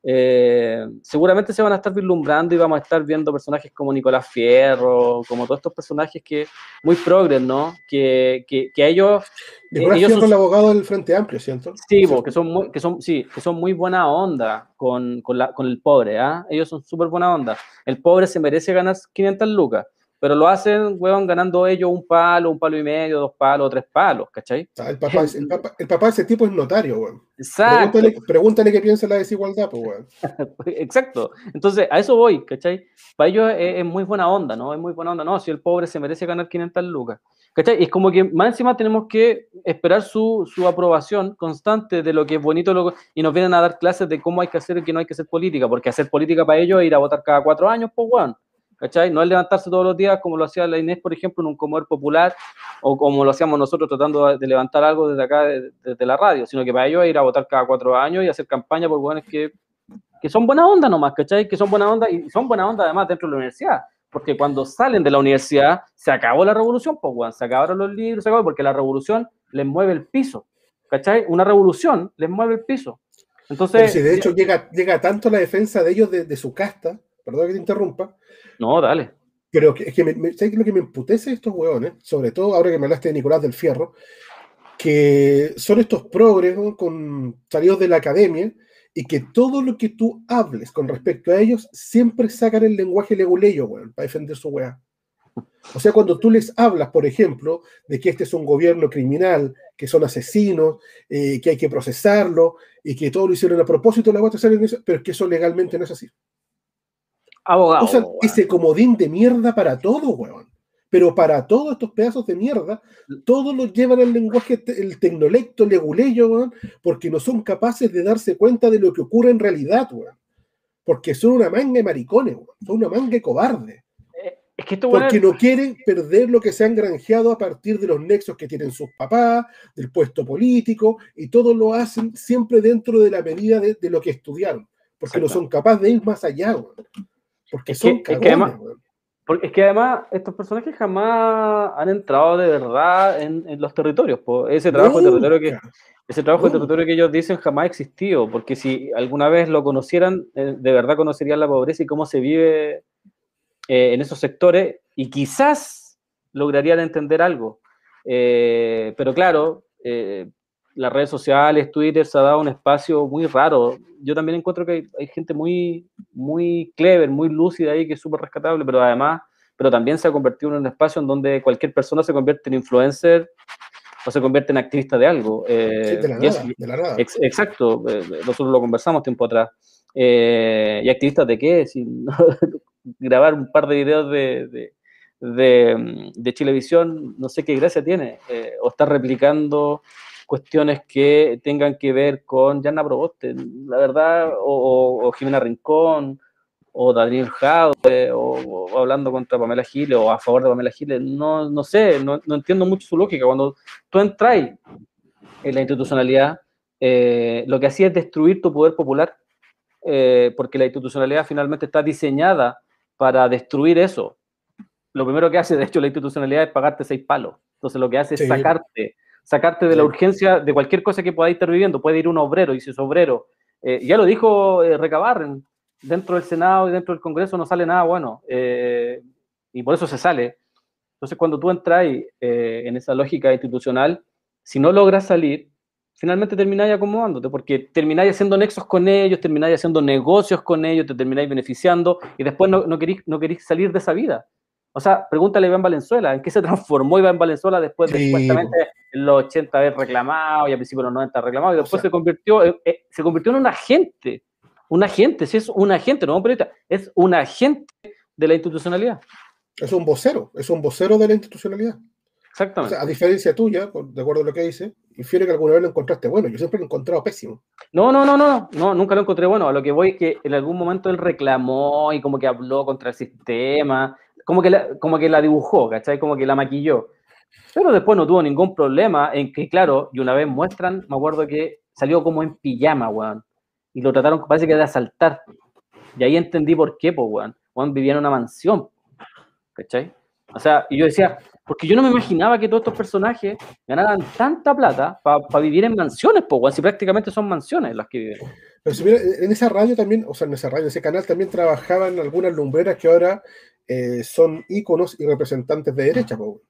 Eh, seguramente se van a estar vislumbrando y vamos a estar viendo personajes como Nicolás Fierro, como todos estos personajes que muy progres, ¿no? Que, que, que ellos... Nicolás ellos Fierro, son- el abogado del Frente Amplio, ¿cierto? Sí, po, que son muy, que son, sí, que son muy buena onda con, con, la, con el pobre, ¿ah? Ellos son súper buena onda. El pobre se merece ganar 500 lucas, pero lo hacen, weón, ganando ellos un palo, un palo y medio, dos palos, tres palos, ¿cachai? El, papá, el, papá, el papá de ese tipo es notario, weón. Exacto, Pregúntale, pregúntale qué piensa la desigualdad, pues, weón. (laughs) exacto. Entonces, a eso voy, ¿cachai? Para ellos es, es muy buena onda, ¿no? Es muy buena onda, no, si el pobre se merece ganar 500 lucas. ¿Cachai? Y es como que más encima tenemos que esperar su, su aprobación constante de lo que es bonito lo, y nos vienen a dar clases de cómo hay que hacer y que no hay que hacer política, porque hacer política para ellos es ir a votar cada cuatro años, pues, weón. ¿Cachai? No es levantarse todos los días como lo hacía la Inés, por ejemplo, en un comedor popular, o como lo hacíamos nosotros tratando de levantar algo desde acá, de- desde la radio, sino que para ellos es ir a votar cada cuatro años y hacer campaña por weones que, que son buena onda nomás, ¿cachai? Que son buena onda y son buena onda además dentro de la universidad. Porque cuando salen de la universidad, se acabó la revolución, pues, weón, se acabaron los libros, se acabó, porque la revolución les mueve el piso, ¿cachai? Una revolución les mueve el piso. Entonces, si de hecho llega, llega tanto la defensa de ellos de, de su casta, perdón que te interrumpa, no, dale. pero que, es que me, me- ¿sabes lo que me emputece estos hueones? Sobre todo ahora que me hablaste de Nicolás del Fierro, que son estos progres con salidos de la academia y que todo lo que tú hables con respecto a ellos siempre sacan el lenguaje leguleyo, weón, para defender su weá. O sea, cuando tú les hablas, por ejemplo, de que este es un gobierno criminal, que son asesinos, eh, que hay que procesarlo y que todo lo hicieron a propósito, la weá te salen eso, pero es que eso legalmente no es así. Abogado. Usan weón. ese comodín de mierda para todo, weón. Pero para todos estos pedazos de mierda, todos los llevan al lenguaje, te- el tecnolecto, leguleyo, weón, porque no son capaces de darse cuenta de lo que ocurre en realidad, weón. Porque son una manga de maricones, weón. Son una manga de cobarde. Es que esto, Porque no quieren perder lo que se han granjeado a partir de los nexos que tienen sus papás, del puesto político, y todo lo hacen siempre dentro de la medida de, de lo que estudiaron. Porque no son capaces de ir más allá, weón. Porque Es que- es que cagones, además-. Porque es que además estos personajes jamás han entrado de verdad en, en los territorios. po. Ese trabajo de territorio que, ese trabajo de territorio que ellos dicen jamás ha existido, porque si alguna vez lo conocieran, eh, de verdad conocerían la pobreza y cómo se vive eh, en esos sectores y quizás lograrían entender algo. Eh, pero claro, eh, las redes sociales, Twitter se ha dado un espacio muy raro. Yo también encuentro que hay, hay gente muy, muy clever, muy lúcida ahí, que es súper rescatable, pero además, pero también se ha convertido en un espacio en donde cualquier persona se convierte en influencer o se convierte en activista de algo. Eh, Sí, de la es- de la nada. Ex- exacto, eh, nosotros lo conversamos tiempo atrás. Eh, ¿Y activistas de qué? Si no- (laughs) grabar un par de videos de, de, de, mm, de Chilevisión, no sé qué gracia tiene. eh, o estar replicando cuestiones que tengan que ver con Yana Proboste, la verdad, o, Jimena Rincón, o Daniel Jadwe, o, o hablando contra Pamela Giles, o a favor de Pamela Giles, no, no sé, no, no entiendo mucho su lógica. Cuando tú entras en la institucionalidad, eh, lo que hacía es destruir tu poder popular, eh, porque la institucionalidad finalmente está diseñada para destruir eso. Lo primero que hace, de hecho, la institucionalidad es pagarte seis palos. Entonces, lo que hace es sacarte, sacarte de la urgencia de cualquier cosa que podáis estar viviendo. Puede ir un obrero, y si es obrero, eh, ya lo dijo eh, Recabarren, dentro del Senado y dentro del Congreso no sale nada bueno, eh, y por eso se sale. Entonces, cuando tú entras eh, en esa lógica institucional, si no logras salir, finalmente termináis acomodándote, porque termináis haciendo nexos con ellos, termináis haciendo negocios con ellos, te termináis beneficiando, y después no, no, querís, no querís salir de esa vida. O sea, pregúntale a Iván Valenzuela, ¿en qué se (laughs) transformó Iván Valenzuela después de Sí, supuestamente en los 80 haber reclamado y a principios de los 90 reclamado, y O después sea- se, convirtió, en- eh, se convirtió en un agente, un agente, si es un agente, no un periodista, es un agente de la institucionalidad. Es un vocero, es un vocero de la institucionalidad. O Exactamente. sea, a diferencia tuya, de acuerdo a lo que dice, infiere que alguna vez lo encontraste bueno. Yo siempre lo he encontrado pésimo. No, no, no, no, no, nunca lo encontré bueno. A lo que voy es que en algún momento él reclamó y como que habló contra el sistema, como que la, como que la dibujó, ¿cachai? Como que la maquilló. Pero después no tuvo ningún problema en que, claro, y una vez muestran, me acuerdo que salió como en pijama, weón. Y lo trataron, parece que de asaltar. Y ahí entendí por qué, pues, weón. Weón vivía en una mansión, ¿cachai? O sea, y yo decía, porque yo no me imaginaba que todos estos personajes ganaran tanta plata para vivir en mansiones, pues, weón, si prácticamente son mansiones las que viven. Pero si mira, en esa radio también, o sea, en esa radio, ese canal también trabajaban algunas lumbreras que ahora eh, son íconos y representantes de derecha, po.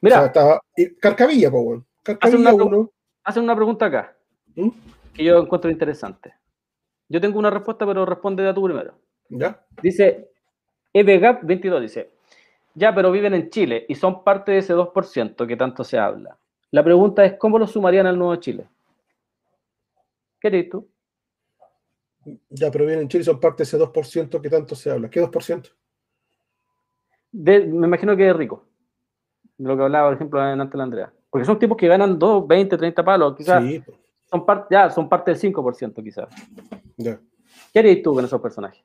Mira, o sea, estaba, y Carcavilla, po. Carcavilla hacen una, uno. Hacen una pregunta acá, ¿Mm? que yo encuentro interesante. Yo tengo una respuesta, pero responde a tú primero. ¿Ya? Dice, EBGAP22 dice, ya, pero viven en Chile y son parte de ese 2% que tanto se habla. La pregunta es, ¿cómo lo sumarían al Nuevo Chile? ¿Qué eres tú? Ya, pero viven en Chile y son parte de ese 2% que tanto se habla. ¿Qué 2%? De, me imagino que es rico. De lo que hablaba, por ejemplo, en antes la Andrea. Porque son tipos que ganan 2, 20, 30 palos, quizás. Sí. Son ya, son parte del 5%, quizás. Ya. ¿Qué harías tú con esos personajes?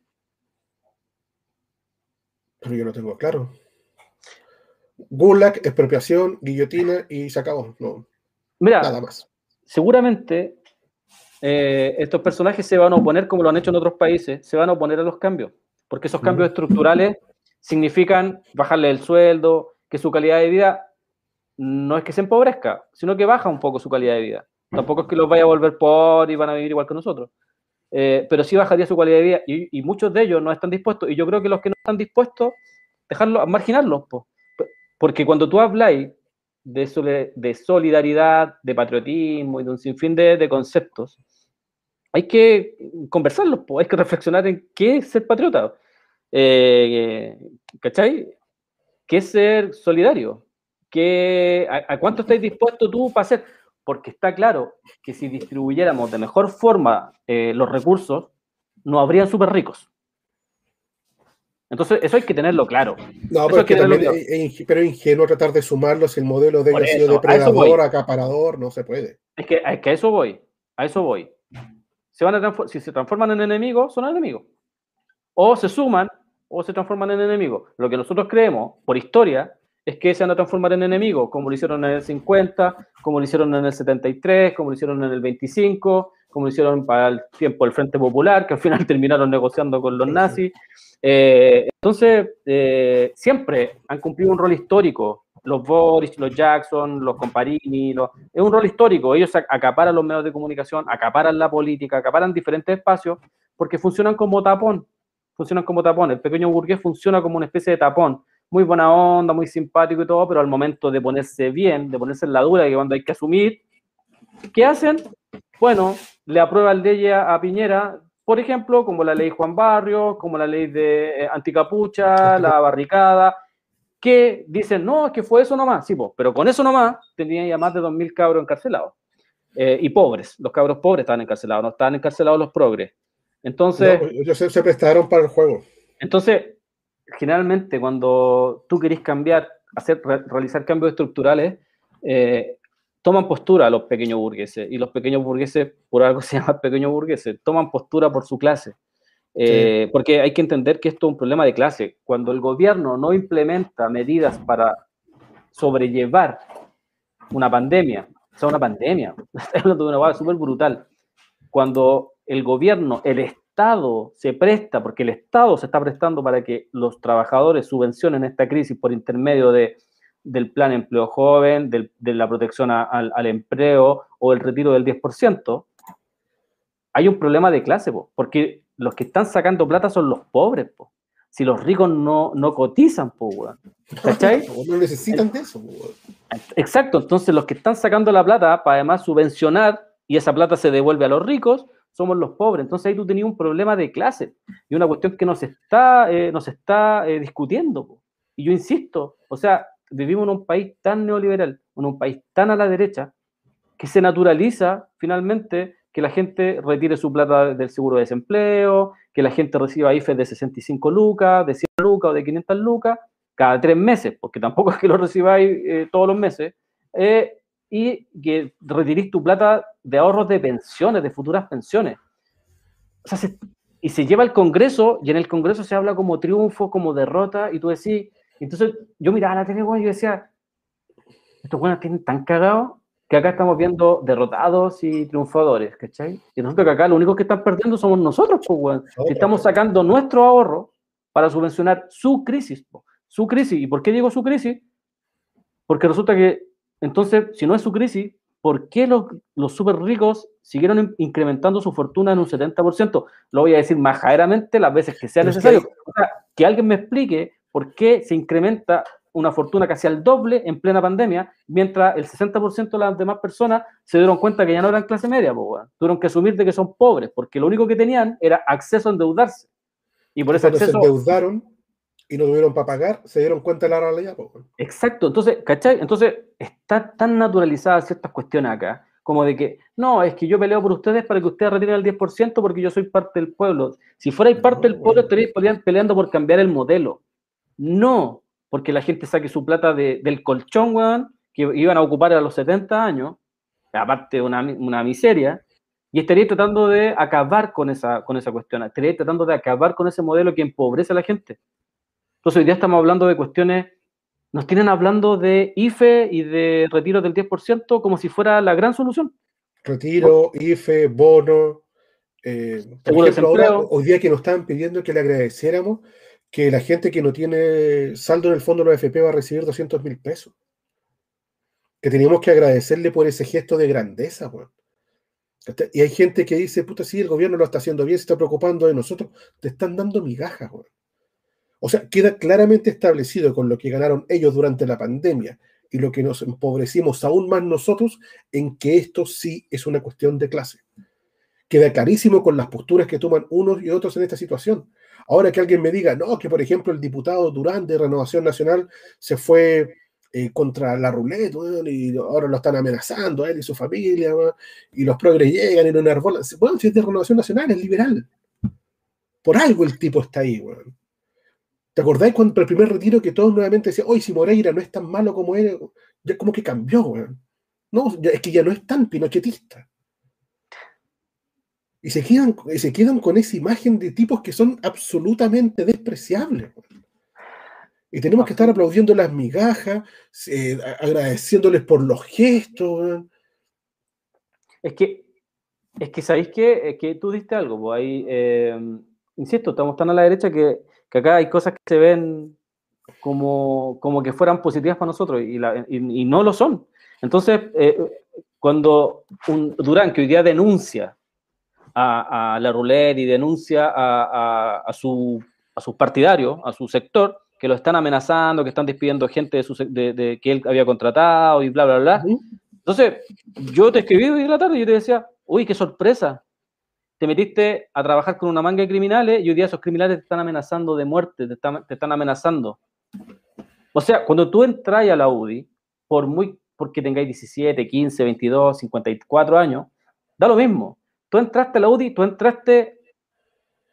Pero yo no tengo claro. Gulag, expropiación, guillotina y se acabó. No, Mira, nada más. Seguramente eh, estos personajes se van a oponer, como lo han hecho en otros países, se van a oponer a los cambios, porque esos cambios estructurales significan bajarle el sueldo, que su calidad de vida no es que se empobrezca, sino que baja un poco su calidad de vida. Tampoco es que los vaya a volver por y van a vivir igual que nosotros. Eh, pero sí bajaría su calidad de vida y, muchos de ellos no están dispuestos. Y yo creo que los que no están dispuestos, dejarlos, marginarlos. Porque cuando tú habláis de, de, solidaridad, de patriotismo y de un sinfín de, conceptos, hay que conversarlos, hay que reflexionar en qué es ser patriota. Eh, ¿Cachai? ¿Qué es ser solidario? ¿Qué, a, cuánto estáis dispuesto tú para hacer? Porque está claro que si distribuyéramos de mejor forma eh, los recursos, no habrían súper ricos. Entonces, eso hay que tenerlo claro. No, pero, que Es, pero ingenuo tratar de sumarlos el modelo de sido depredador, acaparador, no se puede. Es que, es que a eso voy, a eso voy. Se van a si se transforman en enemigos, son enemigos. O se suman o se transforman en enemigos. Lo que nosotros creemos, por historia, es que se van a transformar en enemigos, como lo hicieron en el 50, como lo hicieron en el 73, como lo hicieron en el 25, como lo hicieron para el tiempo del Frente Popular, que al final (laughs) terminaron negociando con los nazis. Eh, entonces, eh, siempre han cumplido un rol histórico. Los Boris, los Jackson, los Comparini, es un rol histórico. Ellos acaparan los medios de comunicación, acaparan la política, acaparan diferentes espacios, porque funcionan como tapón. Funcionan como tapón. El pequeño burgués funciona como una especie de tapón. Muy buena onda, muy simpático y todo, pero al momento de ponerse bien, de ponerse en la dura, que cuando hay que asumir, ¿qué hacen? Bueno, le aprueban leyes a Piñera por ejemplo, como la ley Juan Barrios, como la ley de eh, anticapucha, la barricada, que dicen, no, es que fue eso nomás, sí, pero con eso nomás tenía ya más de 2.000 cabros encarcelados. Eh, y pobres, los cabros pobres estaban encarcelados, no estaban encarcelados los progres. Entonces... ellos se, prestaron para el juego. Entonces, generalmente cuando tú querés cambiar, hacer, realizar cambios estructurales, eh, toman postura los pequeños burgueses, y los pequeños burgueses, por algo (laughs) se llaman pequeños burgueses, toman postura por su clase. Eh, porque hay que entender que esto es un problema de clase. Cuando el gobierno no implementa medidas para sobrellevar una pandemia, o sea, una pandemia, (laughs) de una súper brutal. Cuando el gobierno, el Estado se presta, porque el Estado se está prestando para que los trabajadores subvencionen esta crisis por intermedio de del plan empleo joven, de la protección al, empleo o el retiro del 10%, hay un problema de clase, porque los que están sacando plata son los pobres. Si los ricos no, no cotizan, ¿cachai? (laughs) No necesitan de eso. Exacto, entonces los que están sacando la plata para además subvencionar y esa plata se devuelve a los ricos, somos los pobres. Entonces ahí tú tenías un problema de clase y una cuestión que nos está, eh, nos está eh, discutiendo. Y yo insisto, o sea, vivimos en un país tan neoliberal, en un país tan a la derecha, que se naturaliza finalmente que la gente retire su plata del seguro de desempleo, que la gente reciba IFES de 65 lucas, de 100 lucas o de 500 lucas cada tres meses, porque tampoco es que lo recibáis eh, todos los meses, eh, y que retirís tu plata de ahorros de pensiones, de futuras pensiones. O sea, y se lleva al Congreso, y en el Congreso se habla como triunfo, como derrota, y tú decís, entonces yo miraba la tele, y yo decía, estos buenos tienen tan cagado que acá estamos viendo derrotados y triunfadores, ¿cachai? Y nosotros que acá lo único que están perdiendo somos nosotros, pues, estamos sacando nuestro ahorro para subvencionar su crisis, su crisis. ¿Y por qué digo su crisis? Porque resulta que, entonces, si no es su crisis, ¿por qué los, los súper ricos siguieron incrementando su fortuna en un 70%? Lo voy a decir majaderamente las veces que sea necesario. que alguien me explique por qué se incrementa una fortuna casi al doble en plena pandemia, mientras el 60% de las demás personas se dieron cuenta que ya no eran clase media, tuvieron que asumir de que son pobres, porque lo único que tenían era acceso a endeudarse. Y por ese acceso... se endeudaron y no tuvieron para pagar, se dieron cuenta de la realidad. Exacto, entonces, ¿cachai? Entonces, está tan naturalizadas ciertas cuestiones acá, como de que, no, es que yo peleo por ustedes para que ustedes retiren el 10% porque yo soy parte del pueblo. Si fuerais parte del pueblo, estaríais peleando por cambiar el modelo. No, porque la gente saque su plata del colchón, weón, que iban a ocupar a los 70 años, aparte de una, una miseria, y estaría tratando de acabar con esa, con esa cuestión, estaría tratando de acabar con ese modelo que empobrece a la gente. Entonces hoy día estamos hablando de cuestiones, nos tienen hablando de IFE y de retiro del 10% como si fuera la gran solución. Retiro, IFE, bono. Eh, por ejemplo, hoy día que nos estaban pidiendo que le agradeciéramos que la gente que no tiene saldo en el fondo de los FP va a recibir 200 mil pesos. Que teníamos que agradecerle por ese gesto de grandeza, Y hay gente que dice, puta, sí, el gobierno lo está haciendo bien, se está preocupando de nosotros. Te están dando migajas, O sea, queda claramente establecido con lo que ganaron ellos durante la pandemia y lo que nos empobrecimos aún más nosotros en que esto sí es una cuestión de clase. Queda clarísimo con las posturas que toman unos y otros en esta situación. Ahora que alguien me diga, no, que por ejemplo el diputado Durán de Renovación Nacional se fue eh, contra la ruleta y ahora lo están amenazando a él y su familia, y los progres llegan y lo enarbolan. Bueno, si es de Renovación Nacional, es liberal. Por algo el tipo está ahí, ¿Te acordáis cuando el primer retiro que todos nuevamente decían, hoy si Moreira no es tan malo como él? Ya como que cambió, weón. No, es que ya no es tan pinochetista. Y se quedan, se quedan con esa imagen de tipos que son absolutamente despreciables. Y tenemos que estar aplaudiendo las migajas, eh, agradeciéndoles por los gestos. Es que, es que sabéis que, que tú diste algo, pues ahí, eh, insisto, estamos tan a la derecha que, acá hay cosas que se ven como, como que fueran positivas para nosotros y, y, no lo son. Entonces, eh, cuando un Durán, que hoy día denuncia a, la ruleta y denuncia a, a, su, a sus partidarios, a su sector, que lo están amenazando, que están despidiendo gente de, su, de, que él había contratado y bla, bla, bla. Entonces, yo te escribí hoy en la tarde y yo te decía, uy, qué sorpresa. Te metiste a trabajar con una manga de criminales y hoy día esos criminales te están amenazando de muerte, te están, te están amenazando. O sea, cuando tú entras a la UDI, por muy porque tengáis 17, 15, 22, 54 años, da lo mismo. Tú entraste a la UDI, tú entraste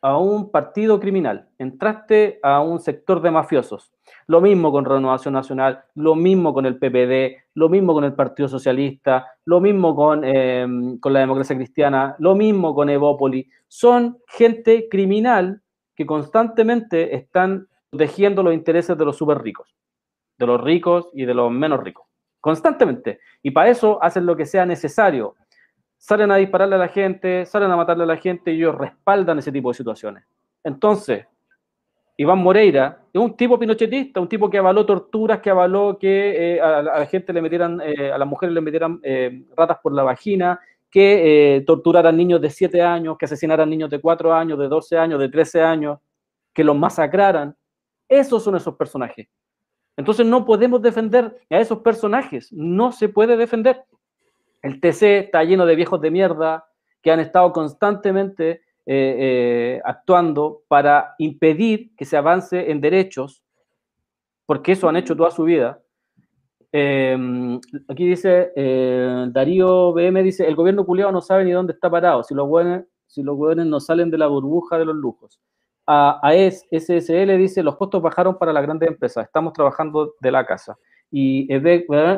a un partido criminal, entraste a un sector de mafiosos. Lo mismo con Renovación Nacional, lo mismo con el PPD, lo mismo con el Partido Socialista, lo mismo con, em, con la democracia cristiana, lo mismo con Evópoli. Son gente criminal que constantemente están protegiendo los intereses de los súper ricos, de los ricos y de los menos ricos, constantemente. Y para eso hacen lo que sea necesario, salen a dispararle a la gente, salen a matarle a la gente y ellos respaldan ese tipo de situaciones. Entonces, Iván Moreira es un tipo pinochetista, un tipo que avaló torturas, que avaló que eh, a, la gente le metieran, eh, a las mujeres le metieran eh, ratas por la vagina, que torturaran niños de 7 años, que asesinaran niños de 4 años, de 12 años, de 13 años, que los masacraran. Esos son esos personajes. Entonces no podemos defender a esos personajes, no se puede defender. El TC está lleno de viejos de mierda que han estado constantemente eh, eh, actuando para impedir que se avance en derechos, porque eso han hecho toda su vida. Eh, aquí dice Darío BM, dice, el gobierno culiado no sabe ni dónde está parado, si los buenos si los no salen de la burbuja de los lujos. A, a SSL dice, los costos bajaron para las grandes empresas, estamos trabajando de la casa. Y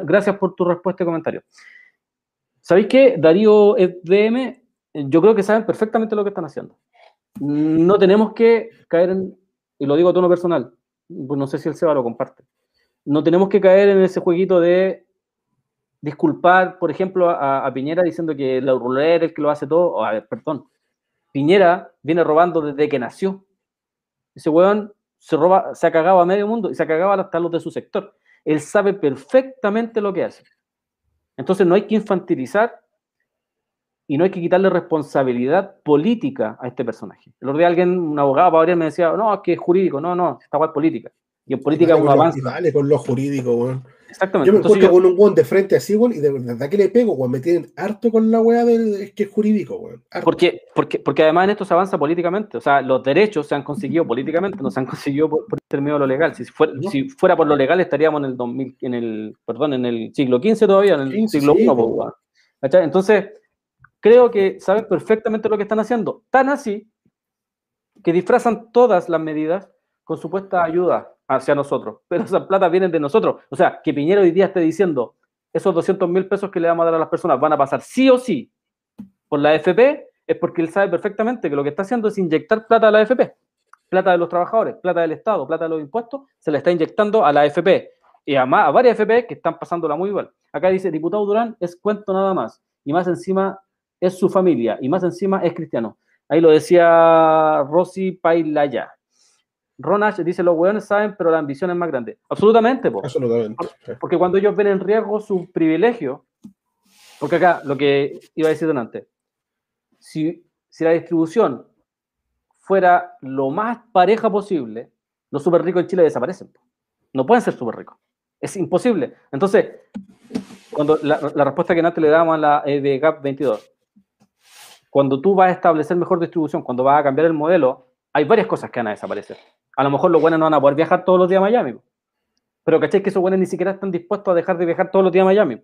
gracias por tu respuesta y comentario. ¿Sabéis qué? Darío FDM, yo creo que saben perfectamente lo que están haciendo. No tenemos que caer en, y lo digo a tono personal, pues no sé si el Seba lo comparte, no tenemos que caer en ese jueguito de disculpar, por ejemplo, a, Piñera diciendo que la rulera es el que lo hace todo. a ver, perdón. Piñera viene robando desde que nació. Ese weón se, roba, se ha cagado a medio mundo y se ha cagado hasta los de su sector. Él sabe perfectamente lo que hace. Entonces no hay que infantilizar y no hay que quitarle responsabilidad política a este personaje. El otro día alguien, un abogado para me decía, no, es que es jurídico, no, no, esta es política. Y en política uno avanza. con weón. Exactamente. Yo me Entonces encuentro yo- con un weón de frente así, weón, y de verdad que le pego, weón. Me tienen harto con la weá del que es jurídico, weón. Porque, porque, porque además en esto se avanza políticamente. O sea, los derechos se han conseguido políticamente, no se han conseguido por, por intermedio de lo legal. Si fuera, No. si fuera por lo legal, estaríamos en el 2000, en el, perdón, en el siglo XV todavía, en el 15, siglo I. Entonces, creo que saben perfectamente lo que están haciendo. Tan así que disfrazan todas las medidas con supuesta ayuda hacia nosotros. (laughs) Pero esas plata vienen de nosotros. O sea, que Piñero hoy día esté diciendo esos 200 mil pesos que le vamos a dar a las personas van a pasar sí o sí por la AFP, es porque él sabe perfectamente que lo que está haciendo es inyectar plata a la AFP. Plata de los trabajadores, plata del Estado, plata de los impuestos, se le está inyectando a la AFP. Y además a varias AFP que están pasándola muy mal. Acá dice, diputado Durán, es cuento nada más. Y más encima es su familia. Y más encima es cristiano. Ahí lo decía Rosy Pailaya. Ronash dice, los hueones saben, pero la ambición es más grande. Absolutamente, po. Absolutamente. Porque cuando ellos ven en riesgo su privilegio, porque acá lo que iba a decir delante, si, si la distribución fuera lo más pareja posible, los súper ricos en Chile desaparecen. po. No pueden ser súper ricos. Es imposible. Entonces, cuando la, la respuesta que antes le dábamos a la eh, de GAP 22, cuando tú vas a establecer mejor distribución, cuando vas a cambiar el modelo, hay varias cosas que van a desaparecer. A lo mejor los buenos no van a poder viajar todos los días a Miami. Pero ¿cachai? Que esos buenos ni siquiera están dispuestos a dejar de viajar todos los días a Miami.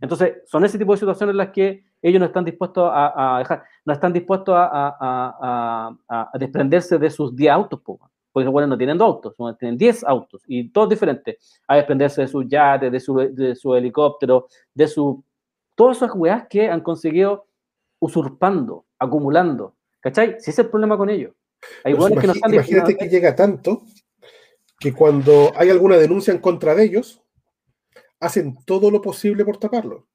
Entonces, son ese tipo de situaciones en las que ellos no están dispuestos a, dejar, no están dispuestos a, desprenderse de sus 10 autos, po, porque los buenos no tienen dos autos, tienen 10 autos, y todos diferentes, a desprenderse de sus yates, de su, de su helicóptero, de su... Todas esas weas que han conseguido usurpando, acumulando, ¿cachai? Si ese es el problema con ellos. Hay buenos que no imagínate que llega tanto que cuando hay alguna denuncia en contra de ellos, hacen todo lo posible por taparlo.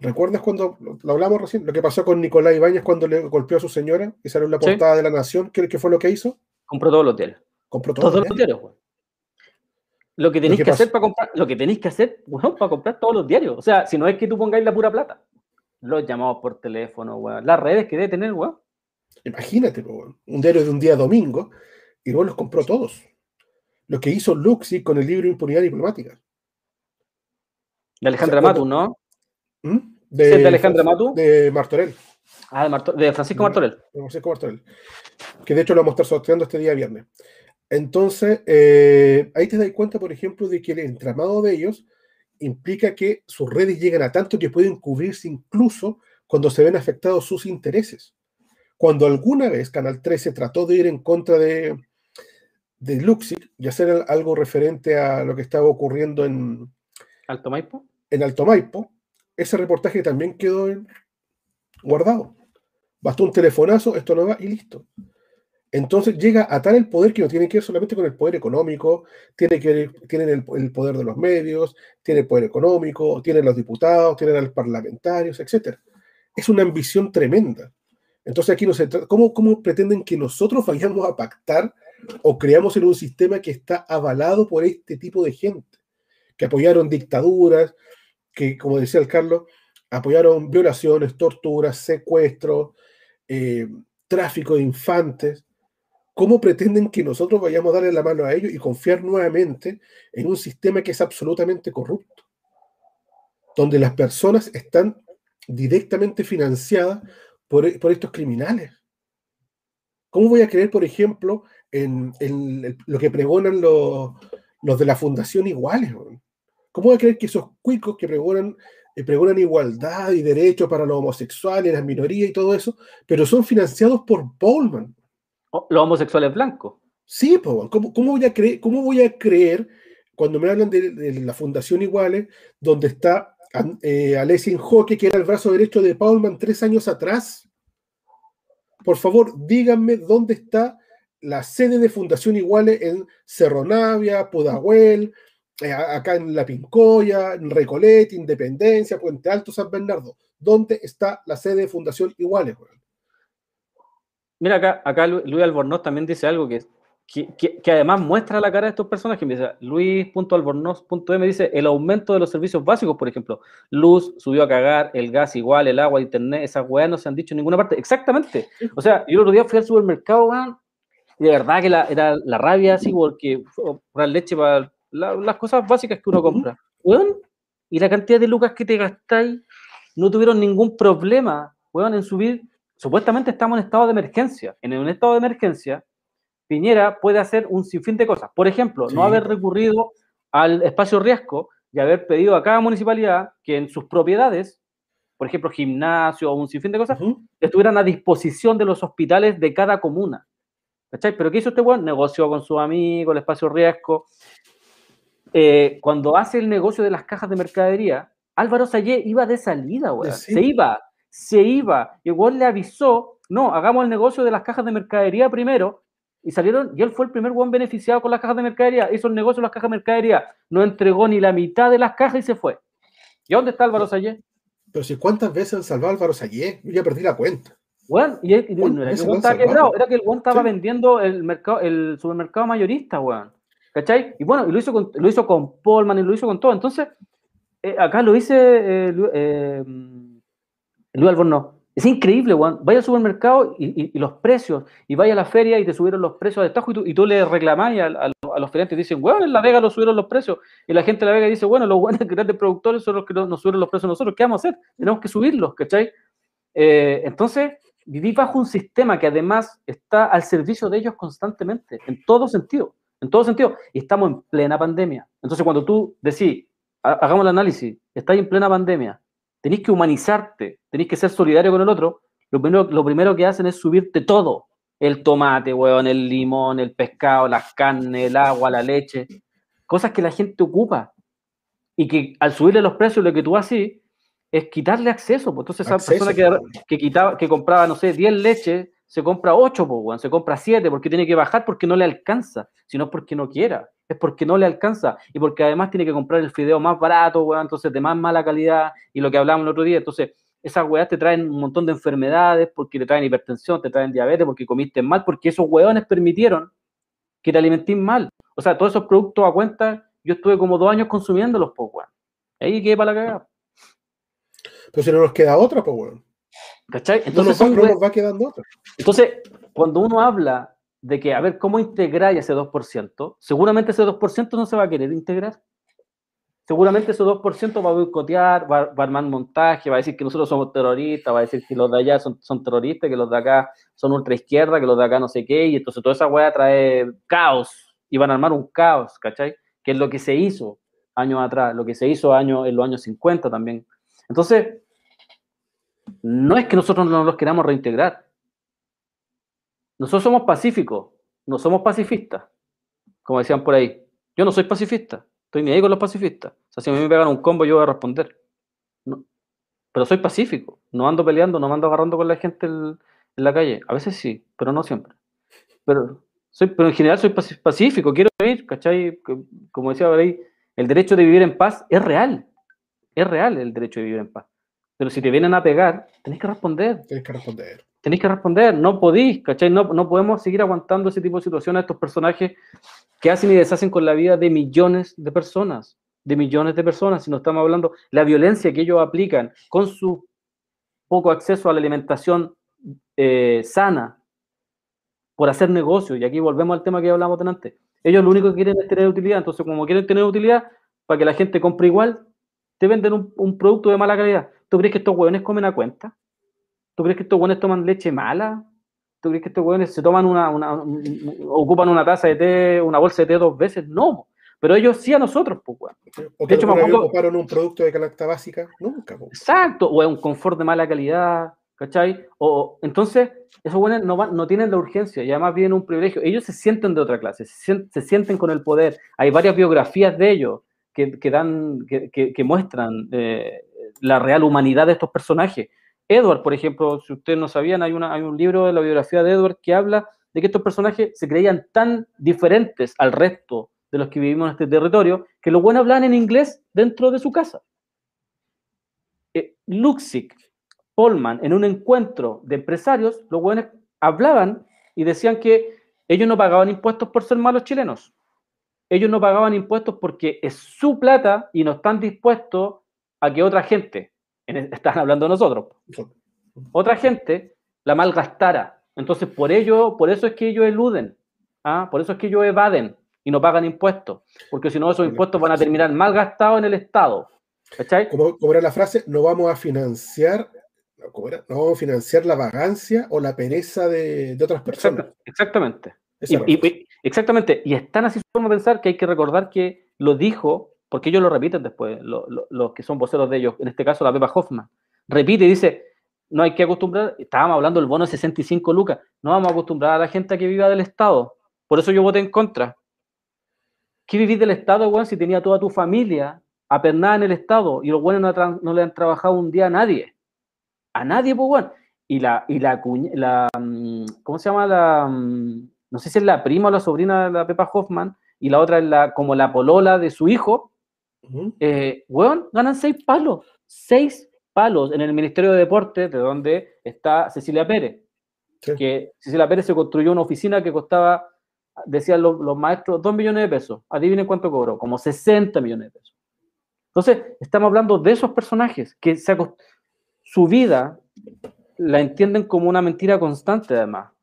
¿Recuerdas cuando lo- hablamos recién? Lo que pasó con Nicolás Ibáñez cuando le golpeó a su señora y salió en la Sí. portada de La Nación? ¿Qué, qué fue lo que hizo? Compró todos los diarios. Compró todo. Todos los diarios, weón. Lo que tenéis que hacer para comprar, lo que tenéis que hacer, weón, para comprar todos los diarios. O sea, si no es que tú pongáis la pura plata. Los llamados por teléfono, weón. Las redes que debe tener, weón. Imagínate, un diario de un día domingo y luego los compró todos. Lo que hizo Luxi con el libro Impunidad Diplomática. De Alejandra O sea, Matu, ¿no? ¿Mm? ¿Sí es de Alejandra Matu? De Martorell. Ah, de, Marto- de Francisco. Martorell. de Francisco Martorell, que de hecho lo vamos a estar sorteando este día viernes. Entonces, eh, ahí te das cuenta, por ejemplo, de que el entramado de ellos implica que sus redes llegan a tanto que pueden cubrirse incluso cuando se ven afectados sus intereses. Cuando alguna vez Canal 13 trató de ir en contra de, de Luxic y hacer al- algo referente a lo que estaba ocurriendo en, Alto Maipo. en Alto Maipo, ese reportaje también quedó en- guardado. Bastó un telefonazo, esto no va y listo. Entonces llega a tal el poder que no tiene que ver solamente con el poder económico, tiene que ver- tienen el, el poder de los medios, tiene el poder económico, tienen los diputados, tienen a los parlamentarios, etc. Es una ambición tremenda. Entonces aquí no se trata, ¿cómo, ¿cómo pretenden que nosotros vayamos a pactar o creamos en un sistema que está avalado por este tipo de gente? Que apoyaron dictaduras, que, como decía el Carlos, apoyaron violaciones, torturas, secuestros, eh, tráfico de infantes. ¿Cómo pretenden que nosotros vayamos a darle la mano a ellos y confiar nuevamente en un sistema que es absolutamente corrupto? Donde las personas están directamente financiadas por, por estos criminales. ¿Cómo voy a creer, por ejemplo, en, en lo que pregonan los, los de la Fundación Iguales? ¿Cómo voy a creer que esos cuicos que pregonan, eh, pregonan igualdad y derechos para los homosexuales, las minorías y todo eso, pero son financiados por Bowman? Oh, los homosexuales blancos. Sí. ¿Cómo, cómo voy a creer, ¿cómo voy a creer cuando me hablan de, de la Fundación Iguales, donde está eh, Alessia Inhoque, que era el brazo derecho de Paulman tres años atrás? Por favor, díganme dónde está la sede de Fundación Iguales en Cerro Navia, Pudahuel, eh, acá en La Pincoya, en Recoleta, Independencia, Puente Alto, San Bernardo. ¿Dónde está la sede de Fundación Iguales? Mira, acá, acá Lu- Luis Albornoz también dice algo que que, que, además muestra la cara de estos personajes. Me dice Luis.albornoz.m dice el aumento de los servicios básicos, por ejemplo, luz subió a cagar, el gas igual, el agua, internet, esas weas no se han dicho en ninguna parte. Exactamente. O sea, yo el otro día fui al supermercado, weón, y de verdad que la, era la rabia así, porque comprar leche para las cosas básicas que uno compra. Weón, y la cantidad de lucas que te gastáis, no tuvieron ningún problema, weón, en subir. Supuestamente estamos en estado de emergencia. En un estado de emergencia, Piñera puede hacer un sinfín de cosas. Por ejemplo, no haber recurrido al espacio riesgo y haber pedido a cada municipalidad que en sus propiedades, por ejemplo, gimnasio o un sinfín de cosas, estuvieran a disposición de los hospitales de cada comuna. ¿Cachai? Pero ¿qué hizo este weón? Negoció con su amigo, el espacio riesgo. Eh, cuando hace el negocio de las cajas de mercadería, Álvaro Sayé iba de salida, weón. Se iba, se iba. Y el le avisó, no, hagamos el negocio de las cajas de mercadería primero y salieron, y él fue el primer buen beneficiado con las cajas de mercadería, hizo el negocio de las cajas de mercadería, no entregó ni la mitad de las cajas y se fue. ¿Y dónde está Álvaro Sayé? Pero si cuántas veces han salvado a Álvaro Sayé, yo ya perdí la cuenta. Bueno, y, no era que el estaba quebrado, era que el Juan estaba vendiendo el mercado, el supermercado mayorista, weón. ¿Cachai? Y bueno, y lo hizo con, lo hizo con Polman y lo hizo con todo. Entonces, eh, acá lo dice eh, eh, Luis Albornoz. Es increíble, Juan. Vaya al supermercado y, los precios, y vaya a la feria y te subieron los precios de tajo y tú, le reclamás a, los feriantes y dicen, bueno, en La Vega lo subieron los precios. Y la gente de La Vega dice, bueno, los (laughs) grandes productores son los que nos, subieron los precios nosotros. ¿Qué vamos a hacer? Tenemos que subirlos, ¿cachai? Eh, entonces, vivir bajo un sistema que además está al servicio de ellos constantemente, en todo sentido, en todo sentido. Y estamos en plena pandemia. Entonces, cuando tú decís, hagamos el análisis, estáis en plena pandemia, tenéis que humanizarte, tenéis que ser solidario con el otro, lo primero, lo primero que hacen es subirte todo. El tomate, weón, el limón, el pescado, las carnes, el agua, la leche. Cosas que la gente ocupa. Y que al subirle los precios, lo que tú haces es quitarle acceso. Pues. Entonces, esa persona que, que, quitaba, que compraba, no sé, 10 leches, se compra 8, pues, se compra 7 porque tiene que bajar porque no le alcanza, sino porque no quiera es porque no le alcanza y porque además tiene que comprar el fideo más barato, weón, entonces de más mala calidad y lo que hablábamos el otro día. Entonces, esas weas te traen un montón de enfermedades porque te traen hipertensión, te traen diabetes, porque comiste mal, porque esos weones permitieron que te alimentes mal. O sea, todos esos productos a cuenta, yo estuve como dos años consumiéndolos, pues, weón. Ahí quedé para la cagada. Pero si no nos queda otra, weón. ¿Cachai? Entonces, no nos va quedando otra. Entonces, cuando uno habla de que, a ver, ¿cómo integrar ese 2%? Seguramente ese 2% no se va a querer integrar. Seguramente ese 2% va a boicotear, va, va, a armar montaje, va a decir que nosotros somos terroristas, va a decir que los de allá son, son terroristas, que los de acá son ultra izquierda, que los de acá no sé qué, y entonces toda esa weá trae caos, y van a armar un caos, ¿cachai? Que es lo que se hizo años atrás, lo que se hizo años, en los años 50 también. Entonces, no es que nosotros no los queramos reintegrar, nosotros somos pacíficos, no somos pacifistas, como decían por ahí. Yo no soy pacifista, estoy ni ahí con los pacifistas. O sea, si a mí me pegan un combo, yo voy a responder. Pero soy pacífico, no ando peleando, no me ando agarrando con la gente en, la calle. A veces sí, pero no siempre. Pero, soy, pero en general soy pacífico, quiero vivir, ¿cachai? Como decía por ahí, el derecho de vivir en paz es real. Es real el derecho de vivir en paz. Pero si te vienen a pegar, tenés que responder. Tienes que responder tenéis que responder, no podéis, ¿cachai? No, no podemos seguir aguantando ese tipo de situaciones, estos personajes que hacen y deshacen con la vida de millones de personas, de millones de personas, si no estamos hablando, la violencia que ellos aplican con su poco acceso a la alimentación eh, sana, por hacer negocio, y aquí volvemos al tema que hablamos antes, ellos lo único que quieren es tener utilidad, entonces como quieren tener utilidad, para que la gente compre igual, te venden un, un producto de mala calidad. ¿Tú crees que estos hueones comen a cuenta? ¿Tú crees que estos buenos toman leche mala? ¿Tú crees que estos buenos se toman una, ocupan una taza de té, una bolsa de té dos veces? No, pero ellos sí a nosotros, pues, weón. de hecho, me ocuparon un producto de calacta básica? Nunca, pues. Exacto, o es un confort de mala calidad, ¿cachai? O, entonces, esos buenos no, no tienen la urgencia y además vienen un privilegio. Ellos se sienten de otra clase, se, sienten, con el poder. Hay varias biografías de ellos que, dan, que, muestran eh, la real humanidad de estos personajes. Edward, por ejemplo, si ustedes no sabían, hay, una, hay un libro de la biografía de Edward que habla de que estos personajes se creían tan diferentes al resto de los que vivimos en este territorio que los buenos hablaban en inglés dentro de su casa. Eh, Polman, en un encuentro de empresarios, los buenos hablaban y decían que Ellos no pagaban impuestos por ser malos chilenos. Ellos no pagaban impuestos porque es su plata y no están dispuestos a que otra gente, están hablando de nosotros, otra gente la malgastara. Entonces, por ello, por eso es que ellos eluden, ¿ah? por eso es que ellos evaden y no pagan impuestos, porque si no, esos impuestos van a terminar malgastados en el Estado. ¿Cachai? Como, era la frase, no vamos a financiar. No vamos a financiar la vagancia o la pereza de, otras personas. Exactamente. Y, exactamente. Y es tan así de pensar que hay que recordar que lo dijo, porque ellos lo repiten después, los que son voceros de ellos, en este caso la Pepa Hoffman, repite y dice, no hay que acostumbrar, estábamos hablando del bono de 65 lucas, no vamos a acostumbrar a la gente a que viva del Estado. Por eso yo voté en contra. ¿Qué vivís del Estado, weón, si tenía toda tu familia apernada en el Estado y los buenos no, le han trabajado un día a nadie? A nadie, pues, weón. Y la, y la, la, mm, ¿cómo se llama? La, mm, no sé si es la prima o la sobrina de la Pepa Hoffman, y la otra es la, como la polola de su hijo, eh, weón, ganan seis palos, seis palos en el Ministerio de Deportes, de donde está Cecilia Pérez. Que Cecilia Pérez se construyó una oficina que costaba, decían los, maestros, dos millones de pesos. Adivinen cuánto cobró, como 60 millones de pesos. Entonces, estamos hablando de esos personajes que su vida la entienden como una mentira constante, además.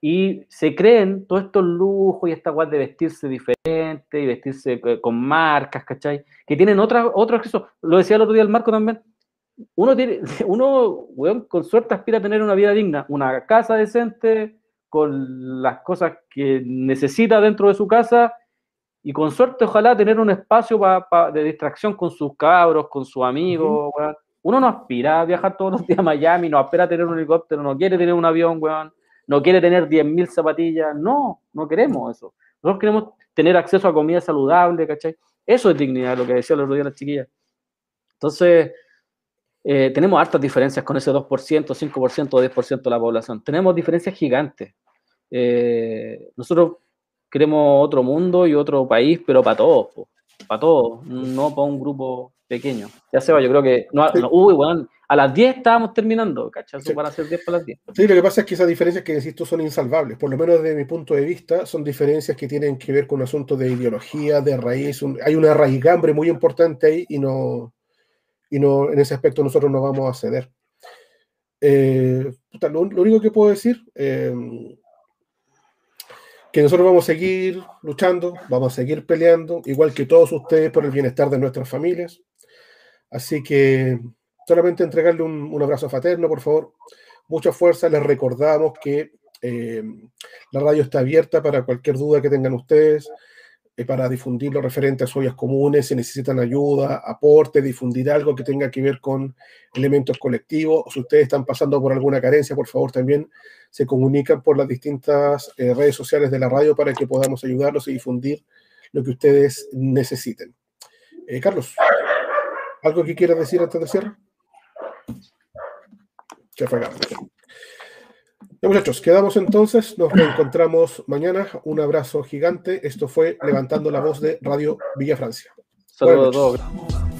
Y se creen todos estos lujos y esta guay de vestirse diferente y vestirse eh, con marcas, ¿cachai? Que tienen otra, otro acceso. Lo decía el otro día el Marco también uno tiene, (laughs) uno, con suerte aspira a tener una vida digna, una casa decente, con las cosas que necesita dentro de su casa, y con suerte ojalá tener un espacio de distracción con sus cabros, con sus amigos, Uno no aspira a viajar todos los días a Miami, no aspira a tener un helicóptero, no quiere tener un avión, weón, no quiere tener 10.000 zapatillas, no, no queremos eso. Nosotros queremos tener acceso a comida saludable, ¿cachai? Eso es dignidad, lo que decía el otro día la chiquilla. Entonces, eh, tenemos hartas diferencias con ese 2%, 5% o 10% de la población. Tenemos diferencias gigantes. Eh, nosotros queremos otro mundo y otro país, pero para todos, para todos, no para un grupo pequeño. Ya se va, yo creo que. No, uy, bueno, a las 10 estábamos terminando, ¿cachai? Sí. Para hacer 10 para las 10. Sí, lo que pasa es que esas diferencias que decís tú son insalvables, por lo menos desde mi punto de vista, son diferencias que tienen que ver con asuntos de ideología, de raíz. hay una raigambre muy importante ahí y no y no, en ese aspecto nosotros no vamos a ceder. Eh, lo, único que puedo decir, eh, que nosotros vamos a seguir luchando, vamos a seguir peleando, igual que todos ustedes, por el bienestar de nuestras familias. Así que solamente entregarle un, abrazo fraterno, por favor. Mucha fuerza. Les recordamos que eh, la radio está abierta para cualquier duda que tengan ustedes. Eh, para difundir lo referente a ollas comunes, si necesitan ayuda, aporte, difundir algo que tenga que ver con elementos colectivos, o si ustedes están pasando por alguna carencia, por favor también se comunican por las distintas eh, redes sociales de la radio para que podamos ayudarlos y difundir lo que ustedes necesiten. Eh, Carlos, ¿algo que quieras decir antes de cierre? Muchachos, quedamos entonces, nos reencontramos mañana. Un abrazo gigante. Esto fue Levantando la Voz de Radio Villa Francia. Saludos a todos.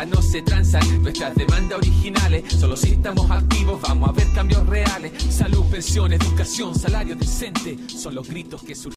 no se transan nuestras demandas originales. Solo si estamos activos vamos a ver cambios reales. Salud, pensión, educación, salario decente son los gritos que surgen.